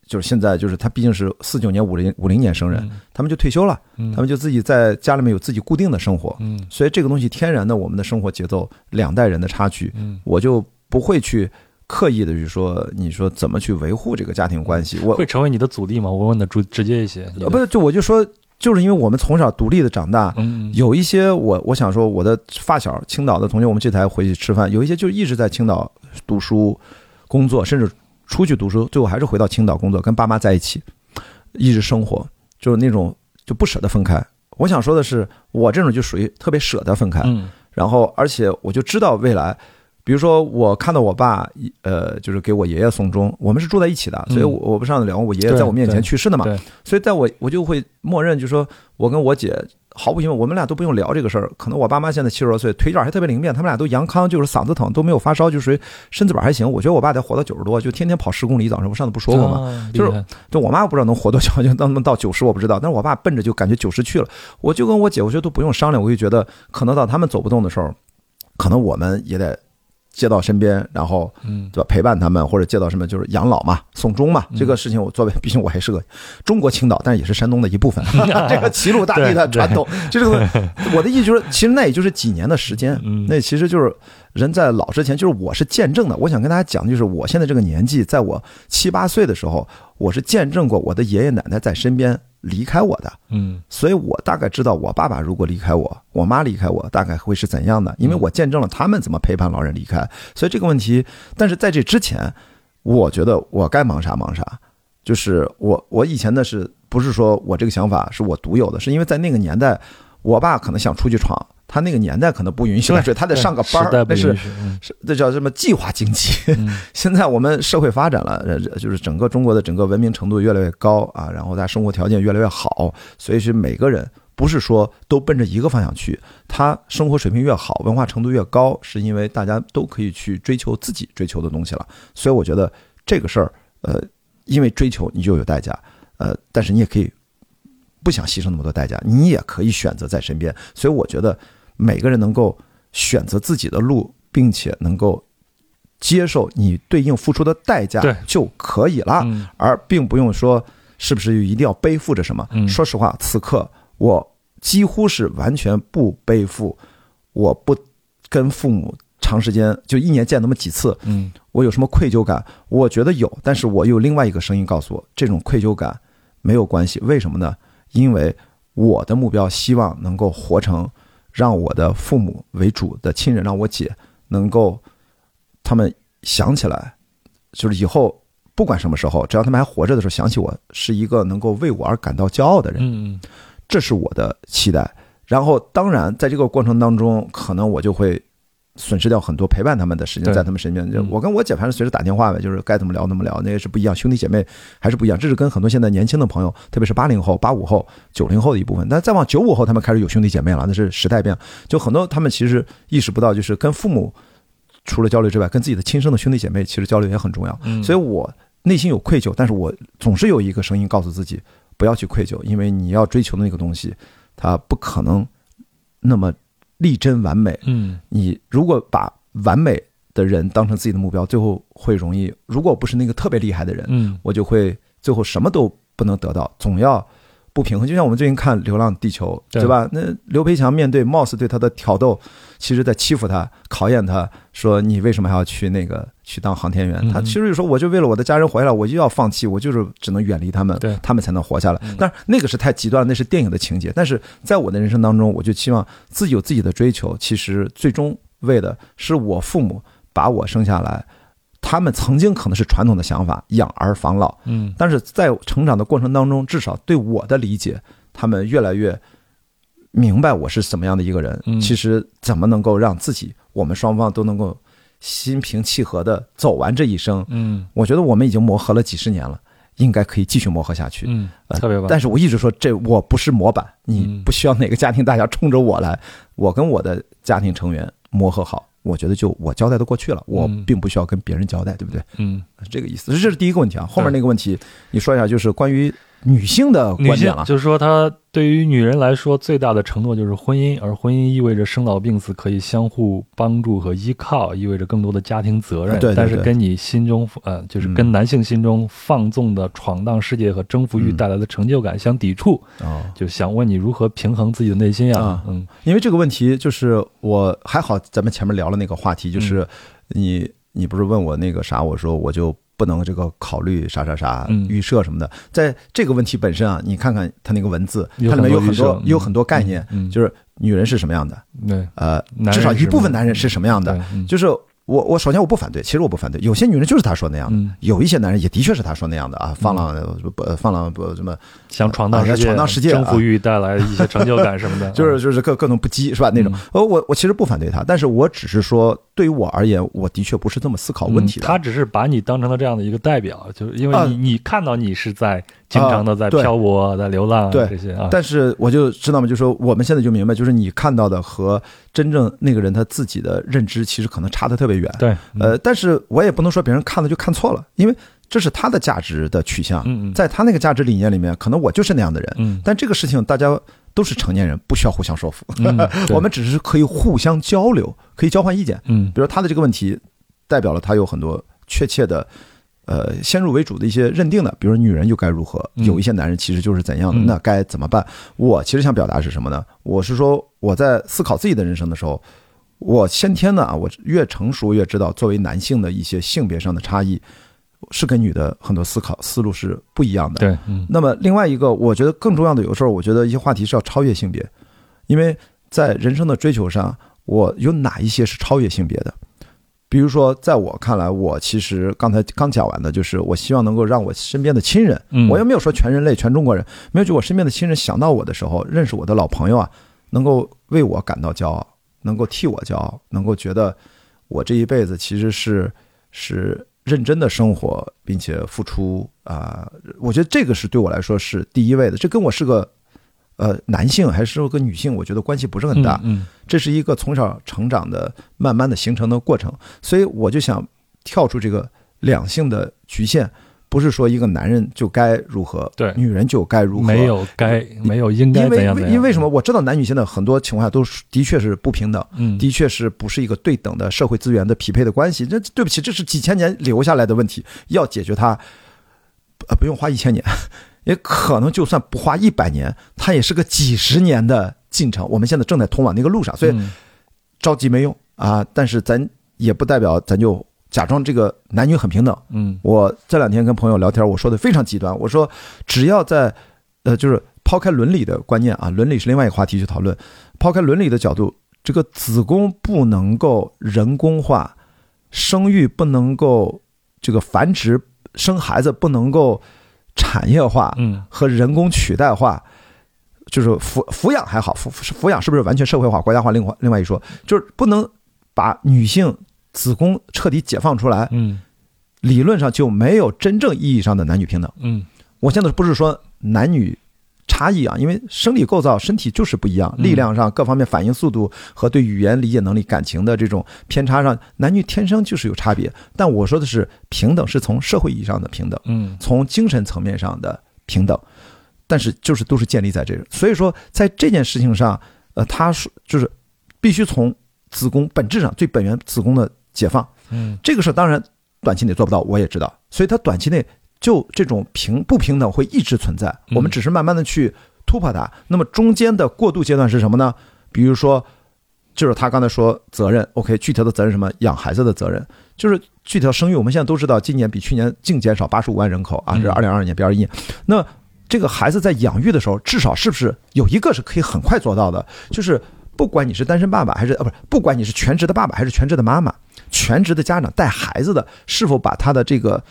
就是现在就是他毕竟是四九年五零五零年生人，他们就退休了，他们就自己在家里面有自己固定的生活，嗯，所以这个东西天然的我们的生活节奏两代人的差距，嗯，我就不会去刻意的去说，你说怎么去维护这个家庭关系，我会成为你的阻力吗？我问的直直接一些，呃，不是，就我就说。就是因为我们从小独立的长大，嗯有一些我我想说，我的发小青岛的同学，我们这才回去吃饭，有一些就一直在青岛读书、工作，甚至出去读书，最后还是回到青岛工作，跟爸妈在一起，一直生活，就是那种就不舍得分开。我想说的是，我这种就属于特别舍得分开，嗯然后而且我就知道未来。比如说，我看到我爸，呃，就是给我爷爷送终。我们是住在一起的，所以我我不上次聊，我爷爷在我面前去世的嘛。所以在我我就会默认，就说我跟我姐毫不因为，我们俩都不用聊这个事儿。可能我爸妈现在七十多岁，腿脚还特别灵便，他们俩都阳康，就是嗓子疼都没有发烧，就属于身子板还行。我觉得我爸得活到九十多，就天天跑十公里。早上我上次不说过吗？就是就我妈不知道能活多久，就能能到九十我不知道，但是我爸奔着就感觉九十去了。我就跟我姐，我觉得都不用商量，我就觉得可能到他们走不动的时候，可能我们也得。接到身边，然后，嗯，对吧？陪伴他们，或者接到什么，就是养老嘛，送终嘛。这个事情，我作为，毕竟我还是个中国青岛，但是也是山东的一部分。这个齐鲁大地的传统，就是我的意思就是，其实那也就是几年的时间。那其实就是人在老之前，就是我是见证的。我想跟大家讲，就是我现在这个年纪，在我七八岁的时候，我是见证过我的爷爷奶奶在身边。离开我的，嗯，所以我大概知道我爸爸如果离开我，我妈离开我，大概会是怎样的，因为我见证了他们怎么陪伴老人离开。所以这个问题，但是在这之前，我觉得我该忙啥忙啥，就是我我以前的是不是说我这个想法是我独有的，是因为在那个年代，我爸可能想出去闯。他那个年代可能不允许，所以他得上个班儿，那是是这叫什么计划经济？现在我们社会发展了，就是整个中国的整个文明程度越来越高啊，然后大家生活条件越来越好，所以是每个人不是说都奔着一个方向去，他生活水平越好，文化程度越高，是因为大家都可以去追求自己追求的东西了。所以我觉得这个事儿，呃，因为追求你就有代价，呃，但是你也可以不想牺牲那么多代价，你也可以选择在身边。所以我觉得。每个人能够选择自己的路，并且能够接受你对应付出的代价，就可以了，而并不用说是不是一定要背负着什么。说实话，此刻我几乎是完全不背负，我不跟父母长时间就一年见那么几次，嗯，我有什么愧疚感？我觉得有，但是我有另外一个声音告诉我，这种愧疚感没有关系。为什么呢？因为。我的目标希望能够活成让我的父母为主的亲人，让我姐能够他们想起来，就是以后不管什么时候，只要他们还活着的时候，想起我是一个能够为我而感到骄傲的人。嗯，这是我的期待。然后，当然，在这个过程当中，可能我就会损失掉很多陪伴他们的时间，在他们身边。就我跟我姐，反正随时打电话呗，就是该怎么聊怎么聊，那也是不一样。兄弟姐妹还是不一样，这是跟很多现在年轻的朋友，特别是八零后、八五后、九零后的一部分。但再往九五后，他们开始有兄弟姐妹了，那是时代变。就很多他们其实意识不到，就是跟父母除了交流之外，跟自己的亲生的兄弟姐妹其实交流也很重要。所以我内心有愧疚，但是我总是有一个声音告诉自己不要去愧疚，因为你要追求的那个东西。它不可能那么力争完美。嗯，你如果把完美的人当成自己的目标，最后会容易。如果不是那个特别厉害的人，嗯，我就会最后什么都不能得到，总要。不平衡，就像我们最近看《流浪地球》，对吧？那刘培强面对 Moss 对他的挑逗，其实在欺负他、考验他，说你为什么还要去那个去当航天员？他其实就说，我就为了我的家人活下来，我就要放弃，我就是只能远离他们，他们才能活下来。但是那个是太极端了，那是电影的情节。但是在我的人生当中，我就希望自己有自己的追求，其实最终为的是我父母把我生下来。他们曾经可能是传统的想法，养儿防老，嗯，但是在成长的过程当中，至少对我的理解，他们越来越明白我是什么样的一个人。嗯其实怎么能够让自己，我们双方都能够心平气和的走完这一生？嗯，我觉得我们已经磨合了几十年了，应该可以继续磨合下去。嗯，特别棒。但是我一直说，这我不是模板，你不需要哪个家庭大家冲着我来，我跟我的家庭成员磨合好。我觉得就我交代的过去了，我并不需要跟别人交代，对不对？嗯，这个意思。这是第一个问题啊。后面那个问题，你说一下，就是关于。女性的观点了，就是说，她对于女人来说，最大的承诺就是婚姻，而婚姻意味着生老病死可以相互帮助和依靠，意味着更多的家庭责任。对，但是跟你心中呃，就是跟男性心中放纵的闯荡世界和征服欲带来的成就感相抵触。哦，就想问你如何平衡自己的内心啊？嗯，因为这个问题，就是我还好，咱们前面聊了那个话题，就是你你不是问我那个啥，我说我就。不能这个考虑啥啥啥预设什么的，在这个问题本身啊，你看看他那个文字，它里面有很多有很多概念，就是女人是什么样的，对，呃，至少一部分男人是什么样的，就是。我我首先我不反对，其实我不反对。有些女人就是她说那样的，有一些男人也的确是她说那样的啊，放浪不放浪不什么，想闯荡世界，闯荡世界，征服欲带来一些成就感什么的，就是就是各各种不羁是吧？那种，呃，我我其实不反对他，但是我只是说，对于我而言，我的确不是这么思考问题的。他只是把你当成了这样的一个代表，就是因为你你看到你是在。经常的在漂泊，在流浪，对这些啊。但是我就知道嘛，就说我们现在就明白，就是你看到的和真正那个人他自己的认知，其实可能差的特别远。对，呃，但是我也不能说别人看了就看错了，因为这是他的价值的取向。嗯在他那个价值理念里面，可能我就是那样的人。嗯。但这个事情大家都是成年人，不需要互相说服。嗯。我们只是可以互相交流，可以交换意见。嗯。比如他的这个问题，代表了他有很多确切的。呃，先入为主的一些认定的，比如说女人就该如何，有一些男人其实就是怎样的，那该怎么办？我其实想表达是什么呢？我是说我在思考自己的人生的时候，我先天的啊，我越成熟越知道，作为男性的一些性别上的差异，是跟女的很多思考思路是不一样的。对，那么另外一个，我觉得更重要的，有时候我觉得一些话题是要超越性别，因为在人生的追求上，我有哪一些是超越性别的？比如说，在我看来，我其实刚才刚讲完的，就是我希望能够让我身边的亲人，我又没有说全人类、全中国人，没有就我身边的亲人想到我的时候，认识我的老朋友啊，能够为我感到骄傲，能够替我骄傲，能够觉得我这一辈子其实是是认真的生活，并且付出啊，我觉得这个是对我来说是第一位的，这跟我是个。呃，男性还是说跟女性，我觉得关系不是很大。嗯，这是一个从小成长的、慢慢的形成的过程。所以我就想跳出这个两性的局限，不是说一个男人就该如何，对，女人就该如何，没有该，没有应该怎样因为因为什么？我知道男女现在很多情况下都是的确是不平等，嗯，的确是不是一个对等的社会资源的匹配的关系。这对不起，这是几千年留下来的问题，要解决它，呃，不用花一千年。也可能就算不花一百年，它也是个几十年的进程。我们现在正在通往那个路上，所以着急没用啊。但是咱也不代表咱就假装这个男女很平等。嗯，我这两天跟朋友聊天，我说的非常极端，我说只要在呃，就是抛开伦理的观念啊，伦理是另外一个话题去讨论。抛开伦理的角度，这个子宫不能够人工化，生育不能够这个繁殖生孩子不能够产业化，嗯，和人工取代化，就是抚抚养还好，抚抚养是不是完全社会化、国家化？另外另外一说，就是不能把女性子宫彻底解放出来，嗯，理论上就没有真正意义上的男女平等，嗯，我现在不是说男女。差异啊，因为生理构造、身体就是不一样，力量上各方面反应速度和对语言理解能力、感情的这种偏差上，男女天生就是有差别。但我说的是平等，是从社会意义上的平等，嗯，从精神层面上的平等，但是就是都是建立在这个。所以说，在这件事情上，呃，他说就是必须从子宫本质上最本源子宫的解放，嗯，这个事当然短期内做不到，我也知道，所以他短期内。就这种平不平等会一直存在，我们只是慢慢的去突破它。那么中间的过渡阶段是什么呢？比如说，就是他刚才说责任，OK，具体的责任什么？养孩子的责任，就是具体的生育。我们现在都知道，今年比去年净减少八十五万人口啊，这是二零二二年比二一年。那这个孩子在养育的时候，至少是不是有一个是可以很快做到的？就是不管你是单身爸爸还是呃不是，不管你是全职的爸爸还是全职的妈妈，全职的家长带孩子的，是否把他的这个。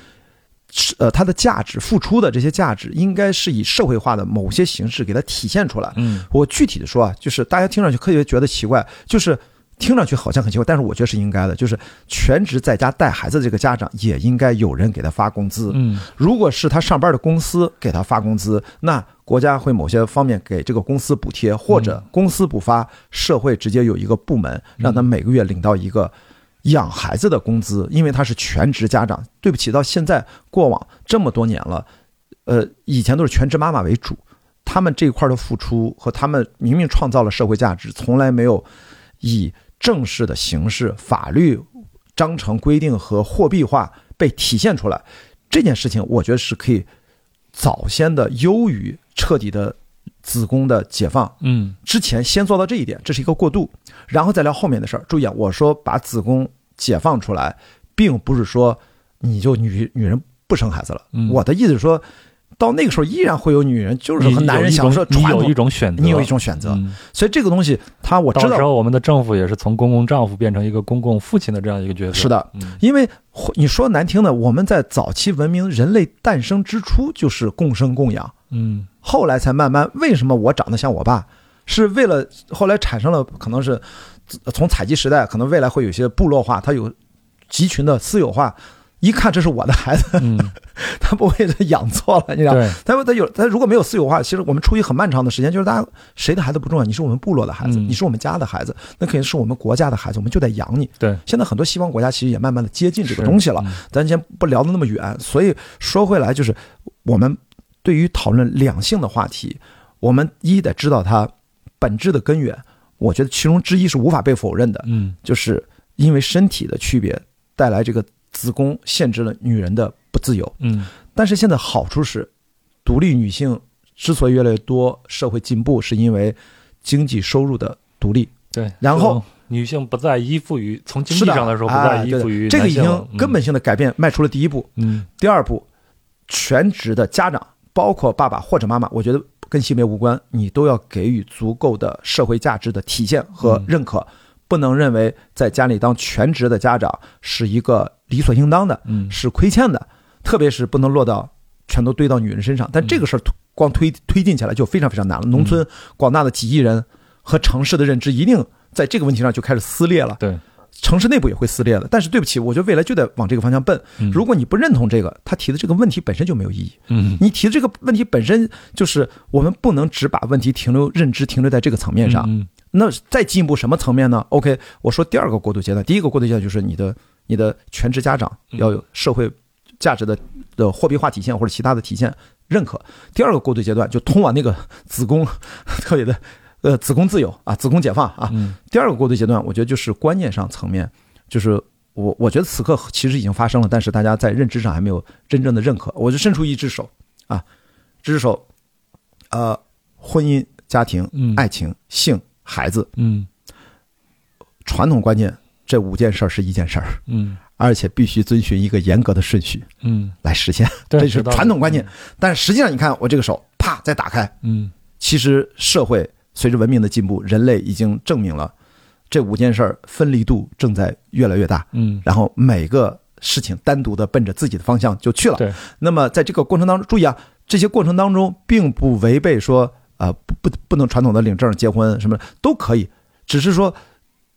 是呃，它的价值付出的这些价值，应该是以社会化的某些形式给它体现出来。嗯，我具体的说啊，就是大家听上去科学觉得奇怪，就是听上去好像很奇怪，但是我觉得是应该的，就是全职在家带孩子这个家长也应该有人给他发工资。嗯，如果是他上班的公司给他发工资，那国家会某些方面给这个公司补贴，或者公司不发，社会直接有一个部门让他每个月领到一个。养孩子的工资，因为他是全职家长。对不起，到现在过往这么多年了，呃，以前都是全职妈妈为主，他们这一块的付出和他们明明创造了社会价值，从来没有以正式的形式、法律章程规定和货币化被体现出来。这件事情，我觉得是可以早先的优于彻底的子宫的解放。嗯，之前先做到这一点，这是一个过渡。然后再聊后面的事儿。注意啊，我说把子宫解放出来，并不是说你就女女人不生孩子了。我的意思是说，到那个时候依然会有女人就是和男人享受你有一种选择，你有一种选择。所以这个东西，他我知道，到时候我们的政府也是从公共丈夫变成一个公共父亲的这样一个角色。是的，因为你说难听的，我们在早期文明人类诞生之初就是共生共养，嗯，后来才慢慢为什么我长得像我爸。是为了后来产生了可能是从采集时代，可能未来会有些部落化，它有集群的私有化。一看这是我的孩子，他不会养错了，你知道？他他有他如果没有私有化，其实我们出于很漫长的时间，就是大家谁的孩子不重要，你是我们部落的孩子，你是我们家的孩子，那肯定是我们国家的孩子，我们就得养你。对，现在很多西方国家其实也慢慢的接近这个东西了，咱先不聊的那么远。所以说回来，就是我们对于讨论两性的话题，我们一得知道它。本质的根源，我觉得其中之一是无法被否认的，嗯，就是因为身体的区别带来这个子宫限制了女人的不自由，嗯，但是现在好处是，独立女性之所以越来越多，社会进步是因为经济收入的独立，对，然后女性不再依附于从经济上来说不再依附于这个已经根本性的改变迈出了第一步，嗯，第二步，全职的家长包括爸爸或者妈妈，我觉得。跟性别无关，你都要给予足够的社会价值的体现和认可，不能认为在家里当全职的家长是一个理所应当的，嗯，是亏欠的，特别是不能落到全都堆到女人身上。但这个事儿光推推进起来就非常非常难了。农村广大的几亿人和城市的认知一定在这个问题上就开始撕裂了。对。城市内部也会撕裂的，但是对不起，我觉得未来就得往这个方向奔。如果你不认同这个，他提的这个问题本身就没有意义。嗯，你提的这个问题本身就是我们不能只把问题停留认知停留在这个层面上。嗯，那再进一步什么层面呢？OK，我说第二个过渡阶段，第一个过渡阶段就是你的你的全职家长要有社会价值的的货币化体现或者其他的体现认可。第二个过渡阶段就通往那个子宫 特别的。呃，子宫自由啊，子宫解放啊。第二个过渡阶段，我觉得就是观念上层面，就是我我觉得此刻其实已经发生了，但是大家在认知上还没有真正的认可。我就伸出一只手啊，这只手，呃，婚姻、家庭、爱情、性、孩子，嗯，传统观念这五件事儿是一件事儿，嗯，而且必须遵循一个严格的顺序，嗯，来实现，这是传统观念。但是实际上，你看我这个手，啪，再打开，嗯。其实社会随着文明的进步，人类已经证明了这五件事儿分离度正在越来越大。嗯，然后每个事情单独的奔着自己的方向就去了。对。那么在这个过程当中，注意啊，这些过程当中并不违背说啊不不不能传统的领证结婚什么都可以，只是说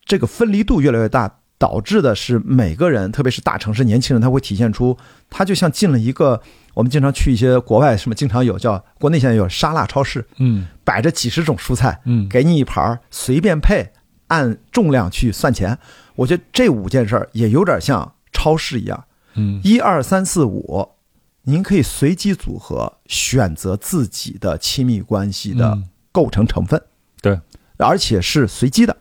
这个分离度越来越大。导致的是每个人，特别是大城市年轻人，他会体现出他就像进了一个我们经常去一些国外什么经常有叫国内现在有沙拉超市，嗯，摆着几十种蔬菜，嗯，给你一盘随便配，按重量去算钱。我觉得这五件事儿也有点像超市一样，嗯，一二三四五，您可以随机组合选择自己的亲密关系的构成成分，对，而且是随机的。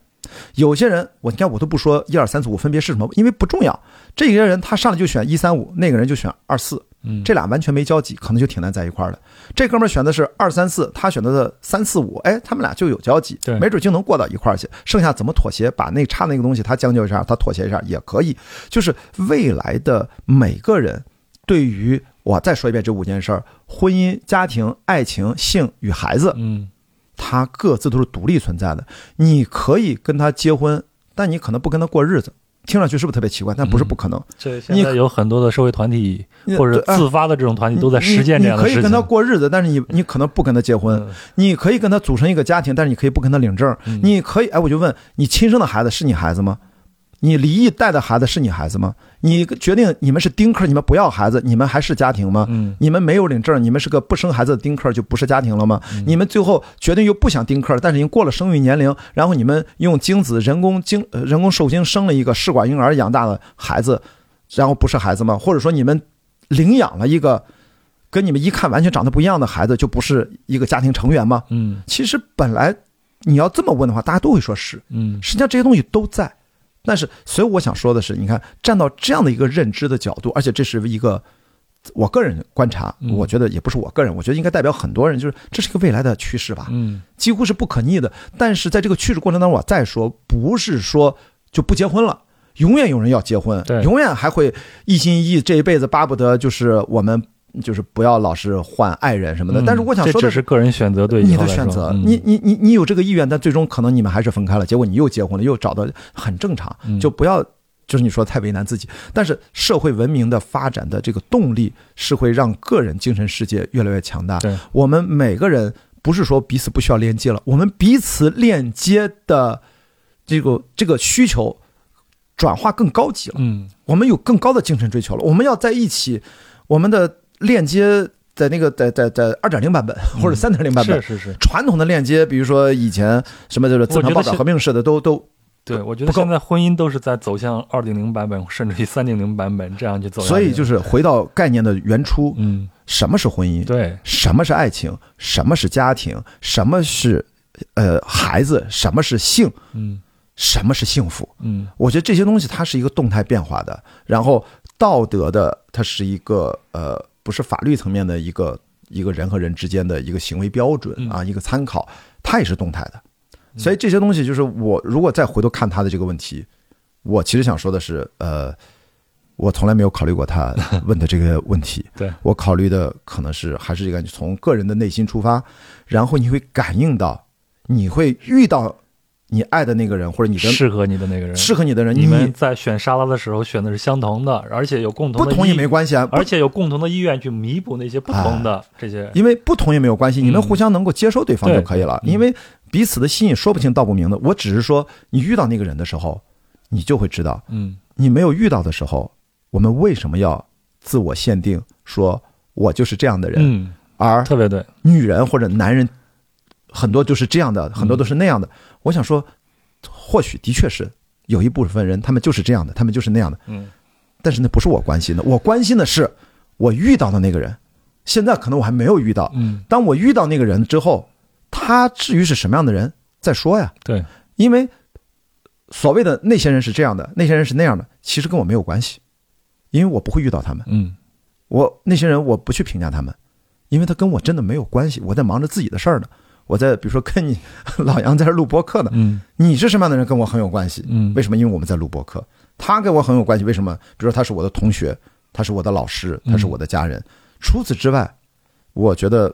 有些人，我你看我都不说一二三四五分别是什么，因为不重要。这些人他上来就选一三五，那个人就选二四，嗯，这俩完全没交集，可能就挺难在一块儿的。这哥们儿选的是二三四，他选择的三四五，哎，他们俩就有交集，对，没准就能过到一块儿去。剩下怎么妥协，把那差那个东西他将就一下，他妥协一下也可以。就是未来的每个人，对于我再说一遍这五件事儿：婚姻、家庭、爱情、性与孩子，嗯。他各自都是独立存在的，你可以跟他结婚，但你可能不跟他过日子。听上去是不是特别奇怪？但不是不可能。这现在有很多的社会团体或者自发的这种团体都在实践这样的事情。你可以跟他过日子，但是你你可能不跟他结婚。你可以跟他组成一个家庭，但是你可以不跟他领证。你可以，哎，我就问你，亲生的孩子是你孩子吗？你离异带的孩子是你孩子吗？你决定你们是丁克，你们不要孩子，你们还是家庭吗？嗯，你们没有领证，你们是个不生孩子的丁克，就不是家庭了吗？你们最后决定又不想丁克，但是已经过了生育年龄，然后你们用精子人工精人工受精生了一个试管婴儿养大的孩子，然后不是孩子吗？或者说你们领养了一个跟你们一看完全长得不一样的孩子，就不是一个家庭成员吗？嗯，其实本来你要这么问的话，大家都会说是，嗯，实际上这些东西都在。但是，所以我想说的是，你看，站到这样的一个认知的角度，而且这是一个我个人观察，我觉得也不是我个人，我觉得应该代表很多人，就是这是一个未来的趋势吧，嗯，几乎是不可逆的。但是在这个趋势过程当中，我再说，不是说就不结婚了，永远有人要结婚，永远还会一心一意，这一辈子巴不得就是我们。就是不要老是换爱人什么的，但是我想说的是个人选择，对你的选择，你你你你有这个意愿，但最终可能你们还是分开了，结果你又结婚了，又找到很正常，就不要就是你说太为难自己。但是社会文明的发展的这个动力是会让个人精神世界越来越强大。对，我们每个人不是说彼此不需要链接了，我们彼此链接的这个这个需求转化更高级了。嗯，我们有更高的精神追求了，我们要在一起，我们的。链接在那个在在在二点零版本或者三点零版本，是是是传统的链接，比如说以前什么就是资产报道合并式的，都都对我觉得现在婚姻都是在走向二点零版本，甚至于三点零版本这样去走。所以就是回到概念的原初，嗯，什么是婚姻？对，什么是爱情？什么是家庭？什么是呃孩子？什么是性？嗯，什么是幸福？嗯，我觉得这些东西它是一个动态变化的，然后道德的它是一个呃。不是法律层面的一个一个人和人之间的一个行为标准啊，一个参考，它也是动态的。所以这些东西就是我如果再回头看他的这个问题，我其实想说的是，呃，我从来没有考虑过他 问的这个问题。对我考虑的可能是还是这个从个人的内心出发，然后你会感应到，你会遇到。你爱的那个人，或者你的适合你的那个人，适合你的人，你们在选沙拉的时候选的是相同的，而且有共同的不同也没关系啊，而且有共同的意愿去弥补那些不同的这些，因为不同也没有关系，你们互相能够接受对方就可以了，因为彼此的心意说不清道不明的。我只是说，你遇到那个人的时候，你就会知道，嗯，你没有遇到的时候，我们为什么要自我限定，说我就是这样的人，嗯，而特别对，女人或者男人很多就是这样的，很多都是那样的。我想说。或许的确是有一部分人，他们就是这样的，他们就是那样的。嗯，但是那不是我关心的，我关心的是我遇到的那个人。现在可能我还没有遇到。嗯，当我遇到那个人之后，他至于是什么样的人再说呀。对，因为所谓的那些人是这样的，那些人是那样的，其实跟我没有关系，因为我不会遇到他们。嗯，我那些人我不去评价他们，因为他跟我真的没有关系，我在忙着自己的事儿呢。我在比如说跟你 老杨在这录播客呢，嗯，你是什么样的人跟我很有关系，嗯，为什么？因为我们在录播客，他跟我很有关系，为什么？比如说他是我的同学，他是我的老师，他是我的家人。除此之外，我觉得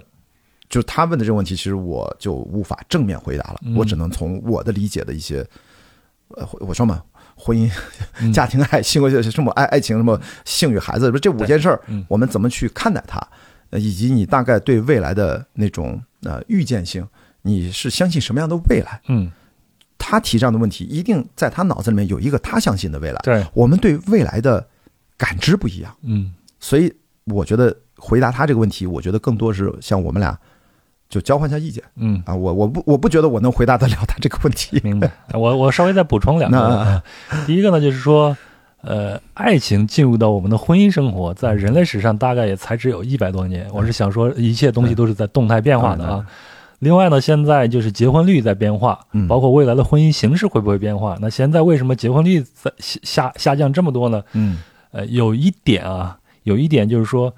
就他问的这个问题，其实我就无法正面回答了，我只能从我的理解的一些，呃，我说嘛，婚姻、家庭、爱、性格、什么爱、爱情、什么性与孩子，这五件事儿，我们怎么去看待它，以及你大概对未来的那种呃预见性，你是相信什么样的未来？嗯，他提这样的问题，一定在他脑子里面有一个他相信的未来。对，我们对未来的感知不一样。嗯，所以我觉得回答他这个问题，我觉得更多是像我们俩。就交换一下意见，嗯啊，我我不我不觉得我能回答得了他这个问题。明白，我我稍微再补充两个。第一个呢，就是说，呃，爱情进入到我们的婚姻生活，在人类史上大概也才只有一百多年。我是想说，一切东西都是在动态变化的啊。另外呢，现在就是结婚率在变化，包括未来的婚姻形式会不会变化？那现在为什么结婚率在下下降这么多呢？嗯，呃，有一点啊，有一点就是说。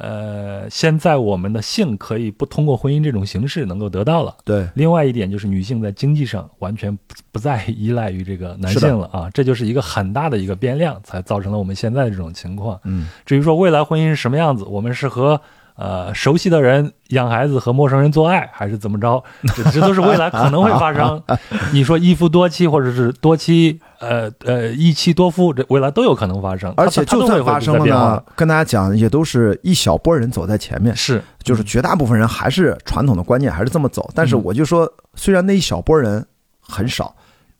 呃，现在我们的性可以不通过婚姻这种形式能够得到了。对，另外一点就是女性在经济上完全不不再依赖于这个男性了啊，这就是一个很大的一个变量，才造成了我们现在的这种情况。嗯，至于说未来婚姻是什么样子，我们是和。呃，熟悉的人养孩子和陌生人做爱，还是怎么着？这这都是未来可能会发生。你说一夫多妻，或者是多妻，呃呃，一妻多夫，这未来都有可能发生。而且就算发生了呢，跟大家讲，也都是一小波人走在前面，是，就是绝大部分人还是传统的观念，还是这么走。但是我就说，虽然那一小波人很少，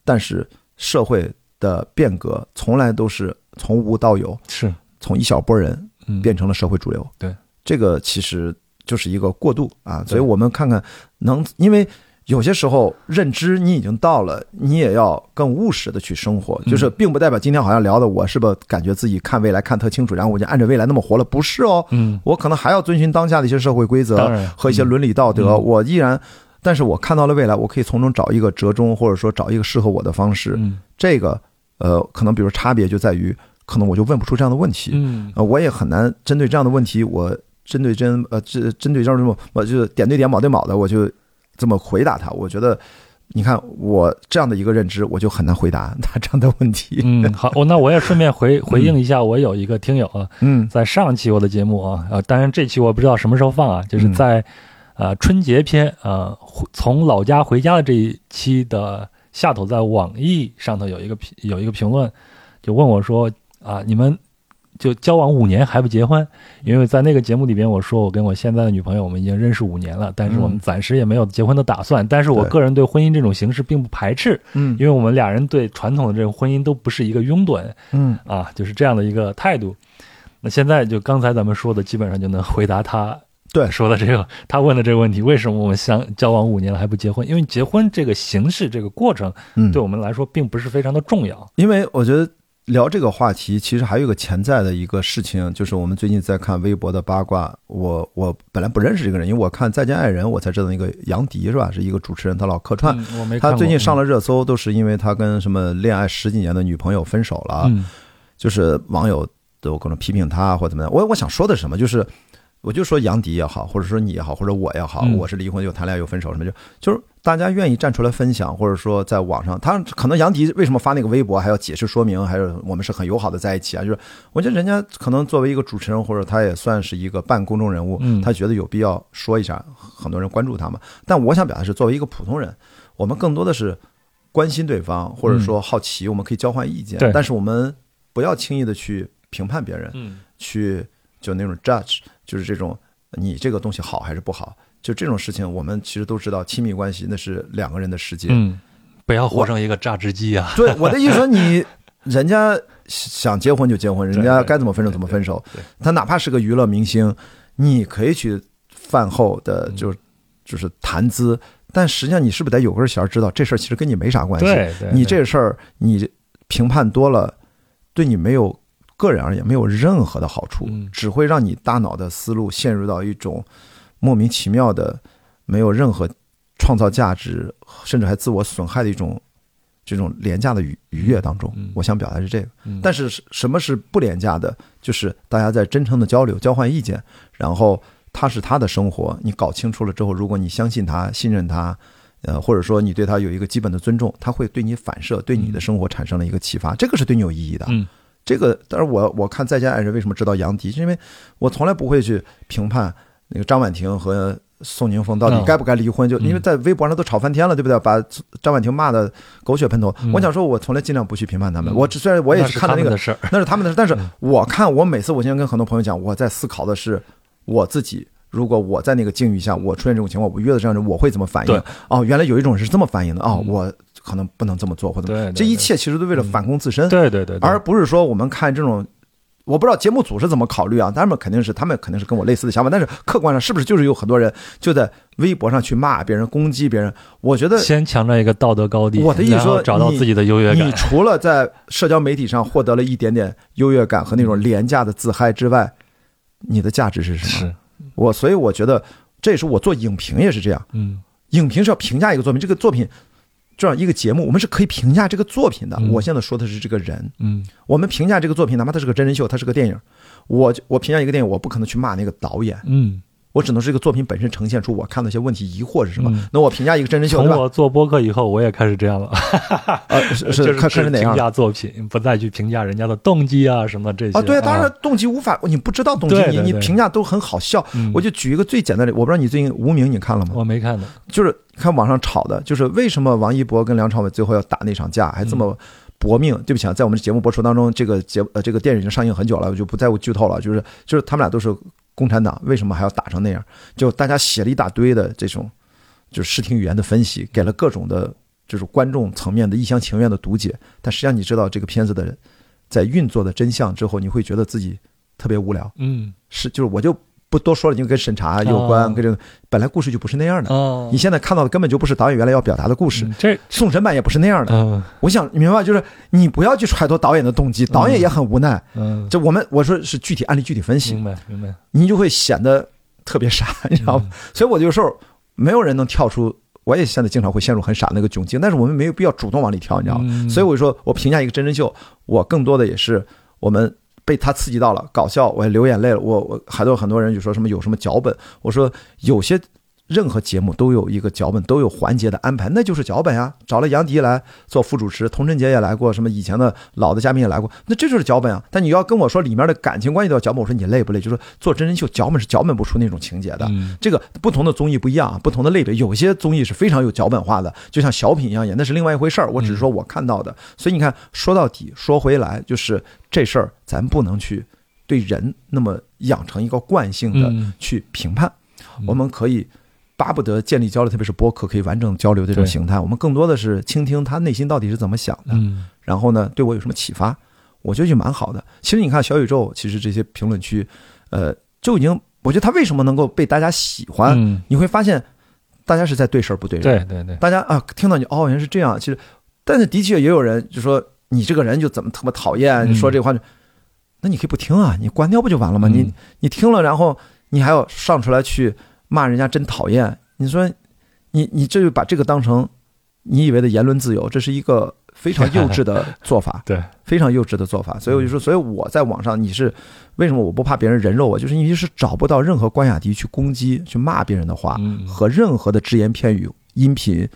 但是社会的变革从来都是从无到有，是从一小波人变成了社会主流。对。这个其实就是一个过渡啊，所以我们看看能，因为有些时候认知你已经到了，你也要更务实的去生活，就是并不代表今天好像聊的我是不是感觉自己看未来看特清楚，然后我就按着未来那么活了，不是哦，嗯，我可能还要遵循当下的一些社会规则和一些伦理道德，我依然，但是我看到了未来，我可以从中找一个折中，或者说找一个适合我的方式，这个呃，可能比如差别就在于，可能我就问不出这样的问题，嗯，呃，我也很难针对这样的问题我。针对针呃，针针对这种，我就点对点、卯对卯的，我就这么回答他。我觉得，你看我这样的一个认知，我就很难回答他这样的问题。嗯，好，我那我也顺便回 回应一下，我有一个听友啊，嗯，在上期我的节目啊，呃，当然这期我不知道什么时候放啊，就是在呃春节篇啊，从老家回家的这一期的下头，在网易上头有一个评有一个评论，就问我说啊，你们。就交往五年还不结婚，因为在那个节目里边，我说我跟我现在的女朋友，我们已经认识五年了，但是我们暂时也没有结婚的打算。但是我个人对婚姻这种形式并不排斥，嗯，因为我们俩人对传统的这种婚姻都不是一个拥趸，嗯，啊，就是这样的一个态度。那现在就刚才咱们说的，基本上就能回答他对说的这个他问的这个问题：为什么我们相交往五年了还不结婚？因为结婚这个形式这个过程，对我们来说并不是非常的重要。因为我觉得。聊这个话题，其实还有一个潜在的一个事情，就是我们最近在看微博的八卦。我我本来不认识这个人，因为我看《再见爱人》，我才知道那个杨迪是吧？是一个主持人，他老客串。我没他最近上了热搜，都是因为他跟什么恋爱十几年的女朋友分手了。就是网友都各种批评他或怎么样。我我想说的什么，就是我就说杨迪也好，或者说你也好，或者我也好，我是离婚又谈恋爱又分手什么就就是。大家愿意站出来分享，或者说在网上，他可能杨迪为什么发那个微博，还要解释说明，还是我们是很友好的在一起啊？就是我觉得人家可能作为一个主持人，或者他也算是一个半公众人物，他觉得有必要说一下，很多人关注他嘛。但我想表达是，作为一个普通人，我们更多的是关心对方，或者说好奇，我们可以交换意见，但是我们不要轻易的去评判别人，去就那种 judge，就是这种你这个东西好还是不好。就这种事情，我们其实都知道，亲密关系那是两个人的世界。嗯，不要活成一个榨汁机啊！对，我的意思说，你人家想结婚就结婚，人家该怎么分手怎么分手。他哪怕是个娱乐明星，你可以去饭后的就就是谈资，但实际上你是不是得有根弦，知道这事儿其实跟你没啥关系。对，你这事儿你评判多了，对你没有个人而言没有任何的好处，只会让你大脑的思路陷入到一种。莫名其妙的，没有任何创造价值，甚至还自我损害的一种这种廉价的愉愉悦当中。我想表达是这个。但是什么是不廉价的？就是大家在真诚的交流、交换意见，然后他是他的生活，你搞清楚了之后，如果你相信他、信任他，呃，或者说你对他有一个基本的尊重，他会对你反射，对你的生活产生了一个启发，这个是对你有意义的。这个，但是我我看《再见爱人》为什么知道杨迪，是因为我从来不会去评判。那个张婉婷和宋宁峰到底该不该离婚？就因为在微博上都吵翻天了，对不对？把张婉婷骂的狗血喷头。我想说，我从来尽量不去评判他们。我虽然我也是看到那个，那是他们的事。但是我看，我每次我现在跟很多朋友讲，我在思考的是我自己。如果我在那个境遇下，我出现这种情况，我约的这样人，我会怎么反应？哦，原来有一种人是这么反应的哦，我可能不能这么做，或者这一切其实都为了反攻自身。对对对，而不是说我们看这种。我不知道节目组是怎么考虑啊？他们肯定是，他们肯定是跟我类似的想法。但是客观上是不是就是有很多人就在微博上去骂别人、攻击别人？我觉得先强调一个道德高地，我的意思说，找到自己的优越感。你除了在社交媒体上获得了一点点优越感和那种廉价的自嗨之外，你的价值是什么？是我，所以我觉得这也是我做影评也是这样。嗯，影评是要评价一个作品，这个作品。这样一个节目，我们是可以评价这个作品的。我现在说的是这个人，嗯，我们评价这个作品，哪怕它是个真人秀，它是个电影，我我评价一个电影，我不可能去骂那个导演，嗯。我只能是这个作品本身呈现出我看到一些问题疑惑是什么？那我评价一个真人秀，从我做播客以后，我也开始这样了。呃，是是开始？评价作品，不再去评价人家的动机啊什么这些。啊，对，当然动机无法，你不知道动机，你你评价都很好笑。我就举一个最简单的，我不知道你最近《无名》你看了吗？我没看呢。就是看网上炒的，就是为什么王一博跟梁朝伟最后要打那场架，还这么搏命？对不起啊，在我们节目播出当中，这个节呃这个电影已经上映很久了，我就不在乎剧透了。就是就是他们俩都是。共产党为什么还要打成那样？就大家写了一大堆的这种，就是视听语言的分析，给了各种的，就是观众层面的一厢情愿的读解。但实际上，你知道这个片子的在运作的真相之后，你会觉得自己特别无聊。嗯，是，就是我就。不多说了，因为跟审查有关，跟这个本来故事就不是那样的。你现在看到的根本就不是导演原来要表达的故事。这送审版也不是那样的。我想明白，就是你不要去揣度导演的动机，导演也很无奈。嗯，就我们我说是具体案例具体分析。明白明白。你就会显得特别傻，你知道吗？所以我有时候没有人能跳出，我也现在经常会陷入很傻那个窘境，但是我们没有必要主动往里跳，你知道吗？所以我说我评价一个真人秀，我更多的也是我们。被他刺激到了，搞笑，我也流眼泪了。我我还有很多人就说什么有什么脚本，我说有些。任何节目都有一个脚本，都有环节的安排，那就是脚本呀。找了杨迪来做副主持，童晨杰也来过，什么以前的老的嘉宾也来过，那这就是脚本啊。但你要跟我说里面的感情关系都要脚本，我说你累不累？就是做真人秀，脚本是脚本不出那种情节的。这个不同的综艺不一样啊，不同的类别，有些综艺是非常有脚本化的，就像小品一样演，那是另外一回事儿。我只是说我看到的，所以你看，说到底，说回来，就是这事儿，咱不能去对人那么养成一个惯性的去评判，我们可以。巴不得建立交流，特别是播客可以完整交流这种形态。我们更多的是倾听他内心到底是怎么想的，然后呢，对我有什么启发？我觉得就蛮好的。其实你看小宇宙，其实这些评论区，呃，就已经，我觉得他为什么能够被大家喜欢？你会发现，大家是在对事儿不对人。对对对，大家啊，听到你哦，原来是这样。其实，但是的确也有人就说你这个人就怎么特别讨厌，你说这话，那你可以不听啊，你关掉不就完了吗？你你听了，然后你还要上出来去。骂人家真讨厌，你说，你你这就把这个当成你以为的言论自由，这是一个非常幼稚的 做法，对，非常幼稚的做法。所以我就说，所以我在网上，你是为什么我不怕别人人肉我，就是因为是找不到任何关雅迪去攻击、去骂别人的话，和任何的只言片语、音频、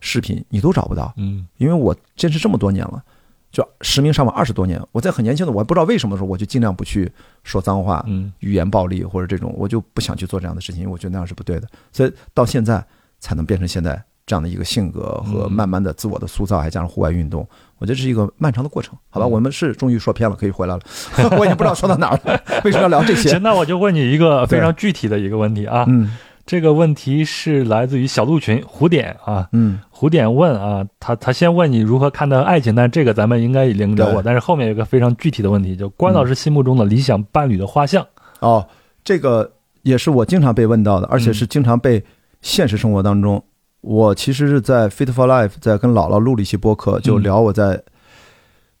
视频，你都找不到。嗯，因为我坚持这么多年了。就实名上网二十多年，我在很年轻的，我还不知道为什么的时候，我就尽量不去说脏话，嗯，语言暴力或者这种，我就不想去做这样的事情，因为我觉得那样是不对的。所以到现在才能变成现在这样的一个性格和慢慢的自我的塑造，还加上户外运动，我觉得这是一个漫长的过程。好吧，我们是终于说偏了，可以回来了。我已经不知道说到哪儿了，为什么要聊这些？行，那我就问你一个非常具体的一个问题啊，嗯。这个问题是来自于小鹿群胡点啊，嗯，胡点问啊，他他先问你如何看待爱情，但这个咱们应该已经聊过，但是后面有个非常具体的问题，就关老师心目中的理想伴侣的画像。哦，这个也是我经常被问到的，而且是经常被现实生活当中，我其实是在 Fit for Life 在跟姥姥录了一期播客，就聊我在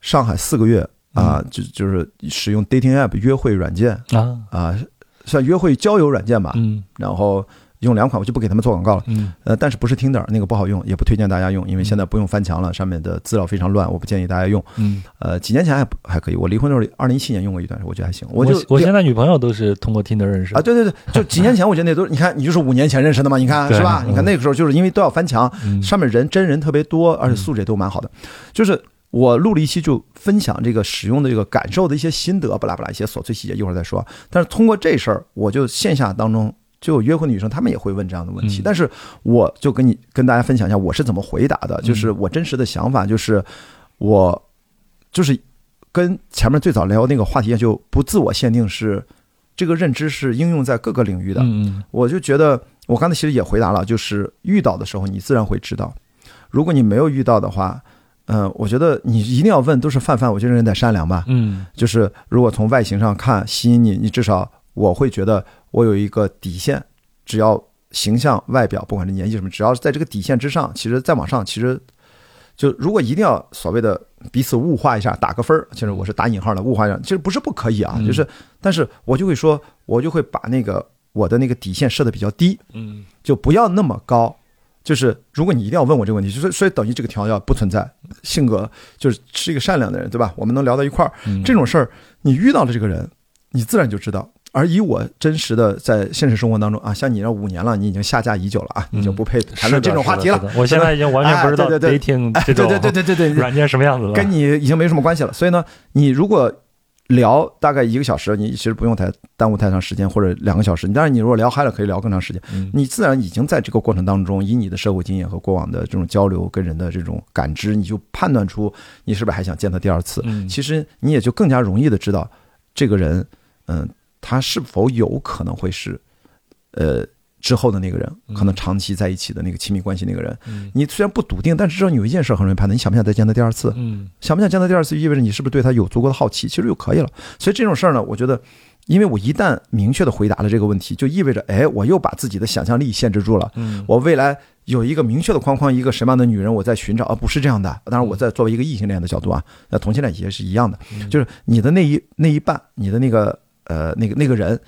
上海四个月啊，就就是使用 dating app 约会软件啊。啊。算约会交友软件吧，嗯，然后用两款，我就不给他们做广告了，嗯，呃，但是不是 Tinder 那个不好用，也不推荐大家用，因为现在不用翻墙了，上面的资料非常乱，我不建议大家用，嗯，呃，几年前还还可以，我离婚的时候，二零一七年用过一段，我觉得还行，我就我现在女朋友都是通过 Tinder 认识啊，对对对，就几年前我觉得那都，你看你就是五年前认识的嘛，你看是吧？你看那个时候就是因为都要翻墙，上面人真人特别多，而且素质也都蛮好的，就是。我录了一期，就分享这个使用的这个感受的一些心得，巴拉巴拉一些琐碎细节，一会儿再说。但是通过这事儿，我就线下当中就有约会的女生，她们也会问这样的问题。但是我就跟你跟大家分享一下我是怎么回答的，就是我真实的想法就是我就是跟前面最早聊那个话题就不自我限定，是这个认知是应用在各个领域的。我就觉得我刚才其实也回答了，就是遇到的时候你自然会知道，如果你没有遇到的话。嗯，我觉得你一定要问，都是泛泛，我觉得人得善良吧。嗯，就是如果从外形上看吸引你，你至少我会觉得我有一个底线，只要形象、外表，不管是年纪什么，只要是在这个底线之上，其实再往上，其实就如果一定要所谓的彼此物化一下，打个分儿，其实我是打引号的物化一下，其实不是不可以啊，就是，但是我就会说，我就会把那个我的那个底线设的比较低，嗯，就不要那么高。就是如果你一定要问我这个问题，就是所以等于这个条件不存在，性格就是是一个善良的人，对吧？我们能聊到一块儿，这种事儿你遇到了这个人，你自然就知道。而以我真实的在现实生活当中啊，像你这五年了，你已经下架已久了啊，你就不配谈论这种话题了。我现在已经完全不知道 dating 这种 对对对对对软件什么样子了，跟你已经没什么关系了。所以呢，你如果。聊大概一个小时，你其实不用太耽误太长时间，或者两个小时。当然，你如果聊嗨了，可以聊更长时间。你自然已经在这个过程当中，以你的社会经验和过往的这种交流跟人的这种感知，你就判断出你是不是还想见他第二次。其实你也就更加容易的知道这个人，嗯，他是否有可能会是，呃。之后的那个人，可能长期在一起的那个亲密关系那个人，你虽然不笃定，但是知道你有一件事很容易判断，你想不想再见他第二次？嗯，想不想见他第二次，意味着你是不是对他有足够的好奇，其实就可以了。所以这种事儿呢，我觉得，因为我一旦明确的回答了这个问题，就意味着，哎，我又把自己的想象力限制住了。嗯，我未来有一个明确的框框，一个什么样的女人我在寻找，而不是这样的。当然，我在作为一个异性恋的角度啊，那同性恋也是一样的，就是你的那一那一半，你的那个呃那个那个人，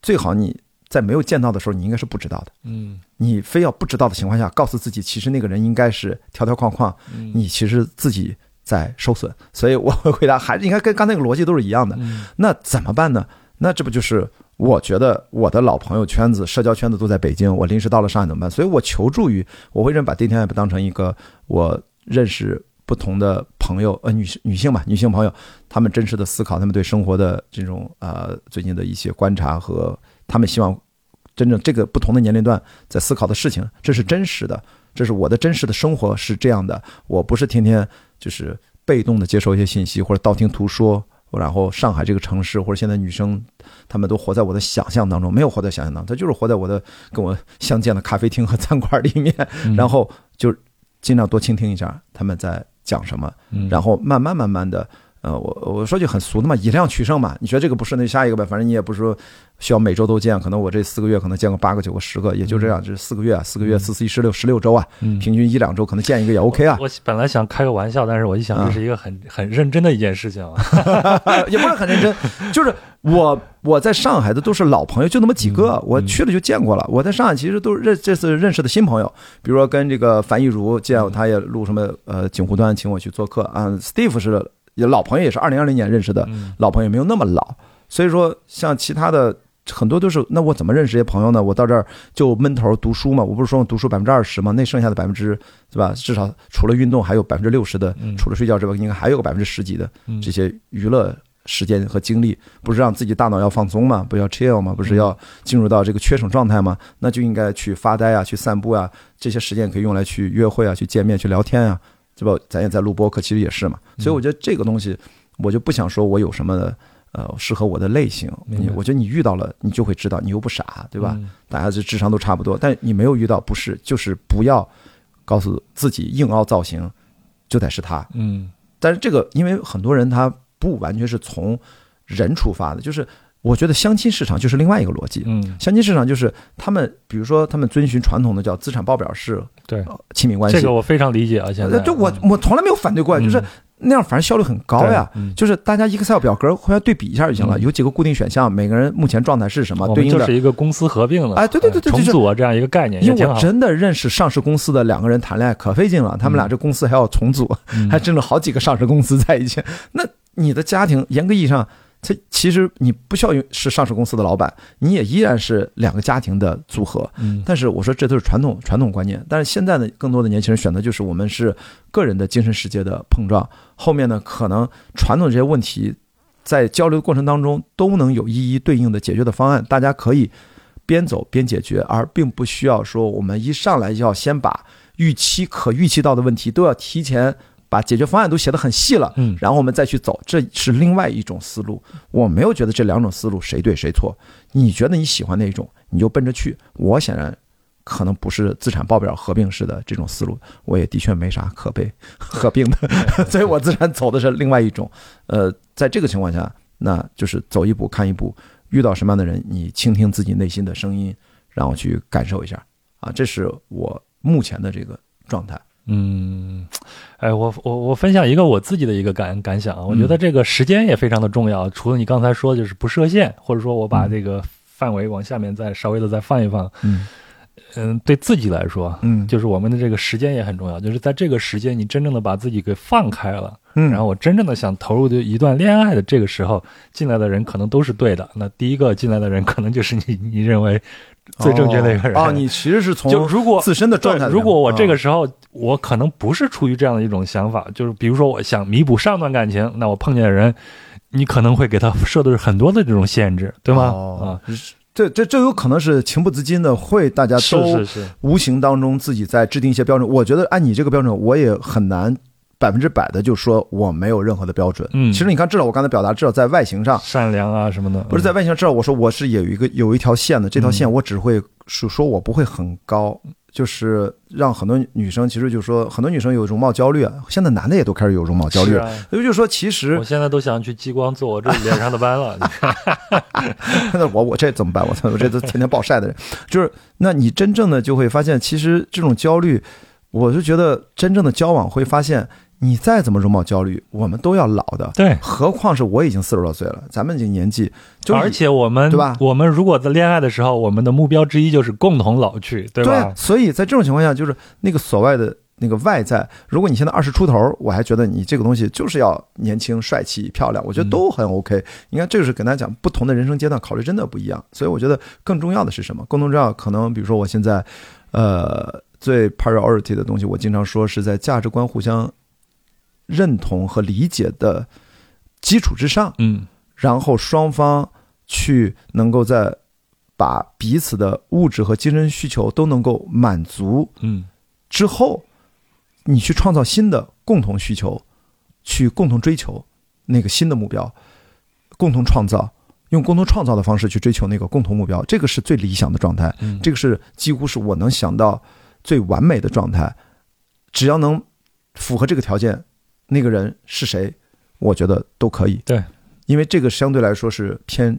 最好你。在没有见到的时候，你应该是不知道的。嗯，你非要不知道的情况下，告诉自己，其实那个人应该是条条框框。你其实自己在受损。所以我会回答，还是应该跟刚才那个逻辑都是一样的。那怎么办呢？那这不就是我觉得我的老朋友圈子、社交圈子都在北京，我临时到了上海怎么办？所以我求助于，我会认把 dating app 当成一个我认识不同的朋友，呃，女性女性吧，女性朋友，她们真实的思考，她们对生活的这种呃最近的一些观察和。她们希望真正这个不同的年龄段在思考的事情，这是真实的，这是我的真实的生活是这样的。我不是天天就是被动的接受一些信息或者道听途说，然后上海这个城市或者现在女生，她们都活在我的想象当中，没有活在想象当中，她就是活在我的跟我相见的咖啡厅和餐馆里面，然后就尽量多倾听一下他们在讲什么，然后慢慢慢慢的。呃，我我说句很俗的嘛，以量取胜嘛。你觉得这个不是，那下一个呗。反正你也不是说需要每周都见，可能我这四个月可能见个八个、九个、十个，也就这样。这四个月，四个月四四一十六十六周啊，平均一两周可能见一个也 OK 啊。我本来想开个玩笑，但是我一想这是一个很很认真的一件事情啊，也不是很认真。就是我我在上海的都是老朋友，就那么几个，我去了就见过了。我在上海其实都认这次认识的新朋友，比如说跟这个樊亦如见，他也录什么呃锦湖端请我去做客啊，Steve 是。也老朋友也是二零二零年认识的，老朋友没有那么老，所以说像其他的很多都是，那我怎么认识这些朋友呢？我到这儿就闷头读书嘛，我不是说我读书百分之二十嘛，那剩下的百分之对吧？至少除了运动，还有百分之六十的，除了睡觉之外，应该还有个百分之十几的这些娱乐时间和精力，不是让自己大脑要放松嘛，不要 chill 嘛，不是要进入到这个缺省状态嘛？那就应该去发呆啊，去散步啊，这些时间可以用来去约会啊，去见面，去聊天啊。对吧？咱也在录播客，其实也是嘛。所以我觉得这个东西，我就不想说我有什么呃适合我的类型。你我觉得你遇到了，你就会知道，你又不傻，对吧？大家这智商都差不多，但你没有遇到，不是就是不要告诉自己硬凹造型就得是他。嗯。但是这个，因为很多人他不完全是从人出发的，就是我觉得相亲市场就是另外一个逻辑。嗯。相亲市场就是他们，比如说他们遵循传统的叫资产报表式。对，亲密关系这个我非常理解啊。现在，对我我从来没有反对过，就是那样，反正效率很高呀。就是大家 Excel 表格互相对比一下就行了，有几个固定选项，每个人目前状态是什么，对应的就是一个公司合并了。哎，对对对对，重组啊这样一个概念。因为我真的认识上市公司的两个人谈恋爱可费劲了，他们俩这公司还要重组，还挣了好几个上市公司在一起。那你的家庭严格意义上。它其实你不需要是上市公司的老板，你也依然是两个家庭的组合。嗯，但是我说这都是传统传统观念，但是现在呢，更多的年轻人选择就是我们是个人的精神世界的碰撞。后面呢，可能传统这些问题在交流过程当中都能有一一对应的解决的方案，大家可以边走边解决，而并不需要说我们一上来就要先把预期可预期到的问题都要提前把解决方案都写得很细了，嗯，然后我们再去走，这是另外一种思路。我没有觉得这两种思路谁对谁错，你觉得你喜欢哪种，你就奔着去。我显然。可能不是资产报表合并式的这种思路，我也的确没啥可被 合并的，所以我自然走的是另外一种。呃，在这个情况下，那就是走一步看一步，遇到什么样的人，你倾听自己内心的声音，然后去感受一下啊，这是我目前的这个状态。嗯，哎，我我我分享一个我自己的一个感感想啊，我觉得这个时间也非常的重要。除了你刚才说就是不设限，或者说我把这个范围往下面再稍微的再放一放，嗯。嗯，对自己来说，嗯，就是我们的这个时间也很重要。就是在这个时间，你真正的把自己给放开了，嗯，然后我真正的想投入的一段恋爱的这个时候，进来的人可能都是对的。那第一个进来的人，可能就是你，你认为最正确的一个人。哦，你其实是从就如果自身的状态，如果我这个时候我可能不是出于这样的一种想法，就是比如说我想弥补上段感情，那我碰见的人，你可能会给他设的是很多的这种限制，对吗？啊。这这这有可能是情不自禁的，会大家都无形当中自己在制定一些标准。我觉得按你这个标准，我也很难百分之百的就说我没有任何的标准。嗯，其实你看，至少我刚才表达，至少在外形上善良啊什么的，不是在外形上，至少我说我是有一个有一条线的，这条线我只会说说我不会很高。就是让很多女生，其实就是说，很多女生有容貌焦虑，现在男的也都开始有容貌焦虑，所以就说，其实我现在都想去激光做我这脸上的斑了。那我我这怎么办？我操，我这都天天暴晒的人，就是那你真正的就会发现，其实这种焦虑，我就觉得真正的交往会发现。你再怎么容貌焦虑，我们都要老的。对，何况是我已经四十多岁了，咱们已经年纪，就而且我们对吧？我们如果在恋爱的时候，我们的目标之一就是共同老去，对吧？对，所以在这种情况下，就是那个所谓的那个外在，如果你现在二十出头，我还觉得你这个东西就是要年轻、帅气、漂亮，我觉得都很 OK。你看，这个是跟大家讲，不同的人生阶段考虑真的不一样。所以我觉得更重要的是什么？共同重要，可能比如说我现在，呃，最 priority 的东西，我经常说是在价值观互相。认同和理解的基础之上，嗯，然后双方去能够在把彼此的物质和精神需求都能够满足，嗯，之后，你去创造新的共同需求，去共同追求那个新的目标，共同创造，用共同创造的方式去追求那个共同目标，这个是最理想的状态，嗯，这个是几乎是我能想到最完美的状态，只要能符合这个条件。那个人是谁？我觉得都可以。对，因为这个相对来说是偏，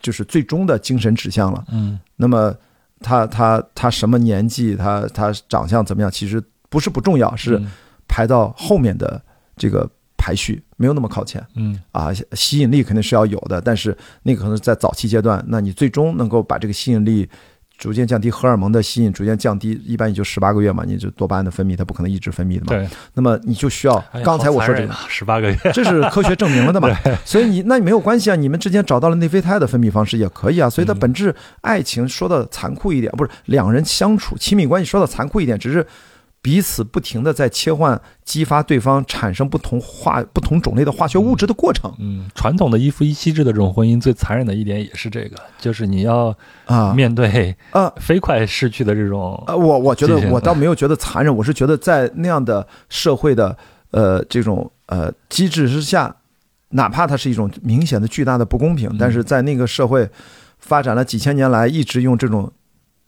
就是最终的精神指向了。嗯。那么他他他什么年纪？他他长相怎么样？其实不是不重要，是排到后面的这个排序没有那么靠前。嗯。啊，吸引力肯定是要有的，但是那个可能在早期阶段，那你最终能够把这个吸引力。逐渐降低荷尔蒙的吸引，逐渐降低，一般也就十八个月嘛，你就多巴胺的分泌，它不可能一直分泌的嘛。对。那么你就需要刚才我说这个十八个月，这是科学证明了的嘛？所以你那你没有关系啊，你们之间找到了内啡肽的分泌方式也可以啊。所以它本质爱情说的残酷一点，不是两人相处亲密关系说的残酷一点，只是。彼此不停的在切换，激发对方产生不同化、不同种类的化学物质的过程。嗯，传统的一夫一妻制的这种婚姻，最残忍的一点也是这个，就是你要啊面对啊飞快逝去的这种。呃，我我觉得我倒没有觉得残忍，我是觉得在那样的社会的呃这种呃机制之下，哪怕它是一种明显的巨大的不公平，但是在那个社会发展了几千年来，一直用这种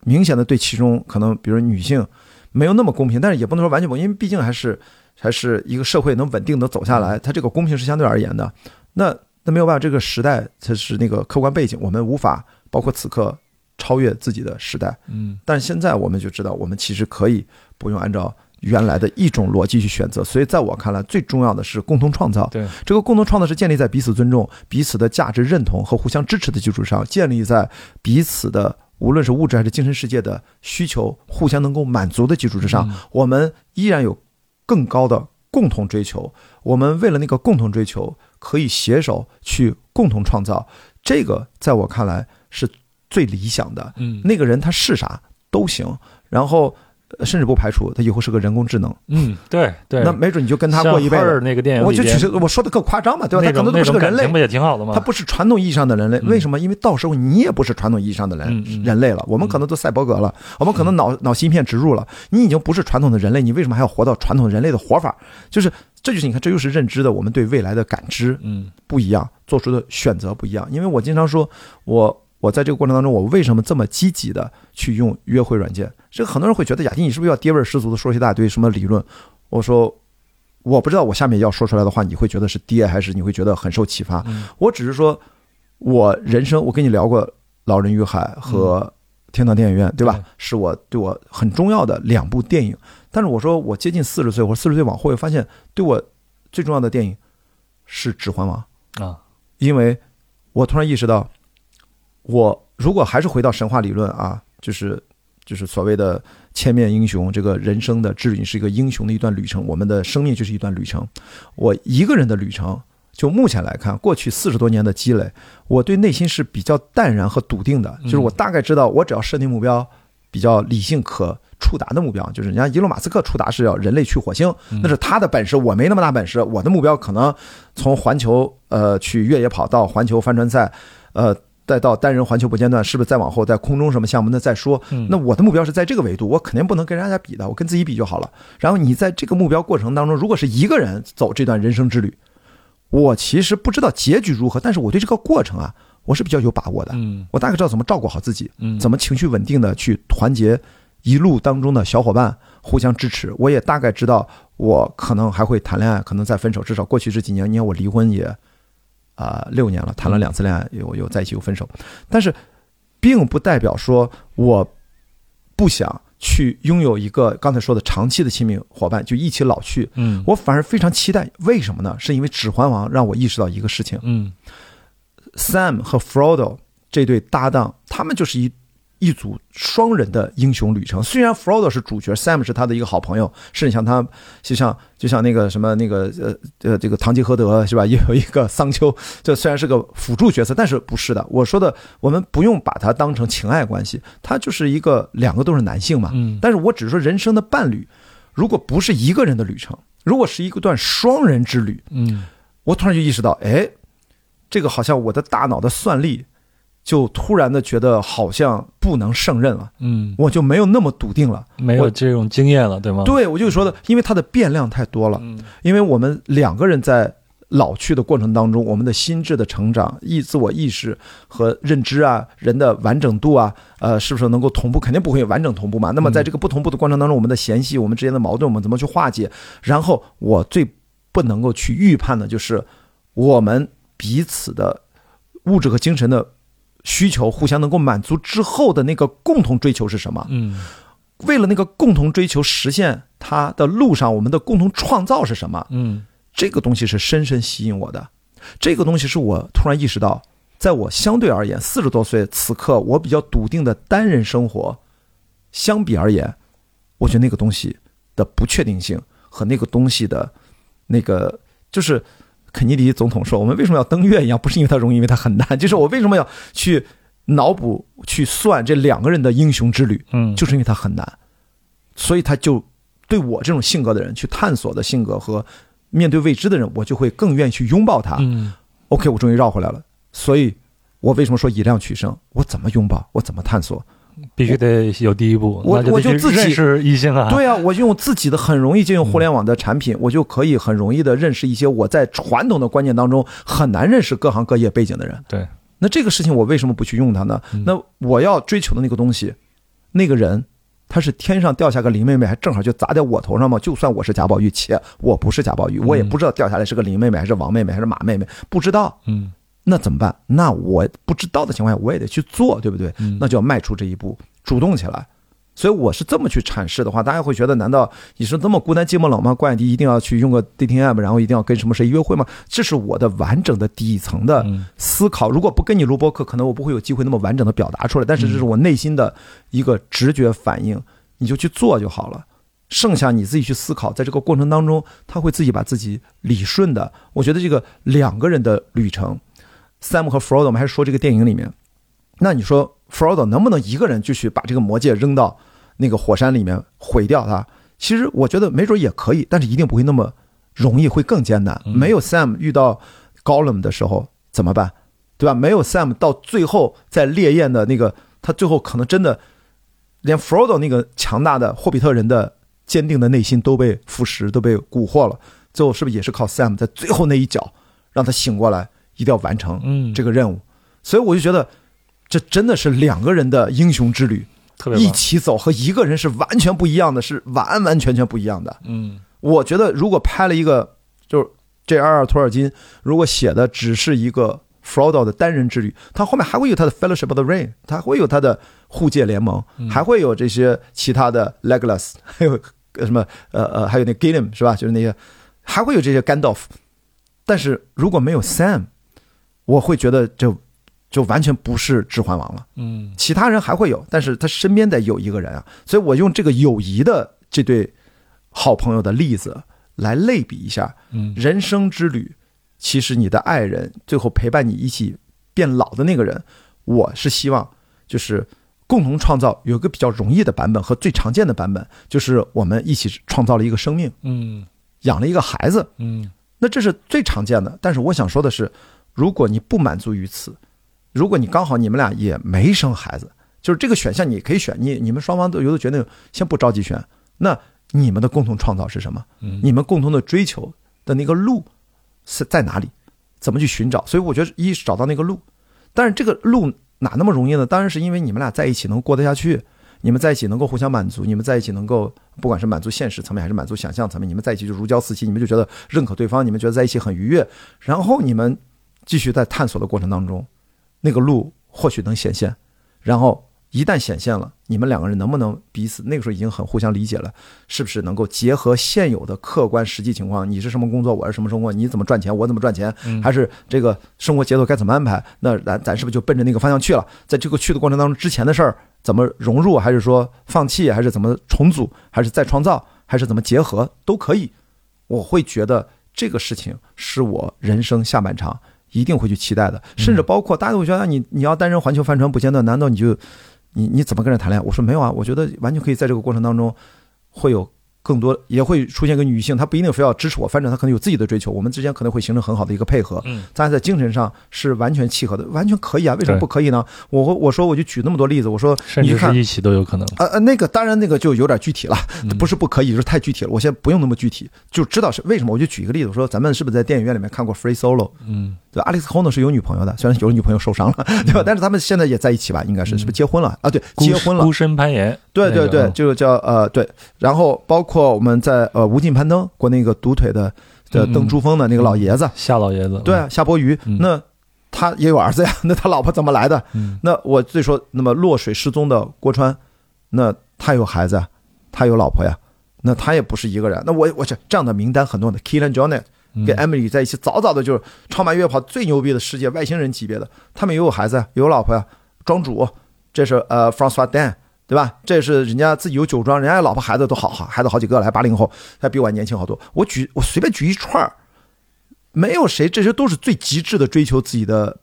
明显的对其中可能比如女性。没有那么公平，但是也不能说完全不，因为毕竟还是还是一个社会能稳定的走下来，它这个公平是相对而言的。那那没有办法，这个时代它是那个客观背景，我们无法包括此刻超越自己的时代。嗯，但是现在我们就知道，我们其实可以不用按照原来的一种逻辑去选择。所以在我看来，最重要的是共同创造。对，这个共同创造是建立在彼此尊重、彼此的价值认同和互相支持的基础上，建立在彼此的。无论是物质还是精神世界的需求互相能够满足的基础之上，我们依然有更高的共同追求。我们为了那个共同追求，可以携手去共同创造。这个在我看来是最理想的。嗯，那个人他是啥都行。然后甚至不排除他以后是个人工智能。嗯，对对。那没准你就跟他过一辈子。那个电影，我就举我说的更夸张嘛，对吧？他可能都不是个人类，不也挺好的吗？他不是传统意义上的人类，为什么？因为到时候你也不是传统意义上的人人类了，我们可能都赛博格了，我们可能脑脑芯片植入了，你已经不是传统的人类，你为什么还要活到传统人类的活法？就是这就是你看，这就是认知的，我们对未来的感知，嗯，不一样，做出的选择不一样。因为我经常说，我。我在这个过程当中，我为什么这么积极的去用约会软件？这个很多人会觉得雅迪，你是不是要爹味十足的说一大堆什么理论？我说，我不知道我下面要说出来的话，你会觉得是爹，还是你会觉得很受启发？我只是说，我人生我跟你聊过《老人与海》和《天堂电影院》，对吧？是我对我很重要的两部电影。但是我说，我接近四十岁，或四十岁往后，会发现对我最重要的电影是《指环王》啊，因为我突然意识到。我如果还是回到神话理论啊，就是就是所谓的千面英雄，这个人生的之旅是一个英雄的一段旅程，我们的生命就是一段旅程。我一个人的旅程，就目前来看，过去四十多年的积累，我对内心是比较淡然和笃定的。就是我大概知道，我只要设定目标，比较理性可触达的目标，就是人家伊隆马斯克触达是要人类去火星，那是他的本事，我没那么大本事。我的目标可能从环球呃去越野跑到环球帆船赛，呃。再到单人环球不间断，是不是再往后在空中什么项目？那再说。那我的目标是在这个维度，我肯定不能跟人家比的，我跟自己比就好了。然后你在这个目标过程当中，如果是一个人走这段人生之旅，我其实不知道结局如何，但是我对这个过程啊，我是比较有把握的。嗯，我大概知道怎么照顾好自己，怎么情绪稳定的去团结一路当中的小伙伴，互相支持。我也大概知道，我可能还会谈恋爱，可能再分手。至少过去这几年，你看我离婚也。啊，六年了，谈了两次恋爱，有有在一起，有分手，但是，并不代表说我不想去拥有一个刚才说的长期的亲密伙伴，就一起老去。嗯，我反而非常期待，为什么呢？是因为《指环王》让我意识到一个事情。嗯，Sam 和 Frodo 这对搭档，他们就是一。一组双人的英雄旅程，虽然 Frodo 是主角，Sam 是他的一个好朋友，甚至像他，就像就像那个什么那个呃呃这个堂吉诃德是吧？也有一个桑丘，这虽然是个辅助角色，但是不是的。我说的，我们不用把它当成情爱关系，他就是一个两个都是男性嘛。嗯。但是我只是说人生的伴侣，如果不是一个人的旅程，如果是一个段双人之旅，嗯，我突然就意识到，哎，这个好像我的大脑的算力。就突然的觉得好像不能胜任了，嗯，我就没有那么笃定了，没有这种经验了，对吗？对，我就说的，因为它的变量太多了，嗯，因为我们两个人在老去的过程当中，我们的心智的成长、意自我意识和认知啊，人的完整度啊，呃，是不是能够同步？肯定不会完整同步嘛。那么在这个不同步的过程当中，我们的嫌隙、我们之间的矛盾，我们怎么去化解？然后我最不能够去预判的就是我们彼此的物质和精神的。需求互相能够满足之后的那个共同追求是什么？嗯，为了那个共同追求实现它的路上，我们的共同创造是什么？嗯，这个东西是深深吸引我的。这个东西是我突然意识到，在我相对而言四十多岁此刻，我比较笃定的单人生活，相比而言，我觉得那个东西的不确定性和那个东西的，那个就是。肯尼迪总统说：“我们为什么要登月一样？不是因为它容易，因为它很难。就是我为什么要去脑补、去算这两个人的英雄之旅？嗯，就是因为它很难。所以他就对我这种性格的人，去探索的性格和面对未知的人，我就会更愿意去拥抱他。嗯，OK，我终于绕回来了。所以，我为什么说以量取胜？我怎么拥抱？我怎么探索？”必须得有第一步，我我就自己认识异性啊。对啊，我用自己的很容易就用互联网的产品，我就可以很容易的认识一些我在传统的观念当中很难认识各行各业背景的人。对，那这个事情我为什么不去用它呢？那我要追求的那个东西，那个人他是天上掉下个林妹妹，还正好就砸在我头上吗？就算我是贾宝玉，且我不是贾宝玉，我也不知道掉下来是个林妹妹还是王妹妹还是马妹妹，不知道。嗯。那怎么办？那我不知道的情况下，我也得去做，对不对？那就要迈出这一步，主动起来。所以我是这么去阐释的话，大家会觉得，难道你是这么孤单寂寞冷吗？关雅迪一定要去用个 dating app，然后一定要跟什么谁约会吗？这是我的完整的底层的思考。如果不跟你录播课，可能我不会有机会那么完整的表达出来。但是这是我内心的一个直觉反应，你就去做就好了。剩下你自己去思考，在这个过程当中，他会自己把自己理顺的。我觉得这个两个人的旅程。Sam 和 Frodo，我们还是说这个电影里面，那你说 Frodo 能不能一个人就去把这个魔戒扔到那个火山里面毁掉它。其实我觉得没准也可以，但是一定不会那么容易，会更艰难。没有 Sam 遇到 Gollum 的时候怎么办？对吧？没有 Sam 到最后在烈焰的那个，他最后可能真的连 Frodo 那个强大的霍比特人的坚定的内心都被腐蚀，都被蛊惑了。最后是不是也是靠 Sam 在最后那一脚让他醒过来，一定要完成这个任务？所以我就觉得这真的是两个人的英雄之旅。一起走和一个人是完全不一样的，是完完全全不一样的。嗯，我觉得如果拍了一个，就是 J.R.R. 托尔金如果写的只是一个 Frodo 的单人之旅，他后面还会有他的 Fellowship of the Ring，他会有他的护戒联盟，还会有这些其他的 Legolas，还有什么呃呃，还有那 Gilliam 是吧？就是那些还会有这些 Gandalf。但是如果没有 Sam，我会觉得就。就完全不是指环王了，嗯，其他人还会有，但是他身边得有一个人啊，所以我用这个友谊的这对好朋友的例子来类比一下，嗯，人生之旅，其实你的爱人最后陪伴你一起变老的那个人，我是希望就是共同创造有一个比较容易的版本和最常见的版本，就是我们一起创造了一个生命，嗯，养了一个孩子，嗯，那这是最常见的，但是我想说的是，如果你不满足于此。如果你刚好你们俩也没生孩子，就是这个选项你可以选，你你们双方都有的决定，先不着急选。那你们的共同创造是什么？你们共同的追求的那个路是在哪里？怎么去寻找？所以我觉得一是找到那个路，但是这个路哪那么容易呢？当然是因为你们俩在一起能过得下去，你们在一起能够互相满足，你们在一起能够不管是满足现实层面还是满足想象层面，你们在一起就如胶似漆，你们就觉得认可对方，你们觉得在一起很愉悦，然后你们继续在探索的过程当中。那个路或许能显现，然后一旦显现了，你们两个人能不能彼此那个时候已经很互相理解了？是不是能够结合现有的客观实际情况？你是什么工作，我是什么生活？你怎么赚钱，我怎么赚钱？还是这个生活节奏该怎么安排？那咱咱是不是就奔着那个方向去了？在这个去的过程当中，之前的事儿怎么融入？还是说放弃？还是怎么重组？还是再创造？还是怎么结合？都可以。我会觉得这个事情是我人生下半场。一定会去期待的，甚至包括大家都会觉得你你要单人环球帆船不间断，难道你就你你怎么跟人谈恋爱？我说没有啊，我觉得完全可以在这个过程当中会有。更多也会出现一个女性，她不一定非要支持我，反正她可能有自己的追求，我们之间可能会形成很好的一个配合。嗯，咱在精神上是完全契合的，完全可以啊，为什么不可以呢？我我说我就举那么多例子，我说甚至是一起都有可能。呃呃，那个当然那个就有点具体了，不是不可以，就是太具体了。我先不用那么具体，就知道是为什么。我就举一个例子，我说咱们是不是在电影院里面看过《Free Solo》？嗯，对，阿里斯·霍诺是有女朋友的，虽然有了女朋友受伤了，对吧？但是他们现在也在一起吧？应该是是不是结婚了啊？对，结婚了。孤身攀岩。对对对，就叫呃对，然后包括我们在呃无尽攀登，过那个独腿的的登珠峰的那个老爷子。夏老爷子，对夏伯渝，那他也有儿子呀，那他老婆怎么来的？那我最说，那么落水失踪的郭川，那他有孩子，他有老婆呀，那他也不是一个人。那我我这这样的名单很多的，Killian Jornet 跟 Emily 在一起，早早的就是超马越野跑最牛逼的世界外星人级别的，他们也有孩子，有老婆呀，庄主，这是呃 Francois Dan。对吧？这是人家自己有酒庄，人家老婆孩子都好好，孩子好几个了，还八零后，他比我还年轻好多。我举我随便举一串儿，没有谁，这些都是最极致的追求自己的，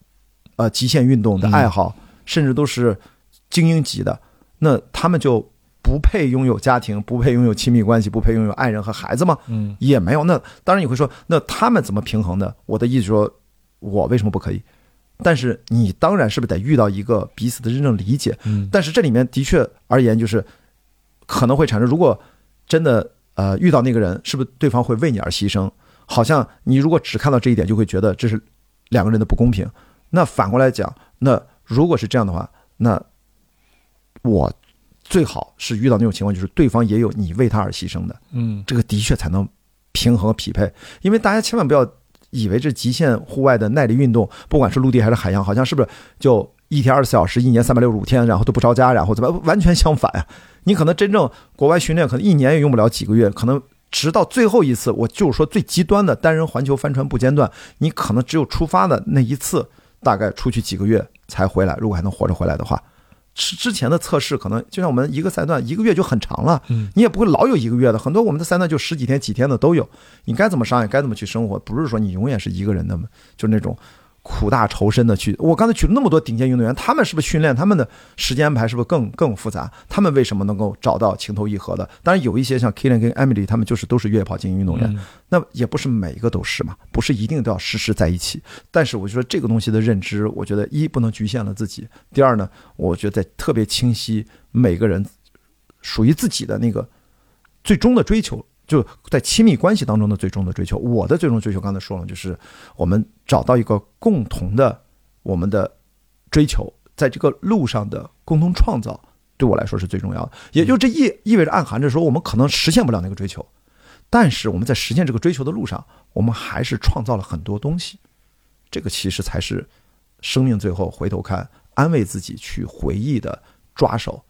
呃，极限运动的爱好，甚至都是精英级的。那他们就不配拥有家庭，不配拥有亲密关系，不配拥有爱人和孩子吗？嗯，也没有。那当然你会说，那他们怎么平衡的？我的意思说，我为什么不可以？但是你当然是不是得遇到一个彼此的真正理解？嗯，但是这里面的确而言，就是可能会产生，如果真的呃遇到那个人，是不是对方会为你而牺牲？好像你如果只看到这一点，就会觉得这是两个人的不公平。那反过来讲，那如果是这样的话，那我最好是遇到那种情况，就是对方也有你为他而牺牲的，嗯，这个的确才能平衡匹配。因为大家千万不要。以为这极限户外的耐力运动，不管是陆地还是海洋，好像是不是就一天二十四小时，一年三百六十五天，然后都不着家，然后怎么完全相反呀？你可能真正国外训练，可能一年也用不了几个月，可能直到最后一次，我就是说最极端的单人环球帆船不间断，你可能只有出发的那一次，大概出去几个月才回来，如果还能活着回来的话。之之前的测试可能就像我们一个赛段一个月就很长了，嗯，你也不会老有一个月的，很多我们的赛段就十几天、几天的都有。你该怎么上也该怎么去生活，不是说你永远是一个人的，就是那种苦大仇深的去，我刚才举了那么多顶尖运动员，他们是不是训练他们的时间安排是不是更更复杂？他们为什么能够找到情投意合的？当然有一些像 Kilian 跟 Emily，他们就是都是越野跑精英运动员，那也不是每一个都是嘛，不是一定都要时时在一起。但是我就说这个东西的认知，我觉得一不能局限了自己，第二呢，我觉得特别清晰每个人属于自己的那个最终的追求。就在亲密关系当中的最终的追求，我的最终追求，刚才说了，就是我们找到一个共同的我们的追求，在这个路上的共同创造，对我来说是最重要的。也就这意意味着暗含着说，我们可能实现不了那个追求，但是我们在实现这个追求的路上，我们还是创造了很多东西。这个其实才是生命最后回头看，安慰自己去回忆的抓手。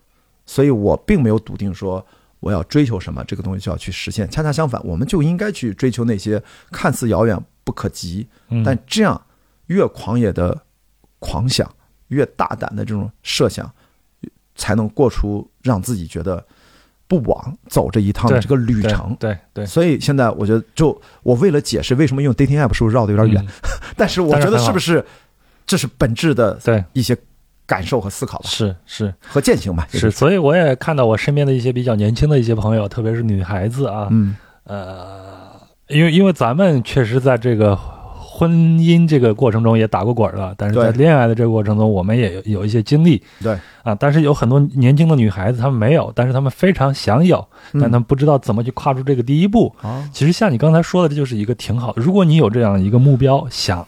所以我并没有笃定说。我要追求什么，这个东西就要去实现。恰恰相反，我们就应该去追求那些看似遥远不可及，但这样越狂野的狂想，越大胆的这种设想，才能过出让自己觉得不枉走这一趟的这个旅程。对对。所以现在我觉得，就我为了解释为什么用 dating app，是不是绕的有点远？但是我觉得是不是这是本质的对一些。感受和思考吧，是是和践行吧，是。所以我也看到我身边的一些比较年轻的一些朋友，特别是女孩子啊，嗯，呃，因为因为咱们确实在这个婚姻这个过程中也打过滚了，但是在恋爱的这个过程中，我们也有有一些经历，对啊。但是有很多年轻的女孩子，她们没有，但是她们非常想有，但她们不知道怎么去跨出这个第一步。其实像你刚才说的，这就是一个挺好的。如果你有这样一个目标，想。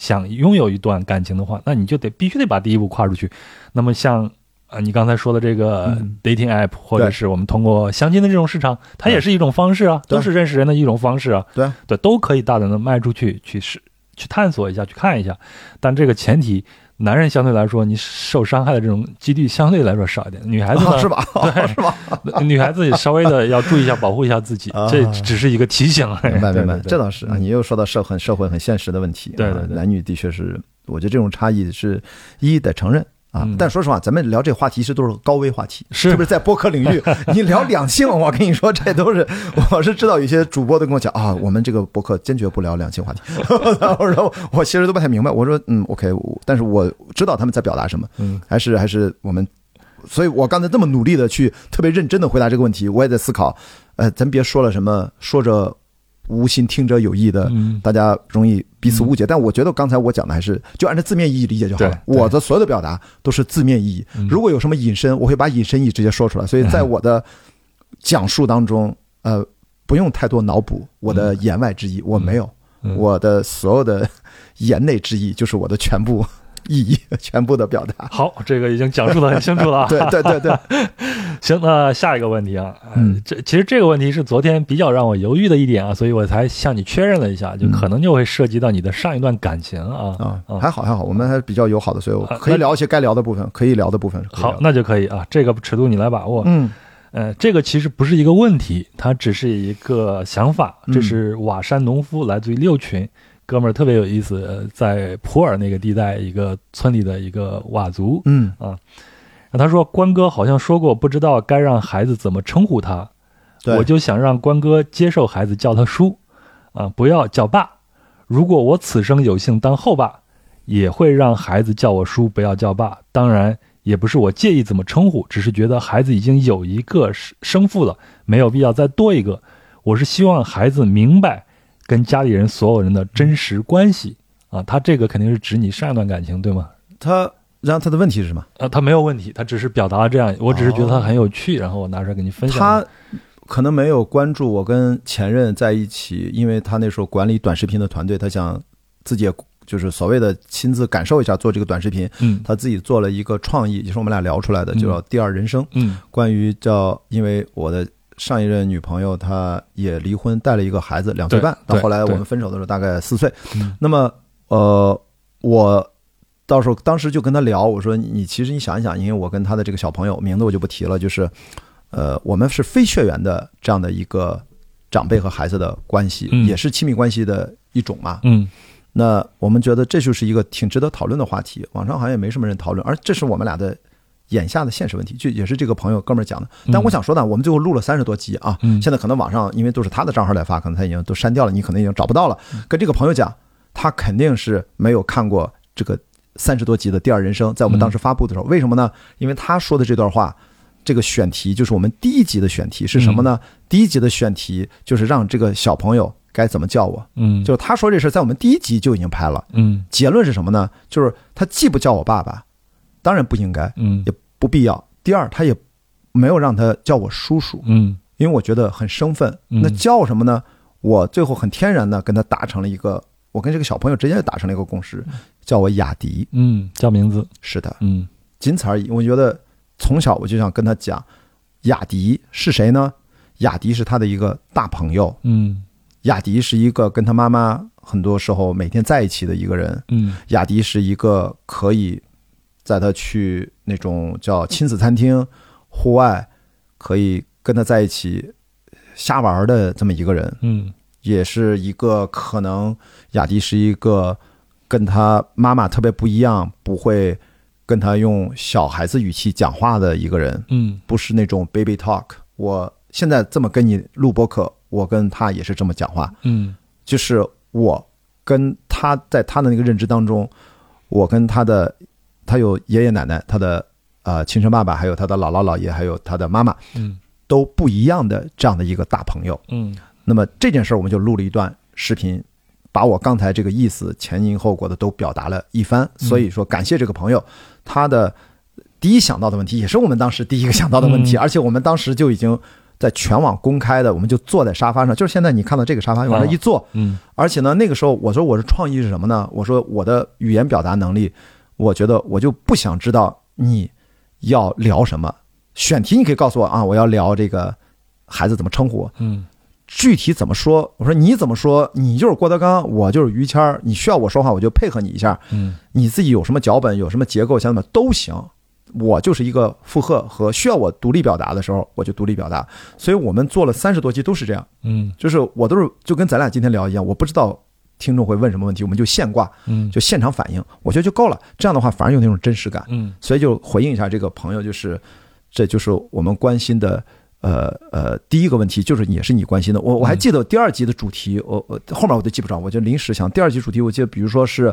想拥有一段感情的话，那你就得必须得把第一步跨出去。那么像啊，你刚才说的这个 dating app，或者是我们通过相亲的这种市场，它也是一种方式啊，都是认识人的一种方式啊。对对，都可以大胆的迈出去，去试，去探索一下，去看一下。但这个前提。男人相对来说，你受伤害的这种几率相对来说少一点。女孩子呢？是吧？对，是吧？女孩子也稍微的 要注意一下，保护一下自己。这只是一个提醒。明白，明白。这倒是啊，你又说到社很社会很现实的问题。对对对，男女的确是，我觉得这种差异是一得承认。啊，但说实话，咱们聊这话题是都是高危话题，是不是在播客领域？你聊两性，我跟你说，这都是我是知道有些主播都跟我讲啊，我们这个播客坚决不聊两性话题。我说我其实都不太明白，我说嗯，OK，但是我知道他们在表达什么，嗯，还是还是我们，所以我刚才这么努力的去特别认真的回答这个问题，我也在思考，呃，咱别说了什么说着。无心听者有意的，大家容易彼此误解。但我觉得刚才我讲的还是就按照字面意义理解就好了。我的所有的表达都是字面意义。如果有什么引申，我会把引申义直接说出来。所以在我的讲述当中，呃，不用太多脑补我的言外之意，我没有。我的所有的 言内之意就是我的全部。意义全部的表达好，这个已经讲述的很清楚了。对对对对，行，那下一个问题啊，嗯，这其实这个问题是昨天比较让我犹豫的一点啊，所以我才向你确认了一下，就可能就会涉及到你的上一段感情啊啊，还好还好，我们还是比较友好的，所以我可以聊一些该聊的部分，可以聊的部分。好，那就可以啊，这个尺度你来把握。嗯，呃，这个其实不是一个问题，它只是一个想法。这是瓦山农夫，来自于六群。哥们儿特别有意思，在普洱那个地带一个村里的一个佤族，嗯啊，他说关哥好像说过，不知道该让孩子怎么称呼他，我就想让关哥接受孩子叫他叔，啊，不要叫爸。如果我此生有幸当后爸，也会让孩子叫我叔，不要叫爸。当然，也不是我介意怎么称呼，只是觉得孩子已经有一个生父了，没有必要再多一个。我是希望孩子明白。跟家里人所有人的真实关系啊，他这个肯定是指你上一段感情，对吗？他然后他的问题是什么？呃，他没有问题，他只是表达了这样，我只是觉得他很有趣，然后我拿出来给你分享。他可能没有关注我跟前任在一起，因为他那时候管理短视频的团队，他想自己也就是所谓的亲自感受一下做这个短视频。嗯，他自己做了一个创意，也是我们俩聊出来的，就叫第二人生。嗯，关于叫因为我的。上一任女朋友，她也离婚，带了一个孩子，两岁半。到后来我们分手的时候，大概四岁。那么，呃，我到时候当时就跟他聊，我说：“你其实你想一想，因为我跟他的这个小朋友名字我就不提了，就是，呃，我们是非血缘的这样的一个长辈和孩子的关系，也是亲密关系的一种嘛。嗯，那我们觉得这就是一个挺值得讨论的话题。网上好像也没什么人讨论，而这是我们俩的。”眼下的现实问题，就也是这个朋友哥们儿讲的。但我想说呢，我们最后录了三十多集啊，现在可能网上因为都是他的账号来发，可能他已经都删掉了，你可能已经找不到了。跟这个朋友讲，他肯定是没有看过这个三十多集的《第二人生》。在我们当时发布的时候，为什么呢？因为他说的这段话，这个选题就是我们第一集的选题是什么呢？第一集的选题就是让这个小朋友该怎么叫我。嗯，就是他说这事在我们第一集就已经拍了。嗯，结论是什么呢？就是他既不叫我爸爸，当然不应该，嗯，也不必要。第二，他也没有让他叫我叔叔，嗯，因为我觉得很生分。那叫什么呢？我最后很天然的跟他达成了一个，我跟这个小朋友直接达成了一个共识，叫我雅迪。嗯，叫名字是的，嗯，仅此而已。我觉得从小我就想跟他讲，雅迪是谁呢？雅迪是他的一个大朋友。嗯，雅迪是一个跟他妈妈很多时候每天在一起的一个人。嗯，雅迪是一个可以带他去那种叫亲子餐厅、户外，可以跟他在一起。瞎玩的这么一个人，嗯，也是一个可能雅迪是一个跟他妈妈特别不一样，不会跟他用小孩子语气讲话的一个人，嗯，不是那种 baby talk。我现在这么跟你录播客，我跟他也是这么讲话，嗯，就是我跟他在他的那个认知当中，我跟他的他有爷爷奶奶，他的呃亲生爸爸，还有他的姥姥姥爷，还有他的妈妈，嗯。都不一样的这样的一个大朋友，嗯，那么这件事儿我们就录了一段视频，把我刚才这个意思前因后果的都表达了一番。所以说，感谢这个朋友，他的第一想到的问题也是我们当时第一个想到的问题，而且我们当时就已经在全网公开的，我们就坐在沙发上，就是现在你看到这个沙发往那一坐，嗯，而且呢，那个时候我说我是创意是什么呢？我说我的语言表达能力，我觉得我就不想知道你要聊什么。选题你可以告诉我啊，我要聊这个孩子怎么称呼，嗯，具体怎么说？我说你怎么说？你就是郭德纲，我就是于谦儿，你需要我说话，我就配合你一下，嗯，你自己有什么脚本，有什么结构，想怎么都行，我就是一个附和和需要我独立表达的时候，我就独立表达。所以我们做了三十多期都是这样，嗯，就是我都是就跟咱俩今天聊一样，我不知道听众会问什么问题，我们就现挂，嗯，就现场反应，我觉得就够了。这样的话反而有那种真实感，嗯，所以就回应一下这个朋友，就是。这就是我们关心的，呃呃，第一个问题就是也是你关心的。我我还记得第二集的主题，我我后面我都记不着，我就临时想第二集主题，我记得比如说是，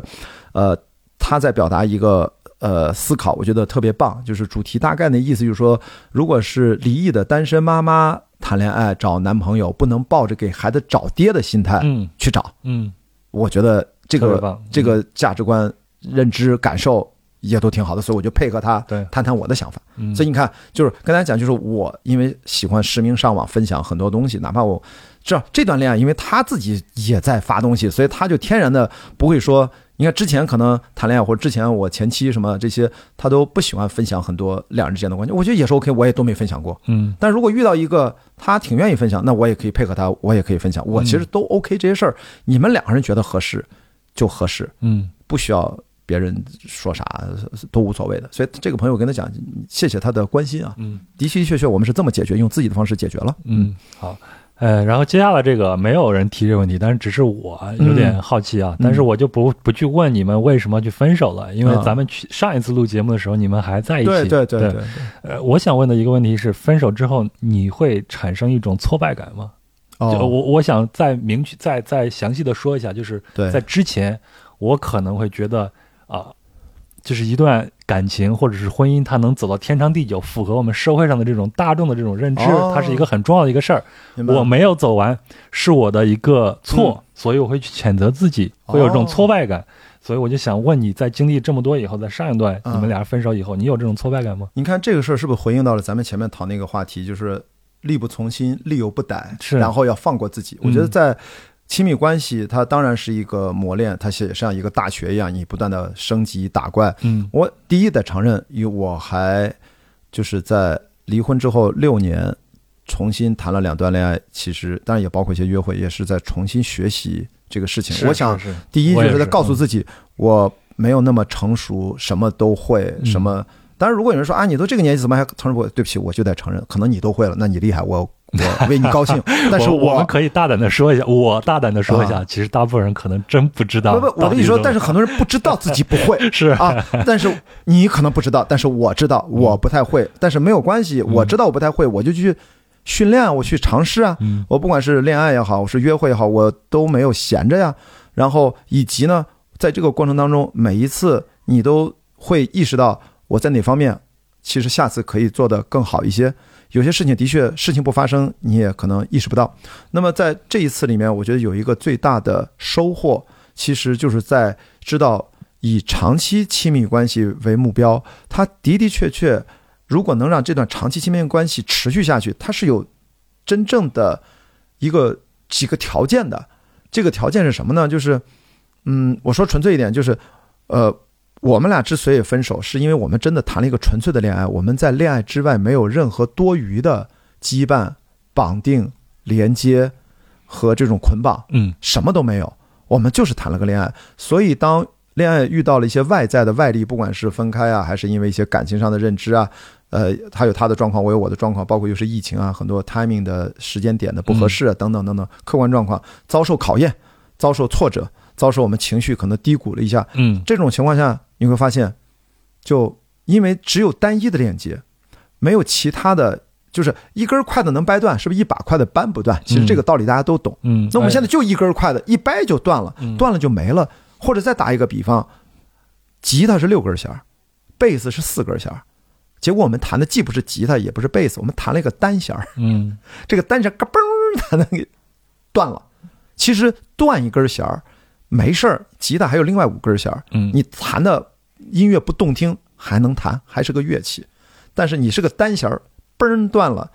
呃，他在表达一个呃思考，我觉得特别棒。就是主题大概的意思就是说，如果是离异的单身妈妈谈恋爱找男朋友，不能抱着给孩子找爹的心态去找。嗯，我觉得这个这个价值观、认知、感受。也都挺好的，所以我就配合他谈谈我的想法。所以你看，就是跟大家讲，就是我因为喜欢实名上网分享很多东西，哪怕我这这段恋爱，因为他自己也在发东西，所以他就天然的不会说，你看之前可能谈恋爱或者之前我前妻什么这些，他都不喜欢分享很多两人之间的关系。我觉得也是 OK，我也都没分享过。嗯，但如果遇到一个他挺愿意分享，那我也可以配合他，我也可以分享。我其实都 OK，这些事儿你们两个人觉得合适就合适。嗯，不需要。别人说啥都无所谓的，所以这个朋友跟他讲，谢谢他的关心啊。嗯，的的确确，我们是这么解决，用自己的方式解决了。嗯，好，呃，然后接下来这个没有人提这个问题，但是只是我有点好奇啊，但是我就不不去问你们为什么去分手了，因为咱们去上一次录节目的时候，你们还在一起。对对对对。呃，我想问的一个问题是，分手之后你会产生一种挫败感吗？哦，我我想再明确、再再详细的说一下，就是在之前，我可能会觉得。啊，就是一段感情或者是婚姻，它能走到天长地久，符合我们社会上的这种大众的这种认知，它是一个很重要的一个事儿。我没有走完，是我的一个错，所以我会去谴责自己，会有这种挫败感。所以我就想问你，在经历这么多以后，在上一段你们俩分手以后，你有这种挫败感吗？你看这个事儿是不是回应到了咱们前面讨那个话题，就是力不从心，力有不逮，是，然后要放过自己。我觉得在。亲密关系，它当然是一个磨练，它也像一个大学一样，你不断的升级打怪。嗯，我第一得承认，因为我还就是在离婚之后六年，重新谈了两段恋爱，其实当然也包括一些约会，也是在重新学习这个事情。我想，第一就是在告诉自己，我没有那么成熟，什么都会，什么。当然，如果有人说啊，你都这个年纪怎么还承认不？对不起，我就得承认，可能你都会了，那你厉害，我我 为你高兴。但是我们可以大胆的说一下，我大胆的说一下，其实大部分人可能真不知道。不不，我跟你说，但是很多人不知道自己不会 是啊。但是你可能不知道，但是我知道我不太会，但是没有关系，我知道我不太会，我就去训练，我去尝试啊。我不管是恋爱也好，我是约会也好，我都没有闲着呀。然后以及呢，在这个过程当中，每一次你都会意识到我在哪方面，其实下次可以做得更好一些。有些事情的确事情不发生，你也可能意识不到。那么在这一次里面，我觉得有一个最大的收获，其实就是在知道以长期亲密关系为目标，它的的确确，如果能让这段长期亲密关系持续下去，它是有真正的一个几个条件的。这个条件是什么呢？就是，嗯，我说纯粹一点，就是，呃。我们俩之所以分手，是因为我们真的谈了一个纯粹的恋爱。我们在恋爱之外没有任何多余的羁绊、绑定、连接和这种捆绑，嗯，什么都没有。我们就是谈了个恋爱。所以当恋爱遇到了一些外在的外力，不管是分开啊，还是因为一些感情上的认知啊，呃，他有他的状况，我有我的状况，包括又是疫情啊，很多 timing 的时间点的不合适啊，等等等等，客观状况遭受考验，遭受挫折，遭受我们情绪可能低谷了一下，嗯，这种情况下。你会发现，就因为只有单一的链接，没有其他的，就是一根筷子能掰断，是不是一把筷子掰不断？其实这个道理大家都懂。嗯，那我们现在就一根筷子，一掰就断了，断了就没了。或者再打一个比方，吉他是六根弦，贝斯是四根弦，结果我们弹的既不是吉他，也不是贝斯，我们弹了一个单弦。嗯，这个单弦嘎嘣儿，它能给断了。其实断一根弦儿。没事儿，吉他还有另外五根弦儿，嗯，你弹的音乐不动听还能弹，还是个乐器，但是你是个单弦儿，嘣断了，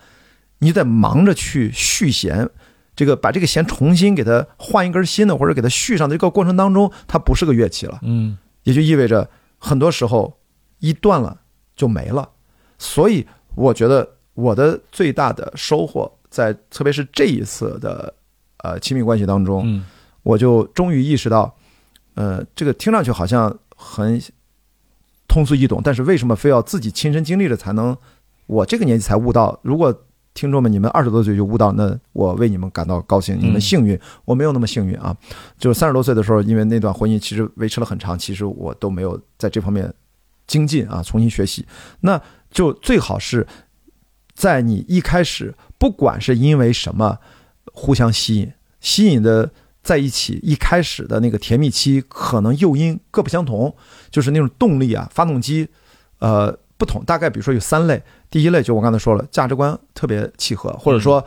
你得忙着去续弦，这个把这个弦重新给它换一根新的，或者给它续上的这个过程当中，它不是个乐器了，嗯，也就意味着很多时候一断了就没了，所以我觉得我的最大的收获在，特别是这一次的呃亲密关系当中，嗯。我就终于意识到，呃，这个听上去好像很通俗易懂，但是为什么非要自己亲身经历了才能？我这个年纪才悟到。如果听众们你们二十多岁就悟到，那我为你们感到高兴，你们幸运。我没有那么幸运啊，就是三十多岁的时候，因为那段婚姻其实维持了很长，其实我都没有在这方面精进啊，重新学习。那就最好是在你一开始，不管是因为什么互相吸引，吸引的。在一起一开始的那个甜蜜期，可能诱因各不相同，就是那种动力啊，发动机，呃，不同。大概比如说有三类，第一类就我刚才说了，价值观特别契合，或者说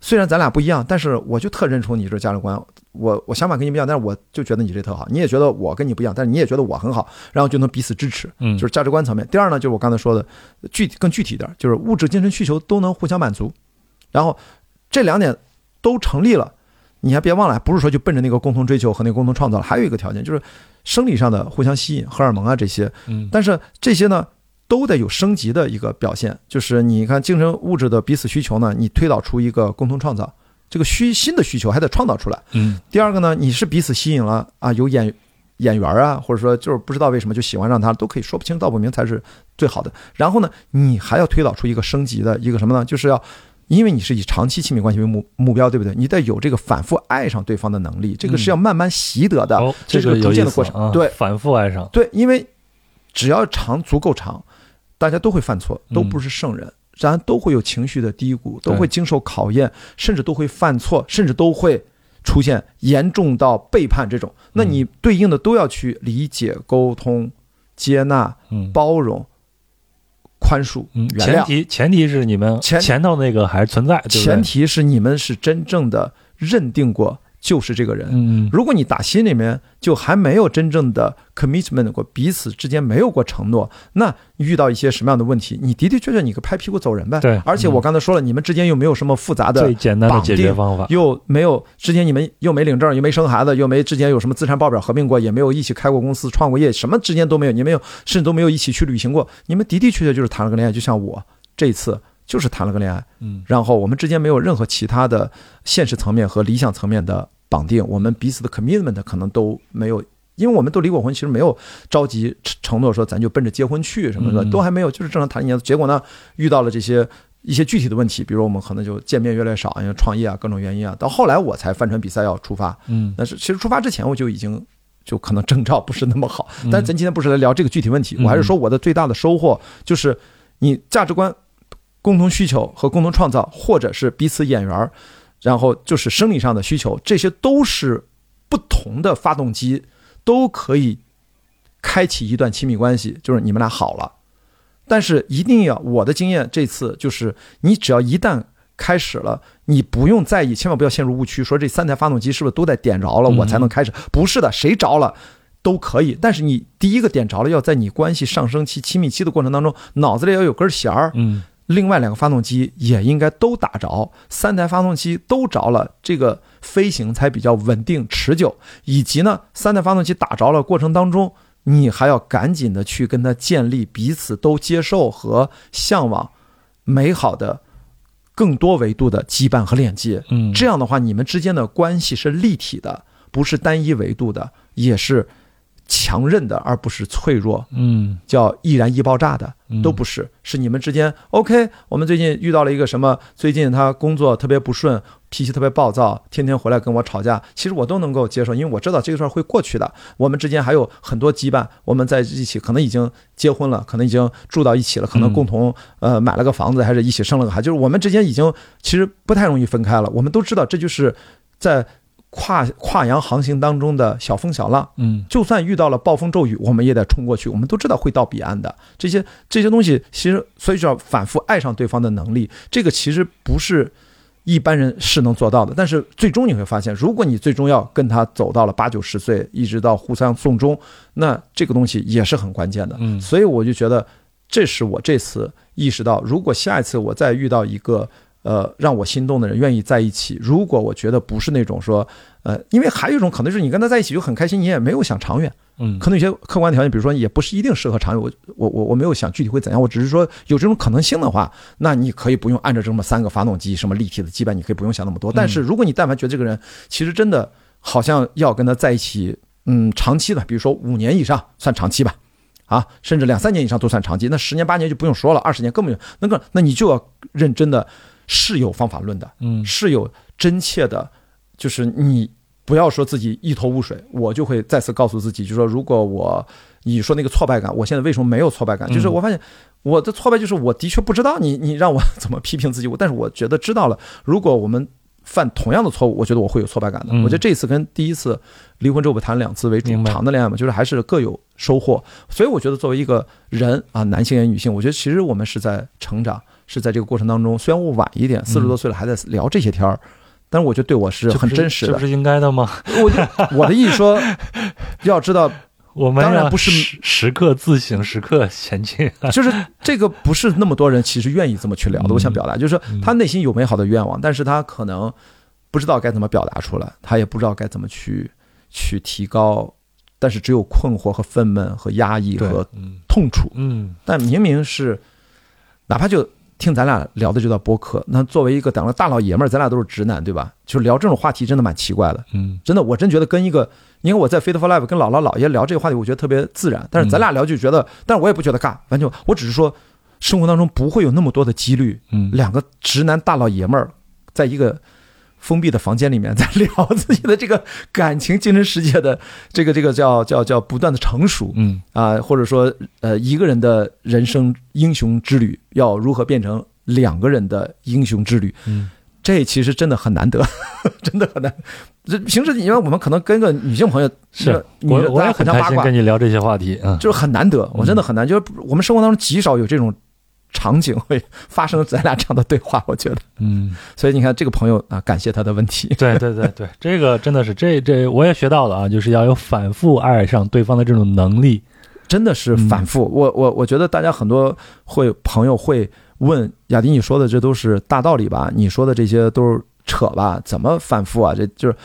虽然咱俩不一样，但是我就特认同你这价值观，我我想法跟你不一样，但是我就觉得你这特好，你也觉得我跟你不一样，但是你也觉得我很好，然后就能彼此支持，嗯，就是价值观层面。第二呢，就是我刚才说的具体更具体一点，就是物质精神需求都能互相满足，然后这两点都成立了。你还别忘了，不是说就奔着那个共同追求和那个共同创造了，还有一个条件就是生理上的互相吸引，荷尔蒙啊这些。嗯，但是这些呢都得有升级的一个表现，就是你看精神物质的彼此需求呢，你推导出一个共同创造，这个需新的需求还得创造出来。嗯，第二个呢，你是彼此吸引了啊，有眼演员啊，或者说就是不知道为什么就喜欢上他，都可以说不清道不明才是最好的。然后呢，你还要推导出一个升级的一个什么呢？就是要。因为你是以长期亲密关系为目目标，对不对？你得有这个反复爱上对方的能力，这个是要慢慢习得的，这是个逐渐的过程。对，反复爱上。对，因为只要长足够长，大家都会犯错，都不是圣人，咱都会有情绪的低谷，都会经受考验，甚至都会犯错，甚至都会出现严重到背叛这种。那你对应的都要去理解、沟通、接纳、包容。宽恕，原谅。前提前提是你们前前头那个还是存在，前提是你们是真正的认定过。就是这个人。嗯，如果你打心里面就还没有真正的 commitment 过，彼此之间没有过承诺，那遇到一些什么样的问题，你的的确确你个拍屁股走人呗。对。而且我刚才说了，你们之间又没有什么复杂的最简单的解决方法，又没有之前你们又没领证，又没生孩子，又没之前有什么资产报表合并过，也没有一起开过公司、创过业，什么之间都没有，你没有，甚至都没有一起去旅行过。你们的的确确就是谈了个恋爱，就像我这次。就是谈了个恋爱，嗯，然后我们之间没有任何其他的现实层面和理想层面的绑定，我们彼此的 commitment 可能都没有，因为我们都离过婚，其实没有着急承诺说咱就奔着结婚去什么的，都还没有，就是正常谈一年。结果呢，遇到了这些一些具体的问题，比如我们可能就见面越来越少，因为创业啊各种原因啊。到后来我才帆船比赛要出发，嗯，但是其实出发之前我就已经就可能征兆不是那么好。但咱今天不是来聊这个具体问题，我还是说我的最大的收获就是你价值观。共同需求和共同创造，或者是彼此眼缘儿，然后就是生理上的需求，这些都是不同的发动机都可以开启一段亲密关系，就是你们俩好了。但是一定要，我的经验这次就是，你只要一旦开始了，你不用在意，千万不要陷入误区，说这三台发动机是不是都得点着了我才能开始？不是的，谁着了都可以。但是你第一个点着了，要在你关系上升期、亲密期的过程当中，脑子里要有根弦儿。嗯。另外两个发动机也应该都打着，三台发动机都着了，这个飞行才比较稳定持久。以及呢，三台发动机打着了过程当中，你还要赶紧的去跟他建立彼此都接受和向往美好的更多维度的羁绊和链接。嗯，这样的话，你们之间的关系是立体的，不是单一维度的，也是。强韧的，而不是脆弱。嗯，叫易燃易爆炸的，都不是。是你们之间 OK。我们最近遇到了一个什么？最近他工作特别不顺，脾气特别暴躁，天天回来跟我吵架。其实我都能够接受，因为我知道这个事儿会过去的。我们之间还有很多羁绊，我们在一起可能已经结婚了，可能已经住到一起了，可能共同呃买了个房子，还是一起生了个孩。就是我们之间已经其实不太容易分开了。我们都知道，这就是在。跨跨洋航行当中的小风小浪，嗯，就算遇到了暴风骤雨，我们也得冲过去。我们都知道会到彼岸的。这些这些东西，其实所以叫反复爱上对方的能力，这个其实不是一般人是能做到的。但是最终你会发现，如果你最终要跟他走到了八九十岁，一直到互相送终，那这个东西也是很关键的。嗯，所以我就觉得，这是我这次意识到，如果下一次我再遇到一个。呃，让我心动的人愿意在一起。如果我觉得不是那种说，呃，因为还有一种可能是你跟他在一起就很开心，你也没有想长远。嗯，可能有些客观条件，比如说也不是一定适合长远。我我我我没有想具体会怎样，我只是说有这种可能性的话，那你可以不用按照这么三个发动机什么立体的羁绊，你可以不用想那么多。但是如果你但凡觉得这个人其实真的好像要跟他在一起，嗯，长期的，比如说五年以上算长期吧，啊，甚至两三年以上都算长期，那十年八年就不用说了，二十年根本就那个，那你就要认真的。是有方法论的，嗯，是有真切的，就是你不要说自己一头雾水，我就会再次告诉自己，就是说，如果我你说那个挫败感，我现在为什么没有挫败感？就是我发现我的挫败就是我的确不知道你你让我怎么批评自己，我但是我觉得知道了。如果我们犯同样的错误，我觉得我会有挫败感的。我觉得这次跟第一次离婚之后谈两次为主长的恋爱嘛，就是还是各有收获。所以我觉得作为一个人啊，男性也女性，我觉得其实我们是在成长。是在这个过程当中，虽然我晚一点，四十多岁了还在聊这些天儿，但是我觉得对我是很真实的，这不是应该的吗？我我的意思说，要知道，我们当然不是时刻自省，时刻前进。就是这个不是那么多人其实愿意这么去聊的。我想表达就是说，他内心有美好的愿望，但是他可能不知道该怎么表达出来，他也不知道该怎么去去提高，但是只有困惑和愤懑和压抑和痛楚。嗯，但明明是，哪怕就。听咱俩聊的这段播客，那作为一个两个大老爷们儿，咱俩都是直男，对吧？就是聊这种话题，真的蛮奇怪的。嗯，真的，我真觉得跟一个，因为我在 Fit for Life 跟姥姥姥爷聊这个话题，我觉得特别自然。但是咱俩聊就觉得，但是我也不觉得尬，完全，我只是说，生活当中不会有那么多的几率，嗯，两个直男大老爷们儿在一个。封闭的房间里面，在聊自己的这个感情精神世界的这个这个叫叫叫不断的成熟，嗯啊，或者说呃一个人的人生英雄之旅要如何变成两个人的英雄之旅，嗯，这其实真的很难得，真的很难。这平时因为我们可能跟个女性朋友是，我我也很开心跟你聊这些话题，嗯，就是很难得，我真的很难，就是我们生活当中极少有这种。场景会发生咱俩这样的对话，我觉得，嗯，所以你看这个朋友啊，感谢他的问题。对对对对，这个真的是这这我也学到了啊，就是要有反复爱上对方的这种能力，真的是反复。我我我觉得大家很多会朋友会问雅迪，你说的这都是大道理吧？你说的这些都是扯吧？怎么反复啊？这就是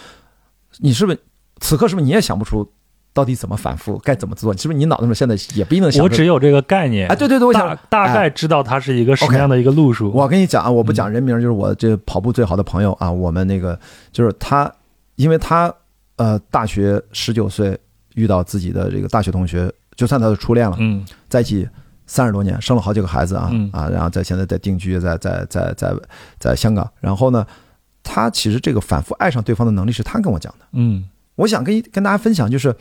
你是不是此刻是不是你也想不出？到底怎么反复？该怎么做？是不是你脑子里现在也不一定想？我只有这个概念。哎，对对对，我想大概知道它是一个什么样的一个路数。我跟你讲啊，我不讲人名，就是我这跑步最好的朋友啊，我们那个就是他，因为他呃大学十九岁遇到自己的这个大学同学，就算他的初恋了，嗯，在一起三十多年，生了好几个孩子啊嗯、啊，然后在现在在定居在在在在在香港，然后呢，他其实这个反复爱上对方的能力是他跟我讲的，嗯，我想跟跟大家分享就是。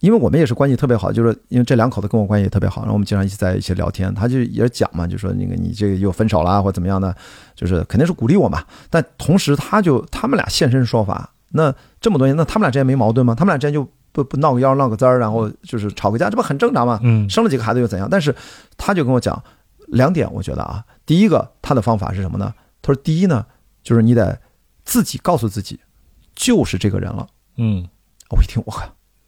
因为我们也是关系特别好，就是因为这两口子跟我关系也特别好，然后我们经常一起在一起聊天，他就也讲嘛，就说那个你这个又分手了或怎么样的，就是肯定是鼓励我嘛。但同时他就他们俩现身说法，那这么多年，那他们俩之间没矛盾吗？他们俩之间就不不闹个幺、闹个滋儿，然后就是吵个架，这不很正常吗？嗯，生了几个孩子又怎样？但是他就跟我讲两点，我觉得啊，第一个他的方法是什么呢？他说第一呢，就是你得自己告诉自己，就是这个人了。嗯，我一听，我靠。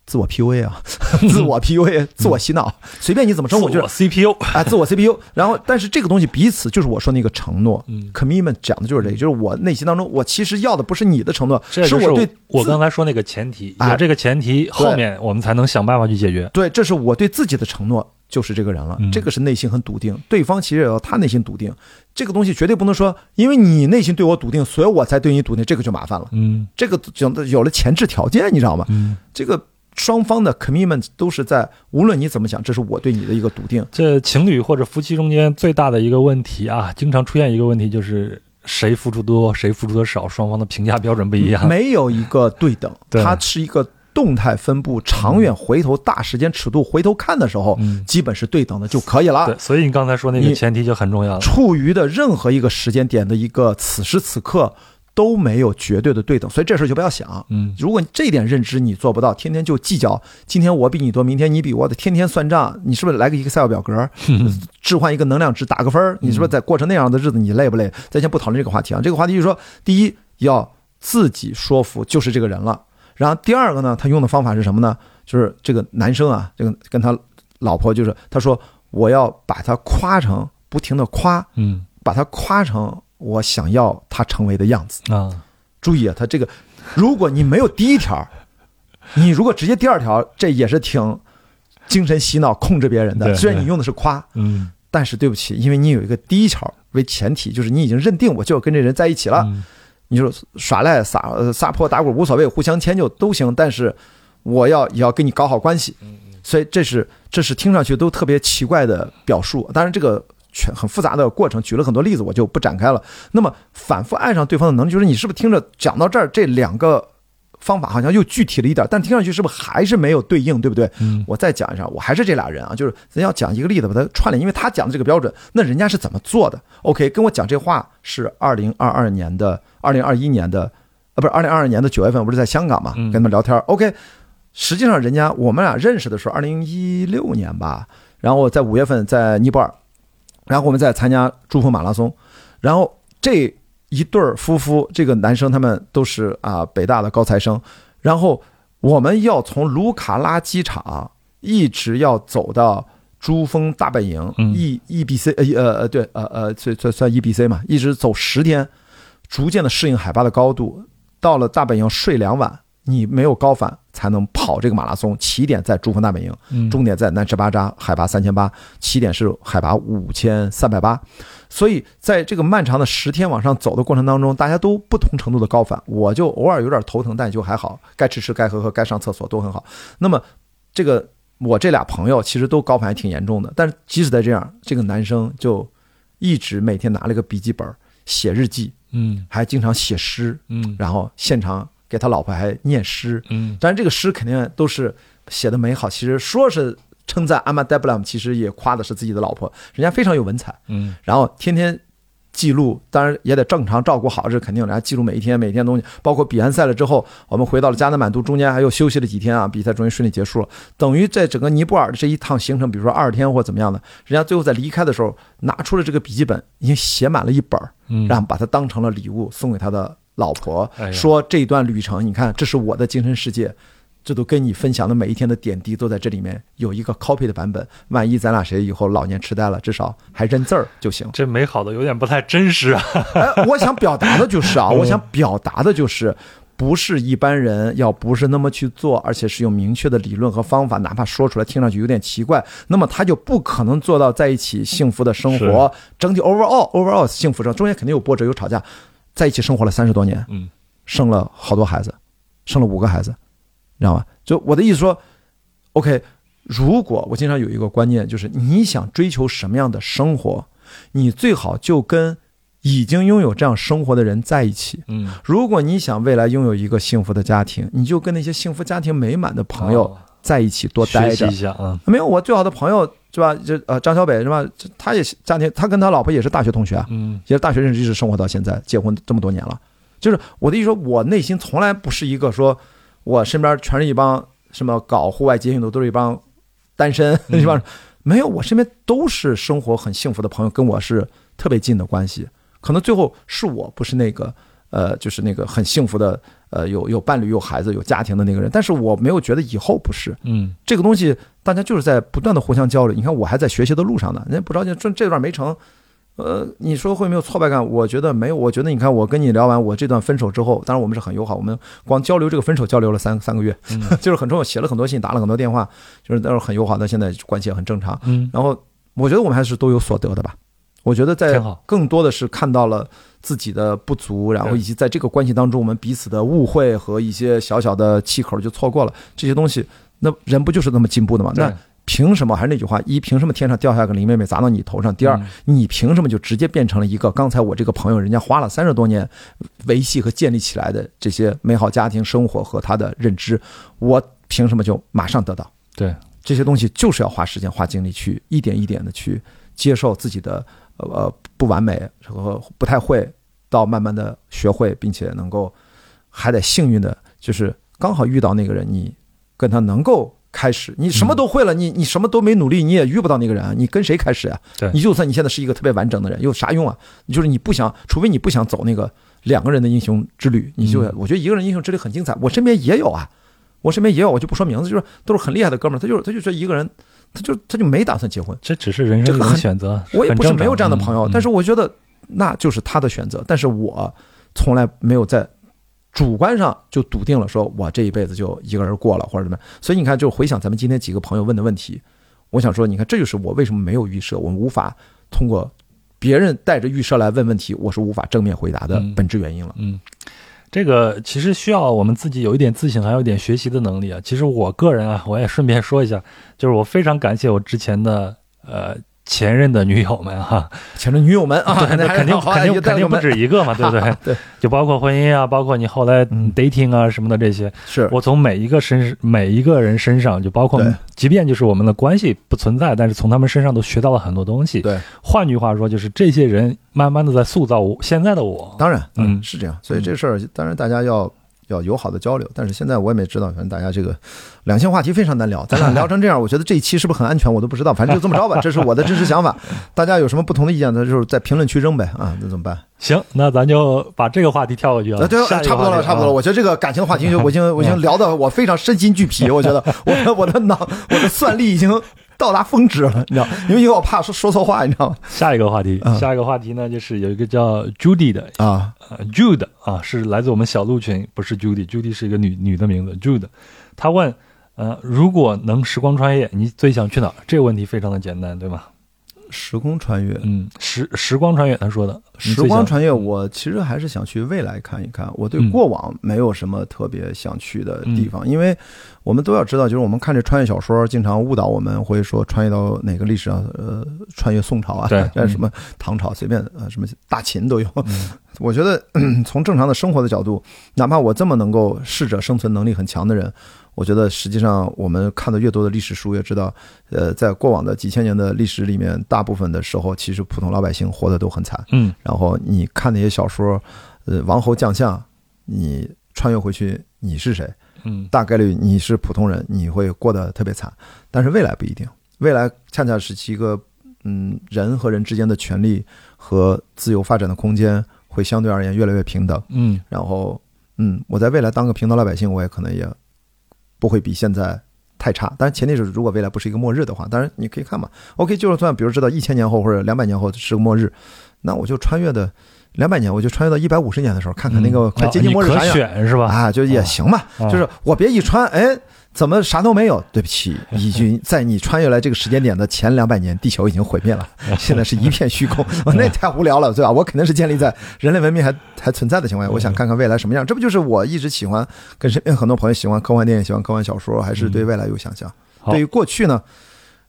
自我 PUA 啊，自我 PUA，自我洗脑，随便你怎么称，我就是 CPU 啊，自我 CPU。然后，但是这个东西彼此就是我说那个承诺，commitment 讲的就是这个，就是我内心当中，我其实要的不是你的承诺，是我对我刚才说那个前提，啊这个前提，后面我们才能想办法去解决。对，这是我对自己的承诺，就是这个人了，这个是内心很笃定，对方其实也要他内心笃定。这个东西绝对不能说，因为你内心对我笃定，所以我才对你笃定，这个就麻烦了。嗯，这个有有了前置条件，你知道吗？嗯，这个。双方的 commitment 都是在，无论你怎么想，这是我对你的一个笃定。这情侣或者夫妻中间最大的一个问题啊，经常出现一个问题，就是谁付出多，谁付出的少，双方的评价标准不一样，没有一个对等，它是一个动态分布，长远回头大时间尺度回头看的时候，基本是对等的就可以了。对，所以你刚才说那个前提就很重要了。处于的任何一个时间点的一个此时此刻。都没有绝对的对等，所以这事儿就不要想。嗯，如果这一点认知你做不到，天天就计较，今天我比你多，明天你比我的，天天算账，你是不是来个 Excel 表格，置换一个能量值，打个分儿？你是不是在过成那样的日子，你累不累？咱先不讨论这个话题啊。这个话题就是说，第一要自己说服就是这个人了，然后第二个呢，他用的方法是什么呢？就是这个男生啊，这个跟他老婆就是他说我要把他夸成不停的夸，嗯，把他夸成。我想要他成为的样子啊！注意啊，他这个，如果你没有第一条，你如果直接第二条，这也是挺精神洗脑、控制别人的。虽然你用的是夸，嗯，但是对不起，因为你有一个第一条为前提，就是你已经认定我就要跟这人在一起了。你说耍赖、撒撒泼打滚无所谓，互相迁就都行，但是我要也要跟你搞好关系。所以这是这是听上去都特别奇怪的表述。当然这个。全很复杂的过程，举了很多例子，我就不展开了。那么，反复爱上对方的能力，就是你是不是听着讲到这儿，这两个方法好像又具体了一点，但听上去是不是还是没有对应，对不对？嗯，我再讲一下，我还是这俩人啊，就是咱要讲一个例子把它串联，因为他讲的这个标准，那人家是怎么做的？OK，跟我讲这话是二零二二年的二零二一年的，啊，不是二零二二年的九月份，不是在香港嘛？跟他们聊天。OK，实际上人家我们俩认识的时候，二零一六年吧，然后在五月份在尼泊尔。然后我们再参加珠峰马拉松，然后这一对儿夫妇，这个男生他们都是啊北大的高材生，然后我们要从卢卡拉机场一直要走到珠峰大本营，E E B C 呃呃呃对呃呃算算算 E B C 嘛，一直走十天，逐渐的适应海拔的高度，到了大本营睡两晚。你没有高反才能跑这个马拉松，起点在珠峰大本营，终点在南赤巴扎，海拔三千八，起点是海拔五千三百八，所以在这个漫长的十天往上走的过程当中，大家都不同程度的高反，我就偶尔有点头疼，但就还好，该吃吃，该喝喝，该上厕所都很好。那么这个我这俩朋友其实都高反还挺严重的，但是即使在这样，这个男生就一直每天拿了个笔记本写日记，嗯，还经常写诗，嗯，然后现场。给他老婆还念诗，嗯，当然这个诗肯定都是写的美好。其实说是称赞阿玛戴布拉姆，其实也夸的是自己的老婆，人家非常有文采，嗯，然后天天记录，当然也得正常照顾好，这肯定的。记录每一天每一天东西，包括比完赛了之后，我们回到了加德满都，中间还又休息了几天啊，比赛终于顺利结束了。等于在整个尼泊尔的这一趟行程，比如说二十天或怎么样的，人家最后在离开的时候拿出了这个笔记本，已经写满了一本，嗯，然后把它当成了礼物送给他的。老婆说：“这段旅程，你看，这是我的精神世界，这都跟你分享的每一天的点滴都在这里面有一个 copy 的版本。万一咱俩谁以后老年痴呆了，至少还认字儿就行。这美好的有点不太真实啊！哎，我想表达的就是啊，我想表达的就是，不是一般人要不是那么去做，而且是有明确的理论和方法，哪怕说出来听上去有点奇怪，那么他就不可能做到在一起幸福的生活。整体 overall overall 幸福生，中间肯定有波折，有吵架。”在一起生活了三十多年，嗯，生了好多孩子，生了五个孩子，你知道吗？就我的意思说，OK，如果我经常有一个观念，就是你想追求什么样的生活，你最好就跟已经拥有这样生活的人在一起。嗯，如果你想未来拥有一个幸福的家庭，你就跟那些幸福家庭美满的朋友在一起多待着。一下啊，没有我最好的朋友。是吧？这呃，张小北是吧？他也家庭，他跟他老婆也是大学同学啊，嗯，也是大学认识，一直生活到现在，结婚这么多年了，就是我的意思说，我内心从来不是一个说，我身边全是一帮什么搞户外节运的都是一帮单身 一帮，没有，我身边都是生活很幸福的朋友，跟我是特别近的关系。可能最后是我不是那个呃，就是那个很幸福的呃，有有伴侣、有孩子、有家庭的那个人，但是我没有觉得以后不是。嗯，这个东西大家就是在不断的互相交流。你看，我还在学习的路上呢，人家不着急，这这段没成。呃，你说会没有挫败感？我觉得没有。我觉得你看，我跟你聊完我这段分手之后，当然我们是很友好，我们光交流这个分手交流了三三个月，就是很重要，写了很多信，打了很多电话，就是那时候很友好到。现在关系也很正常。嗯，然后我觉得我们还是都有所得的吧。我觉得在更多的是看到了自己的不足，然后以及在这个关系当中，我们彼此的误会和一些小小的气口就错过了这些东西。那人不就是那么进步的吗？那。凭什么？还是那句话：一，凭什么天上掉下个林妹妹砸到你头上？第二，你凭什么就直接变成了一个刚才我这个朋友，人家花了三十多年维系和建立起来的这些美好家庭生活和他的认知，我凭什么就马上得到？对，这些东西就是要花时间、花精力去一点一点的去接受自己的呃不完美和不太会，到慢慢的学会，并且能够还得幸运的，就是刚好遇到那个人，你跟他能够。开始，你什么都会了，你你什么都没努力，你也遇不到那个人，你跟谁开始呀？对，你就算你现在是一个特别完整的人，有啥用啊？就是你不想，除非你不想走那个两个人的英雄之旅，你就我觉得一个人英雄之旅很精彩。我身边也有啊，我身边也有，我就不说名字，就是都是很厉害的哥们儿，他就他就说一个人，他就他就没打算结婚，这只是人生的选择。我也不是没有这样的朋友，但是我觉得那就是他的选择，但是我从来没有在。主观上就笃定了，说我这一辈子就一个人过了，或者怎么样。所以你看，就回想咱们今天几个朋友问的问题，我想说，你看，这就是我为什么没有预设，我们无法通过别人带着预设来问问题，我是无法正面回答的本质原因了。嗯，这个其实需要我们自己有一点自省，还有一点学习的能力啊。其实我个人啊，我也顺便说一下，就是我非常感谢我之前的呃。前任的女友们哈，前任女友们啊，那肯定肯定肯定不止一个嘛，对不对？对，就包括婚姻啊，包括你后来 dating 啊什么的这些，是我从每一个身每一个人身上，就包括即便就是我们的关系不存在，但是从他们身上都学到了很多东西。对，换句话说，就是这些人慢慢的在塑造我现在的我。当然，嗯，是这样。所以这事儿，当然大家要。要友好的交流，但是现在我也没知道，反正大家这个两性话题非常难聊，咱俩聊成这样，我觉得这一期是不是很安全，我都不知道，反正就这么着吧，这是我的真实想法。大家有什么不同的意见，那就是在评论区扔呗啊，那怎么办？行，那咱就把这个话题跳过去了。对，差不多了，差不多了。我觉得这个感情的话题，就我已经 我已经聊的我非常身心俱疲，我觉得我的我的脑我的算力已经。到达峰值了，你知道？因为因为我怕说说错话，你知道吗？下一个话题，下一个话题呢，就是有一个叫 Judy 的啊，Jude 啊，是来自我们小鹿群，不是 Judy，Judy 是一个女女的名字，Jude。他问，呃，如果能时光穿越，你最想去哪儿？这个问题非常的简单，对吗？时空穿越，嗯，时时光穿越，他说的时光穿越，我其实还是想去未来看一看。我对过往没有什么特别想去的地方，因为我们都要知道，就是我们看这穿越小说，经常误导我们，会说穿越到哪个历史上，呃，穿越宋朝啊，对，什么唐朝，随便呃，什么大秦都有。我觉得从正常的生活的角度，哪怕我这么能够适者生存能力很强的人。我觉得实际上，我们看的越多的历史书，越知道，呃，在过往的几千年的历史里面，大部分的时候，其实普通老百姓活得都很惨。嗯。然后你看那些小说，呃，王侯将相，你穿越回去，你是谁？嗯。大概率你是普通人，你会过得特别惨。但是未来不一定，未来恰恰是一个，嗯，人和人之间的权利和自由发展的空间会相对而言越来越平等。嗯。然后，嗯，我在未来当个平头老百姓，我也可能也。不会比现在太差，但是前提是如果未来不是一个末日的话，当然你可以看嘛。OK，就算比如知道一千年后或者两百年后是个末日，那我就穿越的两百年，我就穿越到一百五十年的时候，看看那个快接近末日啥样，是吧？啊，就也行嘛。就是我别一穿，哎。怎么啥都没有？对不起，已经在你穿越来这个时间点的前两百年，地球已经毁灭了，现在是一片虚空。那太无聊了，对吧？我肯定是建立在人类文明还还存在的情况下，我想看看未来什么样。这不就是我一直喜欢，跟身边很多朋友喜欢科幻电影、喜欢科幻小说，还是对未来有想象？对于过去呢？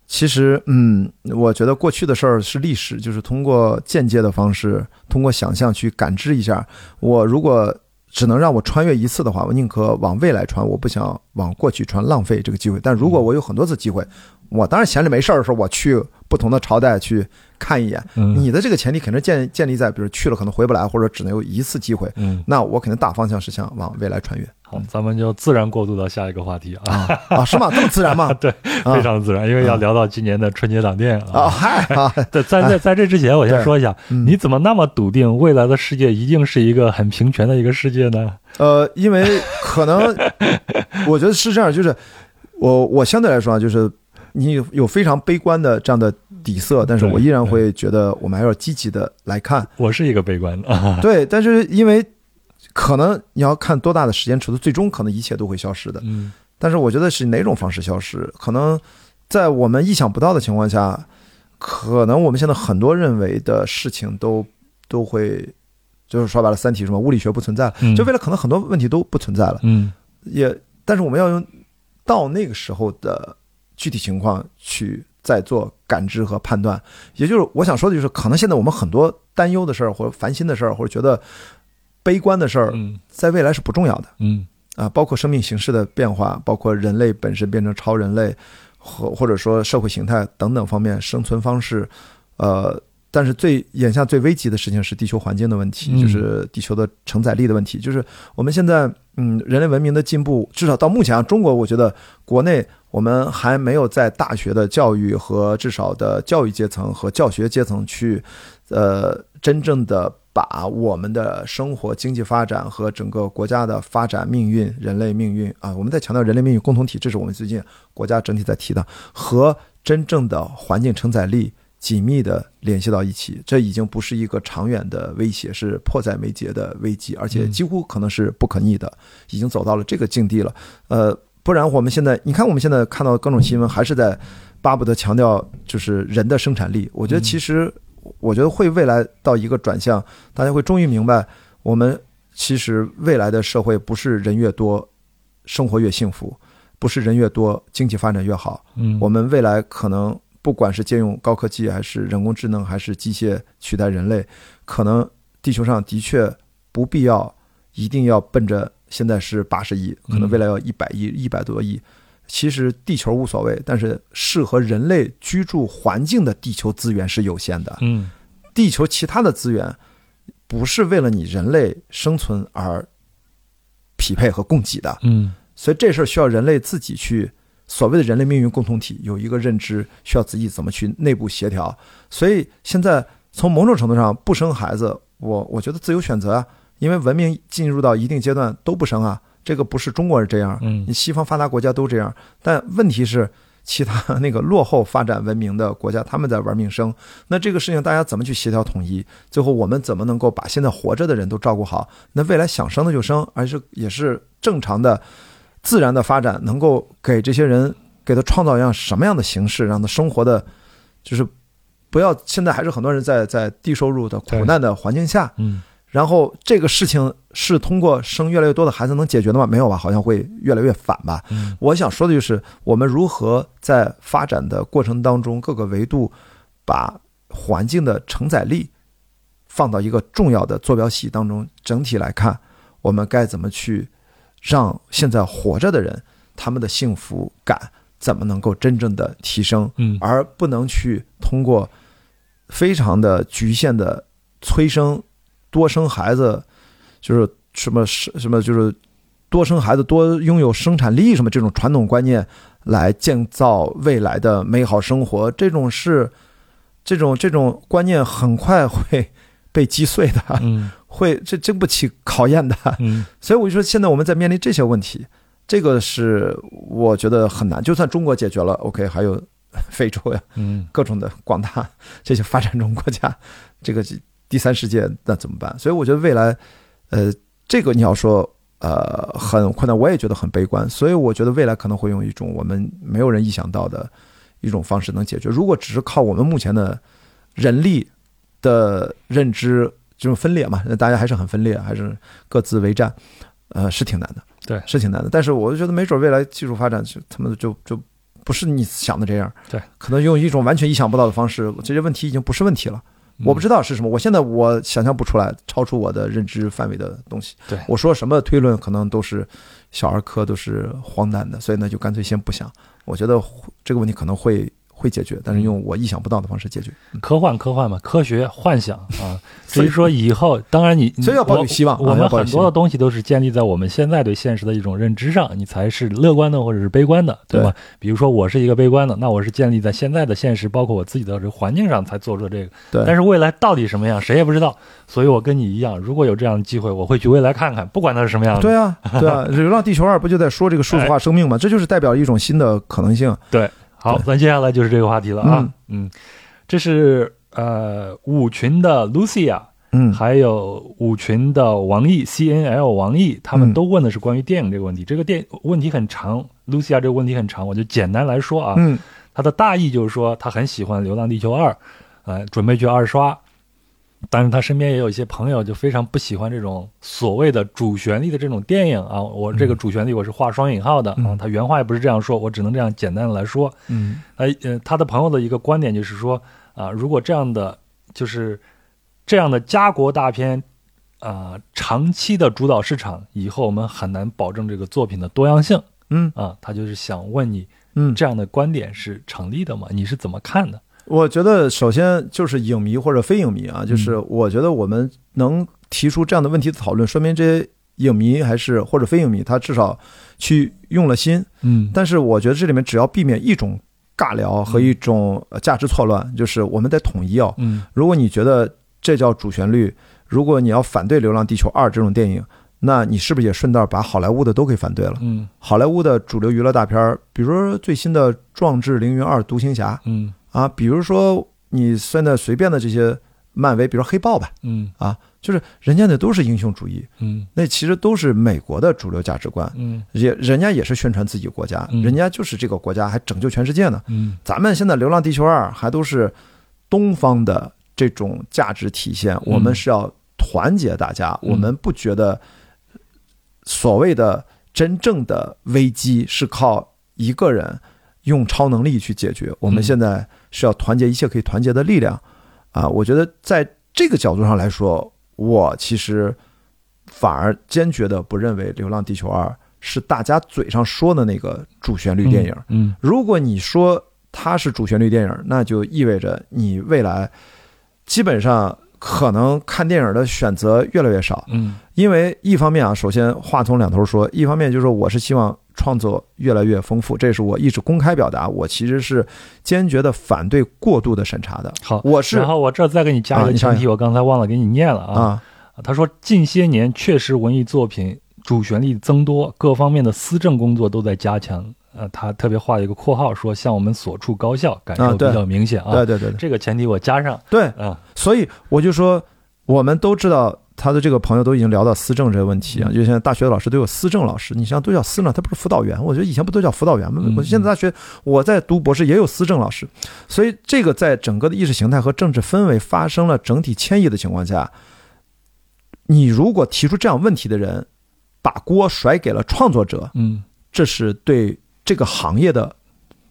其实，嗯，我觉得过去的事儿是历史，就是通过间接的方式，通过想象去感知一下。我如果。只能让我穿越一次的话，我宁可往未来穿，我不想往过去穿，浪费这个机会。但如果我有很多次机会，我当然闲着没事儿的时候，我去不同的朝代去看一眼。你的这个前提肯定建建立在，比如去了可能回不来，或者只能有一次机会。嗯，那我肯定大方向是想往未来穿越。好，咱们就自然过渡到下一个话题啊啊，是吗？这么自然吗？对，非常自然，因为要聊到今年的春节档电影啊。嗨啊，在在在这之前，我先说一下，你怎么那么笃定未来的世界一定是一个很平权的一个世界呢？呃，因为可能我觉得是这样，就是我我相对来说啊，就是你有有非常悲观的这样的底色，但是我依然会觉得我们还要积极的来看。我是一个悲观的，对，但是因为。可能你要看多大的时间尺度，最终可能一切都会消失的。嗯，但是我觉得是哪种方式消失？可能在我们意想不到的情况下，可能我们现在很多认为的事情都都会，就是说白了，三体什么物理学不存在了，就未来可能很多问题都不存在了。嗯，也，但是我们要用到那个时候的具体情况去再做感知和判断。也就是我想说的就是，可能现在我们很多担忧的事儿，或者烦心的事儿，或者觉得。悲观的事儿，在未来是不重要的。嗯啊，包括生命形式的变化，包括人类本身变成超人类，或或者说社会形态等等方面生存方式，呃，但是最眼下最危急的事情是地球环境的问题，就是地球的承载力的问题。就是我们现在，嗯，人类文明的进步，至少到目前啊，中国我觉得国内我们还没有在大学的教育和至少的教育阶层和教学阶层去，呃，真正的。把我们的生活、经济发展和整个国家的发展命运、人类命运啊，我们在强调人类命运共同体，这是我们最近国家整体在提的，和真正的环境承载力紧密的联系到一起。这已经不是一个长远的威胁，是迫在眉睫的危机，而且几乎可能是不可逆的，已经走到了这个境地了。呃，不然我们现在，你看我们现在看到各种新闻，还是在巴不得强调就是人的生产力。我觉得其实。我觉得会未来到一个转向，大家会终于明白，我们其实未来的社会不是人越多，生活越幸福，不是人越多，经济发展越好。嗯，我们未来可能不管是借用高科技，还是人工智能，还是机械取代人类，可能地球上的确不必要一定要奔着现在是八十亿，可能未来要一百亿、一百多亿。其实地球无所谓，但是适合人类居住环境的地球资源是有限的。嗯，地球其他的资源不是为了你人类生存而匹配和供给的。嗯，所以这事儿需要人类自己去所谓的人类命运共同体有一个认知，需要自己怎么去内部协调。所以现在从某种程度上不生孩子，我我觉得自由选择啊，因为文明进入到一定阶段都不生啊。这个不是中国人这样，嗯，你西方发达国家都这样，但问题是，其他那个落后发展文明的国家，他们在玩命生。那这个事情大家怎么去协调统一？最后我们怎么能够把现在活着的人都照顾好？那未来想生的就生，而是也是正常的、自然的发展，能够给这些人给他创造一样什么样的形式，让他生活的，就是不要现在还是很多人在在低收入的苦难的环境下，嗯。然后这个事情是通过生越来越多的孩子能解决的吗？没有吧，好像会越来越反吧。我想说的就是，我们如何在发展的过程当中各个维度，把环境的承载力放到一个重要的坐标系当中。整体来看，我们该怎么去让现在活着的人他们的幸福感怎么能够真正的提升？嗯，而不能去通过非常的局限的催生。多生孩子，就是什么什什么，就是多生孩子多拥有生产力什么这种传统观念来建造未来的美好生活，这种是这种这种观念很快会被击碎的，会这经不起考验的。所以我就说，现在我们在面临这些问题，这个是我觉得很难。就算中国解决了，OK，还有非洲呀，嗯，各种的广大这些发展中国家，这个。第三世界那怎么办？所以我觉得未来，呃，这个你要说呃很困难，我也觉得很悲观。所以我觉得未来可能会用一种我们没有人意想到的一种方式能解决。如果只是靠我们目前的人力的认知这种分裂嘛，那大家还是很分裂，还是各自为战，呃，是挺难的。对，是挺难的。但是我就觉得没准未来技术发展就他们就就不是你想的这样。对，可能用一种完全意想不到的方式，这些问题已经不是问题了。我不知道是什么，我现在我想象不出来超出我的认知范围的东西。对我说什么推论，可能都是小儿科，都是荒诞的，所以呢，就干脆先不想。我觉得这个问题可能会。会解决，但是用我意想不到的方式解决。科幻，科幻嘛，科学幻想啊。所以说以后，当然你所以要抱有希望。我们很多的东西都是建立在我们现在对现实的一种认知上，你才是乐观的或者是悲观的，对吧？比如说我是一个悲观的，那我是建立在现在的现实，包括我自己的这个环境上才做出这个。对。但是未来到底什么样，谁也不知道。所以我跟你一样，如果有这样的机会，我会去未来看看，不管它是什么样的。对啊，对啊，《流浪地球二》不就在说这个数字化生命吗？这就是代表一种新的可能性。对。好，咱接下来就是这个话题了啊，嗯，这是呃舞群的 Lucia，嗯，还有舞群的王毅 C N L 王毅，他们都问的是关于电影这个问题。这个电问题很长，Lucia 这个问题很长，我就简单来说啊，嗯，他的大意就是说他很喜欢《流浪地球二》，呃，准备去二刷。但是他身边也有一些朋友，就非常不喜欢这种所谓的主旋律的这种电影啊。我这个主旋律我是画双引号的啊，他原话也不是这样说，我只能这样简单的来说。嗯，他的朋友的一个观点就是说啊，如果这样的就是这样的家国大片啊，长期的主导市场，以后我们很难保证这个作品的多样性。嗯啊，他就是想问你，嗯，这样的观点是成立的吗？你是怎么看的？我觉得，首先就是影迷或者非影迷啊，就是我觉得我们能提出这样的问题讨论，说明这些影迷还是或者非影迷，他至少去用了心。嗯，但是我觉得这里面只要避免一种尬聊和一种价值错乱，就是我们得统一哦。嗯，如果你觉得这叫主旋律，如果你要反对《流浪地球二》这种电影，那你是不是也顺道把好莱坞的都给反对了？嗯，好莱坞的主流娱乐大片，比如说最新的《壮志凌云二：独行侠》。嗯。啊，比如说你现在随便的这些漫威，比如说黑豹吧，嗯，啊，就是人家那都是英雄主义，嗯，那其实都是美国的主流价值观，嗯，也人家也是宣传自己国家，人家就是这个国家还拯救全世界呢，嗯，咱们现在《流浪地球二》还都是东方的这种价值体现，我们是要团结大家，我们不觉得所谓的真正的危机是靠一个人用超能力去解决，我们现在。是要团结一切可以团结的力量，啊，我觉得在这个角度上来说，我其实反而坚决的不认为《流浪地球二》是大家嘴上说的那个主旋律电影。嗯，如果你说它是主旋律电影，那就意味着你未来基本上可能看电影的选择越来越少。嗯，因为一方面啊，首先话从两头说，一方面就是说我是希望。创作越来越丰富，这是我一直公开表达。我其实是坚决的反对过度的审查的。好，我是。然后我这再给你加一个前提，我刚才忘了给你念了啊。他说，近些年确实文艺作品主旋律增多，各方面的思政工作都在加强。呃，他特别画了一个括号，说像我们所处高校感受比较明显啊。对对对，这个前提我加上。对啊，所以我就说，我们都知道。他的这个朋友都已经聊到思政这个问题啊，就像大学的老师都有思政老师，你像都叫思政，他不是辅导员。我觉得以前不都叫辅导员吗？我现在大学我在读博士也有思政老师，所以这个在整个的意识形态和政治氛围发生了整体迁移的情况下，你如果提出这样问题的人，把锅甩给了创作者，嗯，这是对这个行业的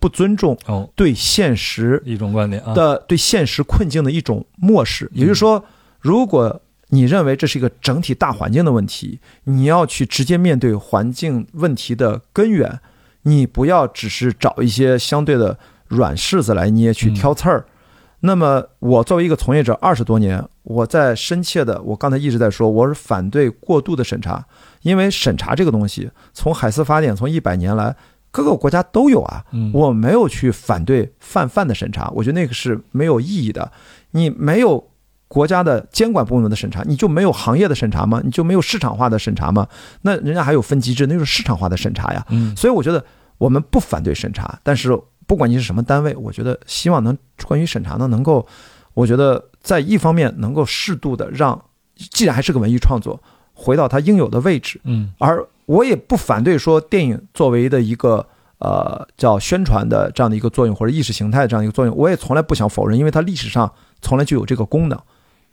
不尊重，哦，对现实一种观点啊的对现实困境的一种漠视。也就是说，如果你认为这是一个整体大环境的问题，你要去直接面对环境问题的根源，你不要只是找一些相对的软柿子来捏去挑刺儿。那么，我作为一个从业者二十多年，我在深切的，我刚才一直在说，我是反对过度的审查，因为审查这个东西，从海斯法典从一百年来各个国家都有啊。我没有去反对泛泛的审查，我觉得那个是没有意义的。你没有。国家的监管部门的审查，你就没有行业的审查吗？你就没有市场化的审查吗？那人家还有分机制，那就是市场化的审查呀。嗯，所以我觉得我们不反对审查，但是不管你是什么单位，我觉得希望能关于审查呢，能够，我觉得在一方面能够适度的让，既然还是个文艺创作，回到它应有的位置。嗯，而我也不反对说电影作为的一个呃叫宣传的这样的一个作用，或者意识形态这样一个作用，我也从来不想否认，因为它历史上从来就有这个功能。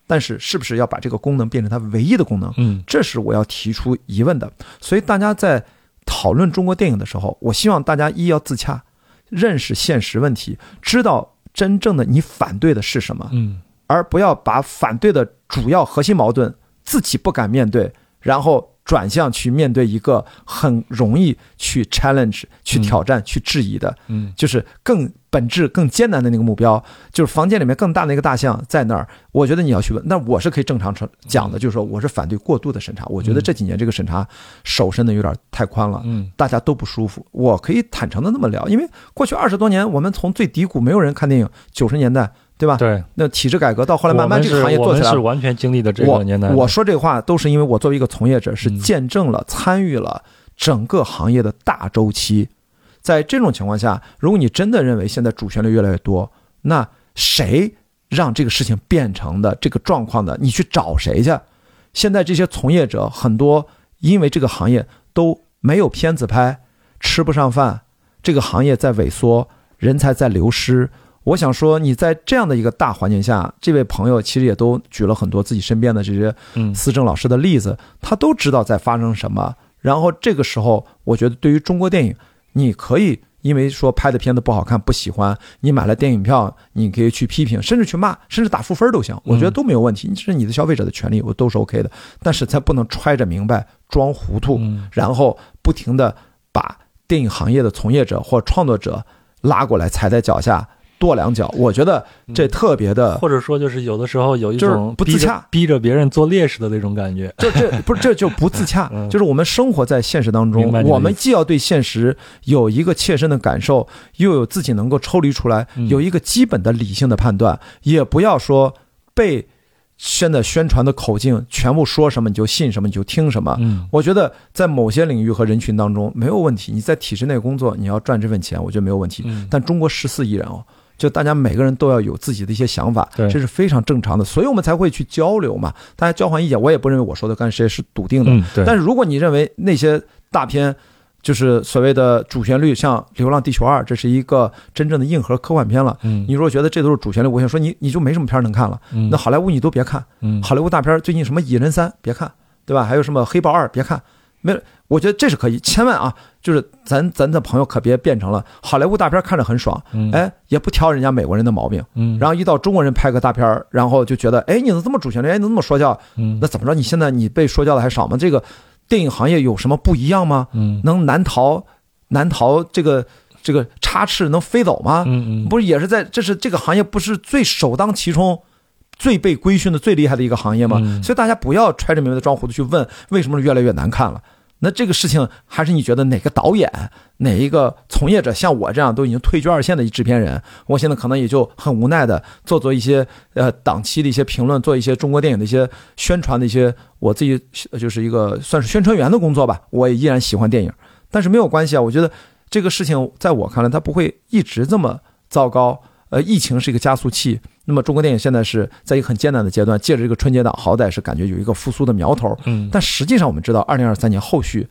但是，是不是要把这个功能变成它唯一的功能？嗯，这是我要提出疑问的。所以，大家在讨论中国电影的时候，我希望大家一要自洽，认识现实问题，知道真正的你反对的是什么，嗯，而不要把反对的主要核心矛盾自己不敢面对，然后。转向去面对一个很容易去 challenge、去挑战、去质疑的，嗯，就是更本质、更艰难的那个目标，就是房间里面更大的一个大象在那儿。我觉得你要去问，那我是可以正常讲的，就是说我是反对过度的审查。我觉得这几年这个审查手伸的有点太宽了，嗯，大家都不舒服。我可以坦诚的那么聊，因为过去二十多年，我们从最低谷没有人看电影，九十年代。对吧？对，那体制改革到后来慢慢这个行业做起来，是完全经历的这个年代。我说这话都是因为我作为一个从业者，是见证了、参与了整个行业的大周期。在这种情况下，如果你真的认为现在主旋律越来越多，那谁让这个事情变成的这个状况的？你去找谁去？现在这些从业者很多，因为这个行业都没有片子拍，吃不上饭，这个行业在萎缩，人才在流失。我想说，你在这样的一个大环境下，这位朋友其实也都举了很多自己身边的这些思政老师的例子，他都知道在发生什么。然后这个时候，我觉得对于中国电影，你可以因为说拍的片子不好看不喜欢，你买了电影票，你可以去批评，甚至去骂，甚至打负分都行，我觉得都没有问题，这是你的消费者的权利，我都是 OK 的。但是咱不能揣着明白装糊涂，然后不停的把电影行业的从业者或创作者拉过来踩在脚下。跺两脚，我觉得这特别的，或者说就是有的时候有一种不自洽，逼着别人做烈士的那种感觉。这这不是这就不自洽，就是我们生活在现实当中，我们既要对现实有一个切身的感受，又有自己能够抽离出来，有一个基本的理性的判断，也不要说被现在宣传的口径全部说什么你就信什么你就听什么。我觉得在某些领域和人群当中没有问题，你在体制内工作，你要赚这份钱，我觉得没有问题。但中国十四亿人哦。就大家每个人都要有自己的一些想法，这是非常正常的，所以我们才会去交流嘛，大家交换意见。我也不认为我说的跟谁是笃定的，但是如果你认为那些大片就是所谓的主旋律，像《流浪地球二》，这是一个真正的硬核科幻片了。你如果觉得这都是主旋律，我想说你你就没什么片能看了。那好莱坞你都别看，好莱坞大片最近什么《蚁人三》别看，对吧？还有什么《黑豹二》别看，没。我觉得这是可以，千万啊，就是咱咱的朋友可别变成了好莱坞大片看着很爽，哎，也不挑人家美国人的毛病，嗯，然后一到中国人拍个大片然后就觉得，哎，你怎么这么主旋律，哎，你怎么这么说教，嗯，那怎么着？你现在你被说教的还少吗？这个电影行业有什么不一样吗？嗯，能难逃难逃这个这个插翅能飞走吗？嗯嗯，不是也是在这是这个行业不是最首当其冲、最被规训的最厉害的一个行业吗？所以大家不要揣着明白的装糊涂去问为什么越来越难看了。那这个事情还是你觉得哪个导演、哪一个从业者像我这样都已经退居二线的制片人，我现在可能也就很无奈的做做一些呃档期的一些评论，做一些中国电影的一些宣传的一些我自己就是一个算是宣传员的工作吧。我也依然喜欢电影，但是没有关系啊。我觉得这个事情在我看来，它不会一直这么糟糕。呃，疫情是一个加速器。那么中国电影现在是在一个很艰难的阶段，借着这个春节档，好歹是感觉有一个复苏的苗头。嗯，但实际上我们知道，二零二三年后续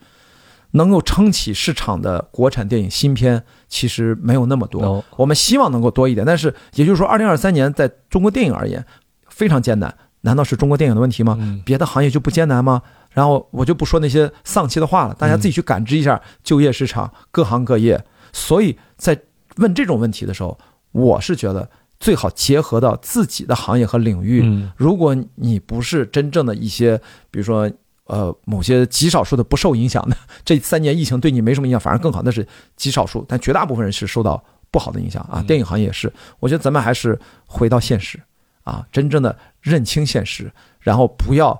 能够撑起市场的国产电影新片其实没有那么多。我们希望能够多一点，但是也就是说，二零二三年在中国电影而言非常艰难。难道是中国电影的问题吗？别的行业就不艰难吗？然后我就不说那些丧气的话了，大家自己去感知一下就业市场，各行各业。所以在问这种问题的时候，我是觉得。最好结合到自己的行业和领域。如果你不是真正的一些，比如说呃某些极少数的不受影响的，这三年疫情对你没什么影响，反而更好，那是极少数。但绝大部分人是受到不好的影响啊。电影行业也是。我觉得咱们还是回到现实啊，真正的认清现实，然后不要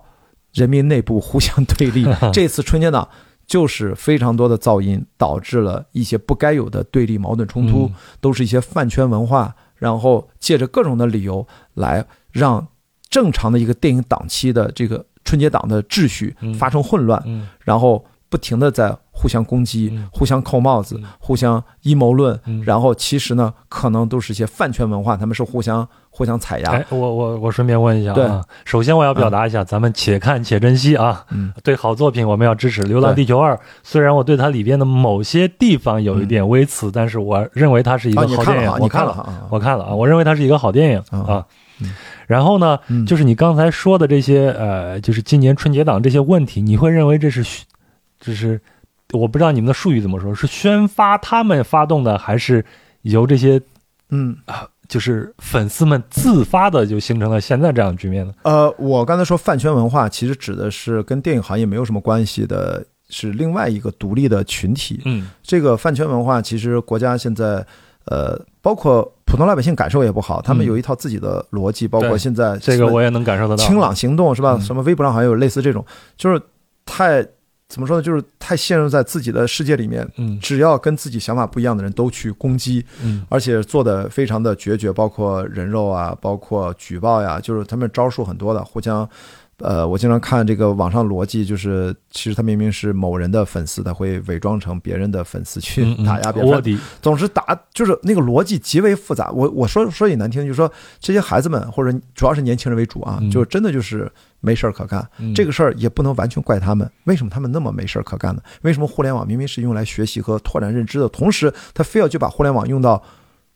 人民内部互相对立。这次春节档就是非常多的噪音，导致了一些不该有的对立、矛盾冲突，都是一些饭圈文化。然后借着各种的理由来让正常的一个电影档期的这个春节档的秩序发生混乱，然后不停的在互相攻击、互相扣帽子、互相阴谋论，然后其实呢，可能都是一些饭圈文化，他们是互相互相踩压。哎，我我我顺便问一下啊，首先我要表达一下，咱们且看且珍惜啊，对好作品我们要支持。《流浪地球二》虽然我对它里边的某些地方有一点微词，但是我认为它是一个好电影。我看了，我看了啊，我认为它是一个好电影啊。然后呢，就是你刚才说的这些呃，就是今年春节档这些问题，你会认为这是，就是。我不知道你们的术语怎么说，是宣发他们发动的，还是由这些，嗯，就是粉丝们自发的就形成了现在这样的局面呢？呃，我刚才说饭圈文化，其实指的是跟电影行业没有什么关系的，是另外一个独立的群体。嗯，这个饭圈文化其实国家现在，呃，包括普通老百姓感受也不好，他们有一套自己的逻辑，包括现在这个我也能感受得到。清朗行动是吧？什么微博上好像有类似这种，就是太。怎么说呢？就是太陷入在自己的世界里面，嗯，只要跟自己想法不一样的人都去攻击，嗯，而且做的非常的决绝，包括人肉啊，包括举报呀，就是他们招数很多的，互相。呃，我经常看这个网上逻辑，就是其实他明明是某人的粉丝，他会伪装成别人的粉丝去打压别人。卧底，总之打就是那个逻辑极为复杂。我我说说句难听，就是说这些孩子们或者主要是年轻人为主啊，就真的就是没事儿可干。这个事儿也不能完全怪他们，为什么他们那么没事儿可干呢？为什么互联网明明是用来学习和拓展认知的，同时他非要就把互联网用到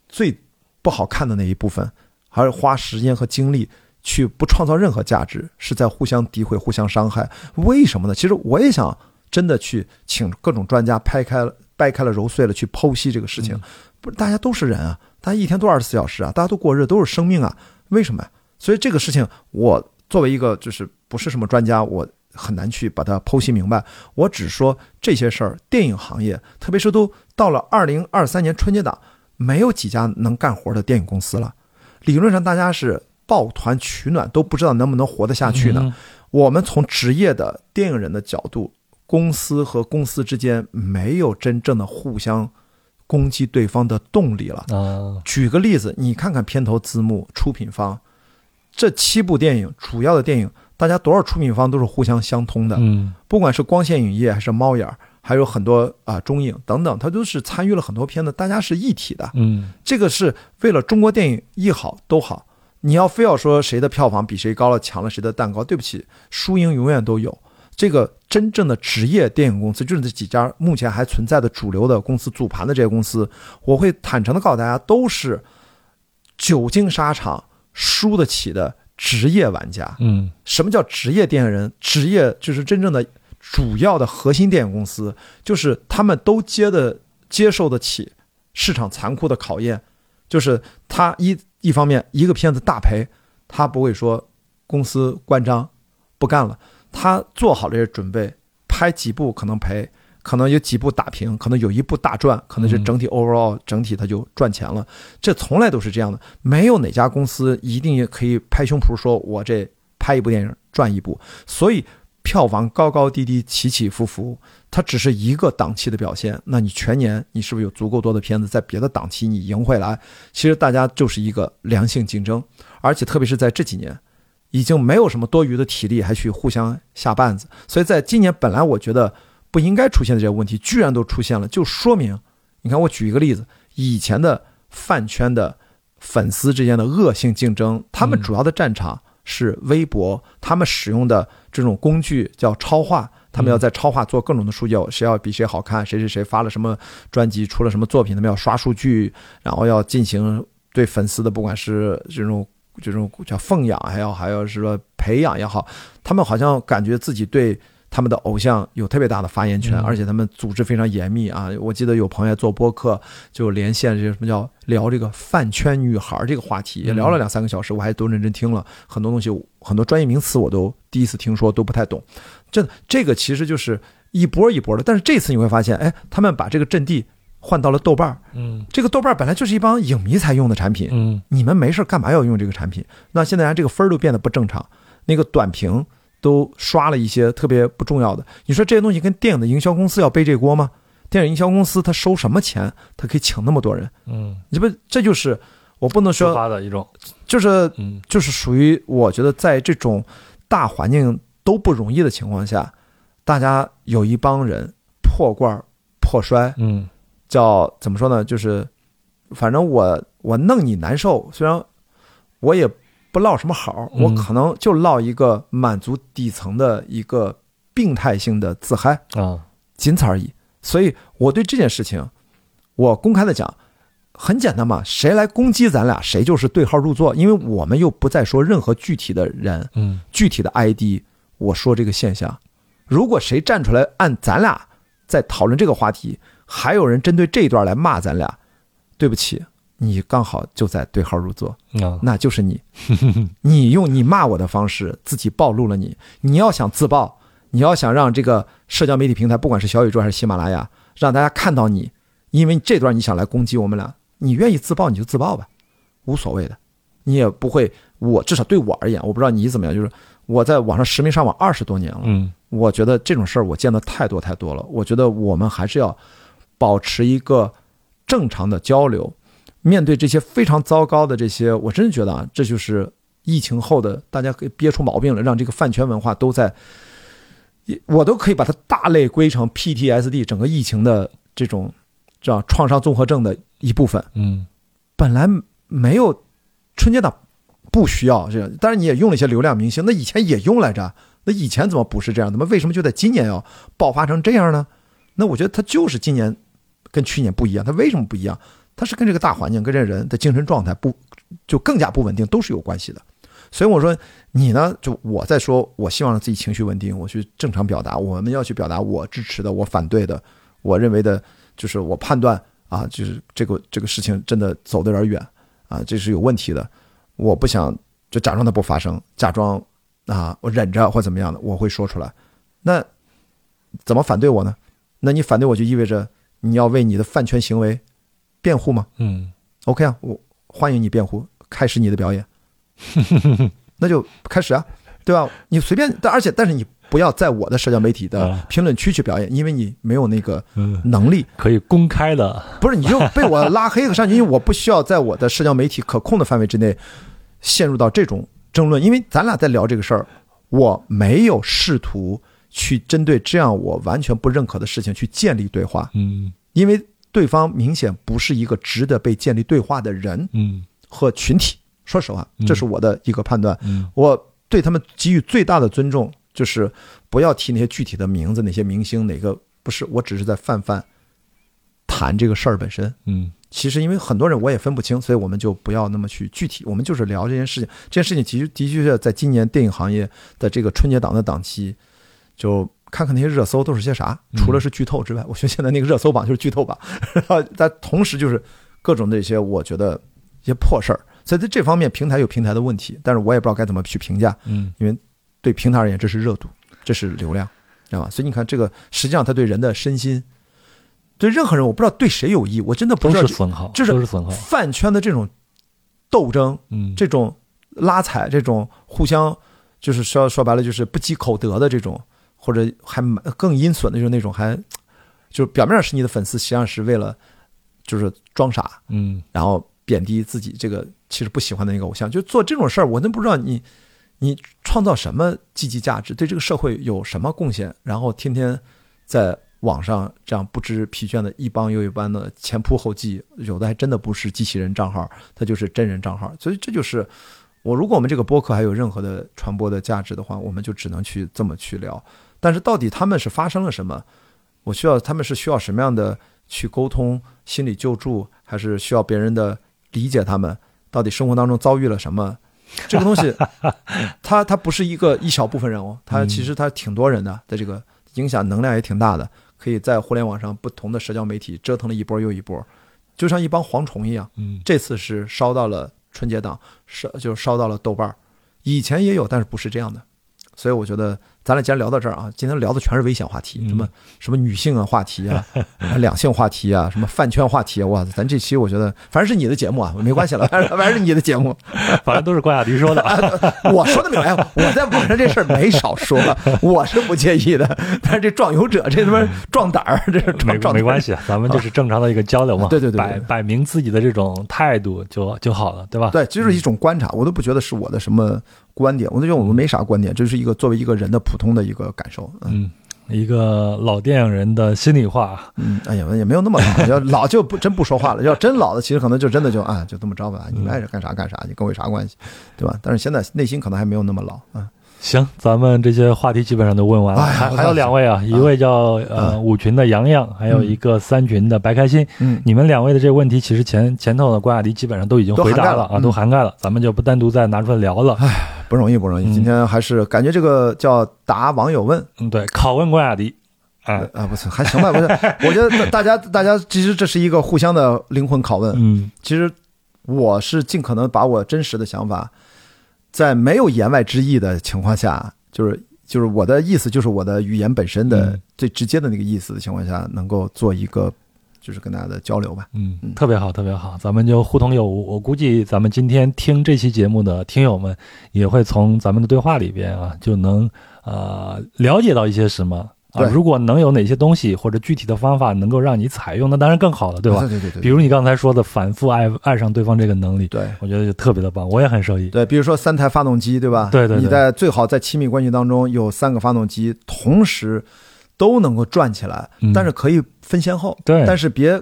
最不好看的那一部分，还是花时间和精力？去不创造任何价值，是在互相诋毁、互相伤害。为什么呢？其实我也想真的去请各种专家拍开了、掰开了、揉碎了去剖析这个事情。不是大家都是人啊，大家一天都二十四小时啊，大家都过日，都是生命啊。为什么呀？所以这个事情，我作为一个就是不是什么专家，我很难去把它剖析明白。我只说这些事儿，电影行业，特别是都到了二零二三年春节档，没有几家能干活的电影公司了。理论上，大家是。抱团取暖都不知道能不能活得下去呢？我们从职业的电影人的角度，公司和公司之间没有真正的互相攻击对方的动力了。举个例子，你看看片头字幕，出品方这七部电影，主要的电影，大家多少出品方都是互相相通的。嗯，不管是光线影业还是猫眼，还有很多啊中影等等，它都是参与了很多片子，大家是一体的。嗯，这个是为了中国电影一好都好。你要非要说谁的票房比谁高了，抢了谁的蛋糕，对不起，输赢永远都有。这个真正的职业电影公司，就是这几家目前还存在的主流的公司组盘的这些公司，我会坦诚的告诉大家，都是久经沙场、输得起的职业玩家。嗯，什么叫职业电影人？职业就是真正的主要的核心电影公司，就是他们都接的接受得起市场残酷的考验，就是他一。一方面，一个片子大赔，他不会说公司关张不干了，他做好了这些准备，拍几部可能赔，可能有几部打平，可能有一部大赚，可能是整体 overall 整体它就赚钱了。这从来都是这样的，没有哪家公司一定可以拍胸脯说我这拍一部电影赚一部，所以。票房高高低低，起起伏伏，它只是一个档期的表现。那你全年你是不是有足够多的片子在别的档期你赢回来？其实大家就是一个良性竞争，而且特别是在这几年，已经没有什么多余的体力还去互相下绊子。所以在今年本来我觉得不应该出现的这些问题，居然都出现了，就说明，你看我举一个例子，以前的饭圈的粉丝之间的恶性竞争，他们主要的战场。是微博，他们使用的这种工具叫超话，他们要在超话做各种的数据，谁要比谁好看，谁谁谁发了什么专辑，出了什么作品，他们要刷数据，然后要进行对粉丝的，不管是这种这种叫奉养，还要还要是说培养也好，他们好像感觉自己对。他们的偶像有特别大的发言权，而且他们组织非常严密啊！我记得有朋友做播客，就连线这个什么叫聊这个饭圈女孩这个话题，也聊了两三个小时，我还都认真听了很多东西，很多专业名词我都第一次听说，都不太懂。这这个其实就是一波一波的，但是这次你会发现，哎，他们把这个阵地换到了豆瓣儿，嗯，这个豆瓣儿本来就是一帮影迷才用的产品，嗯，你们没事干嘛要用这个产品？那现在连这个分儿都变得不正常，那个短评。都刷了一些特别不重要的，你说这些东西跟电影的营销公司要背这锅吗？电影营销公司他收什么钱？他可以请那么多人？嗯，你不这就是我不能说发的一种，就是嗯，就是属于我觉得在这种大环境都不容易的情况下，大家有一帮人破罐破摔，嗯，叫怎么说呢？就是反正我我弄你难受，虽然我也。不落什么好，我可能就落一个满足底层的一个病态性的自嗨啊，仅此而已。所以我对这件事情，我公开的讲，很简单嘛，谁来攻击咱俩，谁就是对号入座，因为我们又不再说任何具体的人，嗯，具体的 ID。我说这个现象，如果谁站出来按咱俩在讨论这个话题，还有人针对这一段来骂咱俩，对不起，你刚好就在对号入座，那就是你，你用你骂我的方式自己暴露了你。你要想自爆，你要想让这个社交媒体平台，不管是小宇宙还是喜马拉雅，让大家看到你，因为这段你想来攻击我们俩，你愿意自爆你就自爆吧，无所谓的，你也不会。我至少对我而言，我不知道你怎么样，就是我在网上实名上网二十多年了，嗯，我觉得这种事儿我见的太多太多了。我觉得我们还是要保持一个正常的交流。面对这些非常糟糕的这些，我真的觉得啊，这就是疫情后的大家可以憋出毛病了，让这个饭圈文化都在，我都可以把它大类归成 PTSD 整个疫情的这种叫创伤综合症的一部分。嗯，本来没有春节档不需要这样，当然你也用了一些流量明星，那以前也用来着，那以前怎么不是这样？怎么为什么就在今年要爆发成这样呢？那我觉得它就是今年跟去年不一样，它为什么不一样？它是跟这个大环境、跟这人的精神状态不就更加不稳定都是有关系的，所以我说你呢，就我在说，我希望让自己情绪稳定，我去正常表达，我们要去表达我支持的、我反对的，我认为的，就是我判断啊，就是这个这个事情真的走得有点远啊，这是有问题的，我不想就假装它不发生，假装啊我忍着或怎么样的，我会说出来。那怎么反对我呢？那你反对我就意味着你要为你的饭圈行为。辩护吗？嗯，OK 啊，我欢迎你辩护，开始你的表演，那就开始啊，对吧？你随便，但而且但是你不要在我的社交媒体的评论区去表演，因为你没有那个能力。可以公开的，不是你就被我拉黑和上去，因为我不需要在我的社交媒体可控的范围之内陷入到这种争论，因为咱俩在聊这个事儿，我没有试图去针对这样我完全不认可的事情去建立对话，嗯，因为。对方明显不是一个值得被建立对话的人，嗯，和群体。说实话，这是我的一个判断。嗯，我对他们给予最大的尊重，就是不要提那些具体的名字，哪些明星，哪个不是。我只是在泛泛谈这个事儿本身。嗯，其实因为很多人我也分不清，所以我们就不要那么去具体。我们就是聊这件事情。这件事情其实的确是在今年电影行业的这个春节档的档期，就。看看那些热搜都是些啥？除了是剧透之外，我觉得现在那个热搜榜就是剧透榜。然后但同时就是各种那些我觉得一些破事儿。所以在这方面，平台有平台的问题，但是我也不知道该怎么去评价。嗯，因为对平台而言，这是热度，这是流量，知道吧？所以你看，这个实际上它对人的身心，对任何人，我不知道对谁有益，我真的不知道。都是损耗，这是损耗。饭圈的这种斗争，嗯，这种拉踩，这种互相就是说说白了就是不积口德的这种。或者还更阴损的，就是那种还，就是表面上是你的粉丝，实际上是为了就是装傻，嗯，然后贬低自己这个其实不喜欢的那个偶像，就做这种事儿，我真不知道你你创造什么积极价值，对这个社会有什么贡献，然后天天在网上这样不知疲倦的一帮又一帮的前仆后继，有的还真的不是机器人账号，他就是真人账号，所以这就是我如果我们这个播客还有任何的传播的价值的话，我们就只能去这么去聊。但是到底他们是发生了什么？我需要他们是需要什么样的去沟通、心理救助，还是需要别人的理解？他们到底生活当中遭遇了什么？这个东西，他他不是一个一小部分人哦，他其实他挺多人的，在这个影响能量也挺大的，可以在互联网上不同的社交媒体折腾了一波又一波，就像一帮蝗虫一样。嗯，这次是烧到了春节档，烧就烧到了豆瓣儿，以前也有，但是不是这样的，所以我觉得。咱俩既然聊到这儿啊，今天聊的全是危险话题，什么什么女性啊话题啊，两性话题啊，什么饭圈话题啊，哇，咱这期我觉得反正是你的节目啊，没关系了，反正是你的节目，反正都是关雅迪说的，我说的没有，哎，我在网上这事儿没少说，我是不介意的，但是这壮游者这他妈壮胆儿，这是没没关系，咱们就是正常的一个交流嘛，对对对，摆摆明自己的这种态度就就好了，对吧？对，就是一种观察，我都不觉得是我的什么。观点，我都觉得我们没啥观点，这是一个作为一个人的普通的一个感受。嗯，一个老电影人的心里话。嗯，哎呀，也没有那么老，要老就不真不说话了。要真老的，其实可能就真的就啊，就这么着吧，你们爱干啥干啥，你跟我有啥关系，对吧？但是现在内心可能还没有那么老啊。行，咱们这些话题基本上都问完了，还还有两位啊，一位叫呃五群的洋洋，还有一个三群的白开心。嗯，你们两位的这个问题，其实前前头的关雅迪基本上都已经回答了啊，都涵盖了，咱们就不单独再拿出来聊了。唉，不容易，不容易。今天还是感觉这个叫答网友问，嗯，对，拷问关雅迪。啊啊，不是，还行吧？不是，我觉得大家大家其实这是一个互相的灵魂拷问。嗯，其实我是尽可能把我真实的想法，在没有言外之意的情况下，就是就是我的意思，就是我的语言本身的最直接的那个意思的情况下，能够做一个。就是跟大家的交流吧，嗯，特别好，特别好，咱们就互通有无。我估计咱们今天听这期节目的听友们，也会从咱们的对话里边啊，就能呃了解到一些什么啊。如果能有哪些东西或者具体的方法能够让你采用，那当然更好了，对吧？对对对。比如你刚才说的反复爱爱上对方这个能力，对我觉得就特别的棒，我也很受益。对，比如说三台发动机，对吧？对对。你在最好在亲密关系当中有三个发动机同时都能够转起来，但是可以分先后。对，但是别。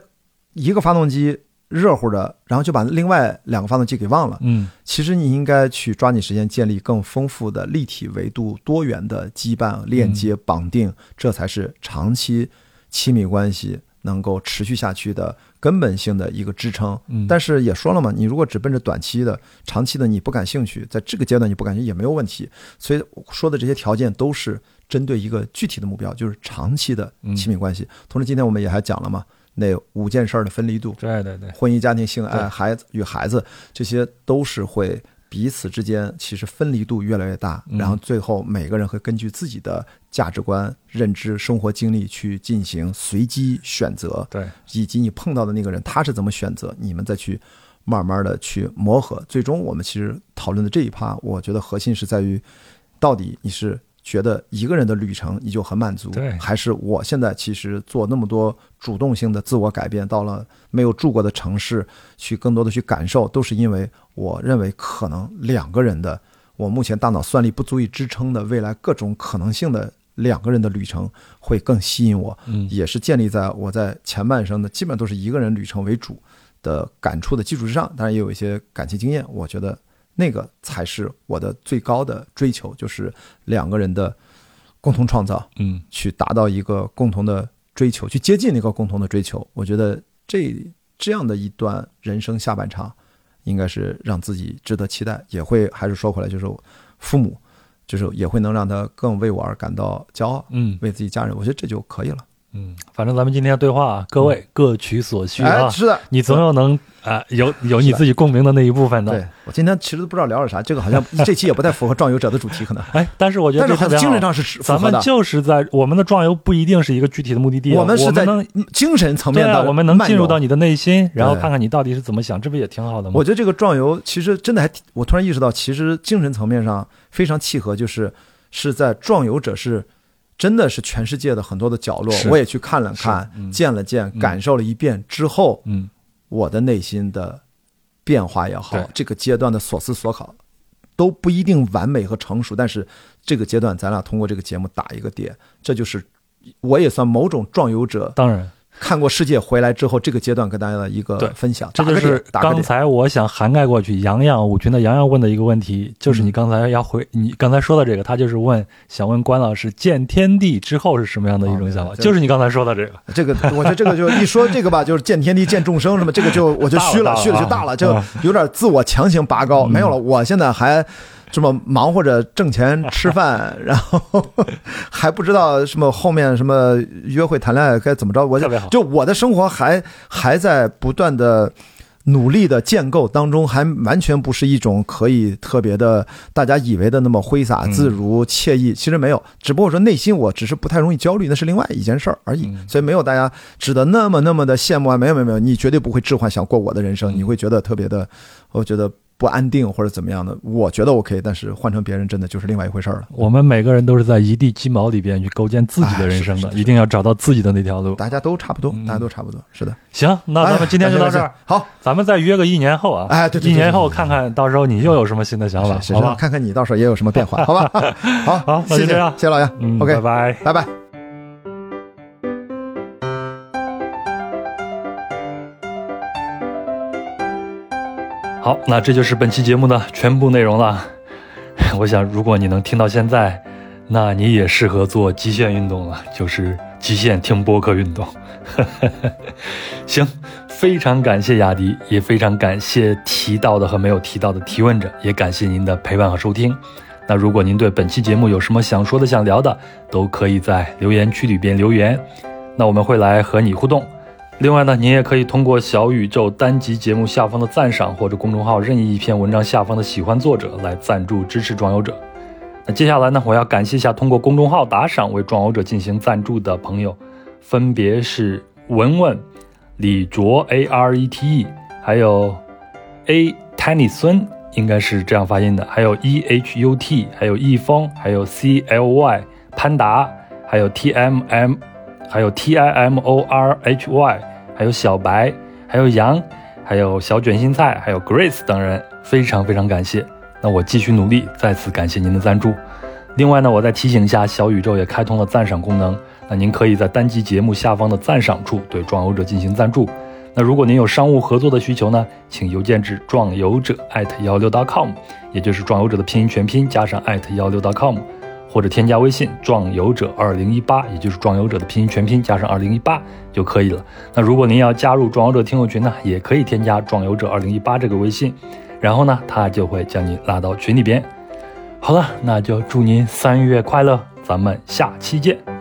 一个发动机热乎的，然后就把另外两个发动机给忘了。嗯，其实你应该去抓紧时间建立更丰富的立体维度、多元的羁绊、链接、绑定，这才是长期亲密关系能够持续下去的根本性的一个支撑。嗯，但是也说了嘛，你如果只奔着短期的、长期的你不感兴趣，在这个阶段你不感兴趣也没有问题。所以说的这些条件都是针对一个具体的目标，就是长期的亲密关系。同时，今天我们也还讲了嘛。那五件事儿的分离度，对对对，婚姻、家庭、性爱、孩子与孩子，这些都是会彼此之间其实分离度越来越大，然后最后每个人会根据自己的价值观、认知、生活经历去进行随机选择，对，以及你碰到的那个人他是怎么选择，你们再去慢慢的去磨合，最终我们其实讨论的这一趴，我觉得核心是在于，到底你是。觉得一个人的旅程你就很满足，对？还是我现在其实做那么多主动性的自我改变，到了没有住过的城市去更多的去感受，都是因为我认为可能两个人的，我目前大脑算力不足以支撑的未来各种可能性的两个人的旅程会更吸引我，嗯，也是建立在我在前半生的基本都是一个人旅程为主的感触的基础之上，当然也有一些感情经验，我觉得。那个才是我的最高的追求，就是两个人的共同创造，嗯，去达到一个共同的追求，去接近那个共同的追求。我觉得这这样的一段人生下半场，应该是让自己值得期待，也会还是说回来，就是父母，就是也会能让他更为我而感到骄傲，嗯，为自己家人，我觉得这就可以了。嗯，反正咱们今天对话，各位各取所需啊。是的，你总有能啊有有你自己共鸣的那一部分的。对我今天其实都不知道聊点啥，这个好像 这期也不太符合壮游者的主题，可能。哎，但是我觉得但是精神上是咱们就是在我们的壮游不一定是一个具体的目的地，我们是在精神层面的，我们能进入到你的内心，然后看看你到底是怎么想，这不也挺好的吗？我觉得这个壮游其实真的还，我突然意识到，其实精神层面上非常契合，就是是在壮游者是。真的是全世界的很多的角落，我也去看了看，见了见，感受了一遍之后，嗯，我的内心的变化也好，这个阶段的所思所考都不一定完美和成熟，但是这个阶段咱俩通过这个节目打一个点，这就是我也算某种壮游者，当然。看过世界回来之后，这个阶段跟大家的一个分享，这就是刚才我想涵盖过去。洋洋五群的洋洋问的一个问题，就是你刚才要回你刚才说的这个，他就是问想问关老师见天地之后是什么样的一种想法？就是你刚才说的这个。这个我觉得这个就一说这个吧，就是见天地见众生，什么这个就我就虚了，虚了就大了，就有点自我强行拔高。没有了，我现在还。这么忙活着挣钱吃饭，然后还不知道什么后面什么约会谈恋爱该怎么着，我就就我的生活还还在不断的努力的建构当中，还完全不是一种可以特别的大家以为的那么挥洒自如惬意，其实没有，只不过说内心我只是不太容易焦虑，那是另外一件事儿而已，所以没有大家指的那么那么的羡慕啊，没有没有没有，你绝对不会置换想过我的人生，你会觉得特别的，我觉得。不安定或者怎么样的，我觉得 OK，但是换成别人真的就是另外一回事了。我们每个人都是在一地鸡毛里边去构建自己的人生的，一定要找到自己的那条路。大家都差不多，大家都差不多，是的。行，那咱们今天就到这儿。好，咱们再约个一年后啊。哎，对，一年后看看到时候你又有什么新的想法，好吧？看看你到时候也有什么变化，好吧？好好，那就这样，谢谢老杨。OK，拜拜，拜拜。好，那这就是本期节目的全部内容了。我想，如果你能听到现在，那你也适合做极限运动了，就是极限听播客运动。行，非常感谢雅迪，也非常感谢提到的和没有提到的提问者，也感谢您的陪伴和收听。那如果您对本期节目有什么想说的、想聊的，都可以在留言区里边留言，那我们会来和你互动。另外呢，您也可以通过小宇宙单集节目下方的赞赏，或者公众号任意一篇文章下方的喜欢作者来赞助支持壮游者。那接下来呢，我要感谢一下通过公众号打赏为壮游者进行赞助的朋友，分别是文文、李卓 A R E T E，还有 A Tiny 孙，应该是这样发音的，还有 E H U T，还有易峰，还有 C L Y 潘达，还有 T M M。还有 T I M O R H Y，还有小白，还有羊，还有小卷心菜，还有 Grace 等人，非常非常感谢。那我继续努力，再次感谢您的赞助。另外呢，我再提醒一下，小宇宙也开通了赞赏功能，那您可以在单集节目下方的赞赏处对壮游者进行赞助。那如果您有商务合作的需求呢，请邮件至壮游者艾特幺六 .com，也就是壮游者的拼音全拼加上艾特幺六 .com。或者添加微信“壮游者二零一八”，也就是“壮游者”的拼音全拼加上二零一八就可以了。那如果您要加入“壮游者”听友群呢，也可以添加“壮游者二零一八”这个微信，然后呢，他就会将你拉到群里边。好了，那就祝您三月快乐，咱们下期见。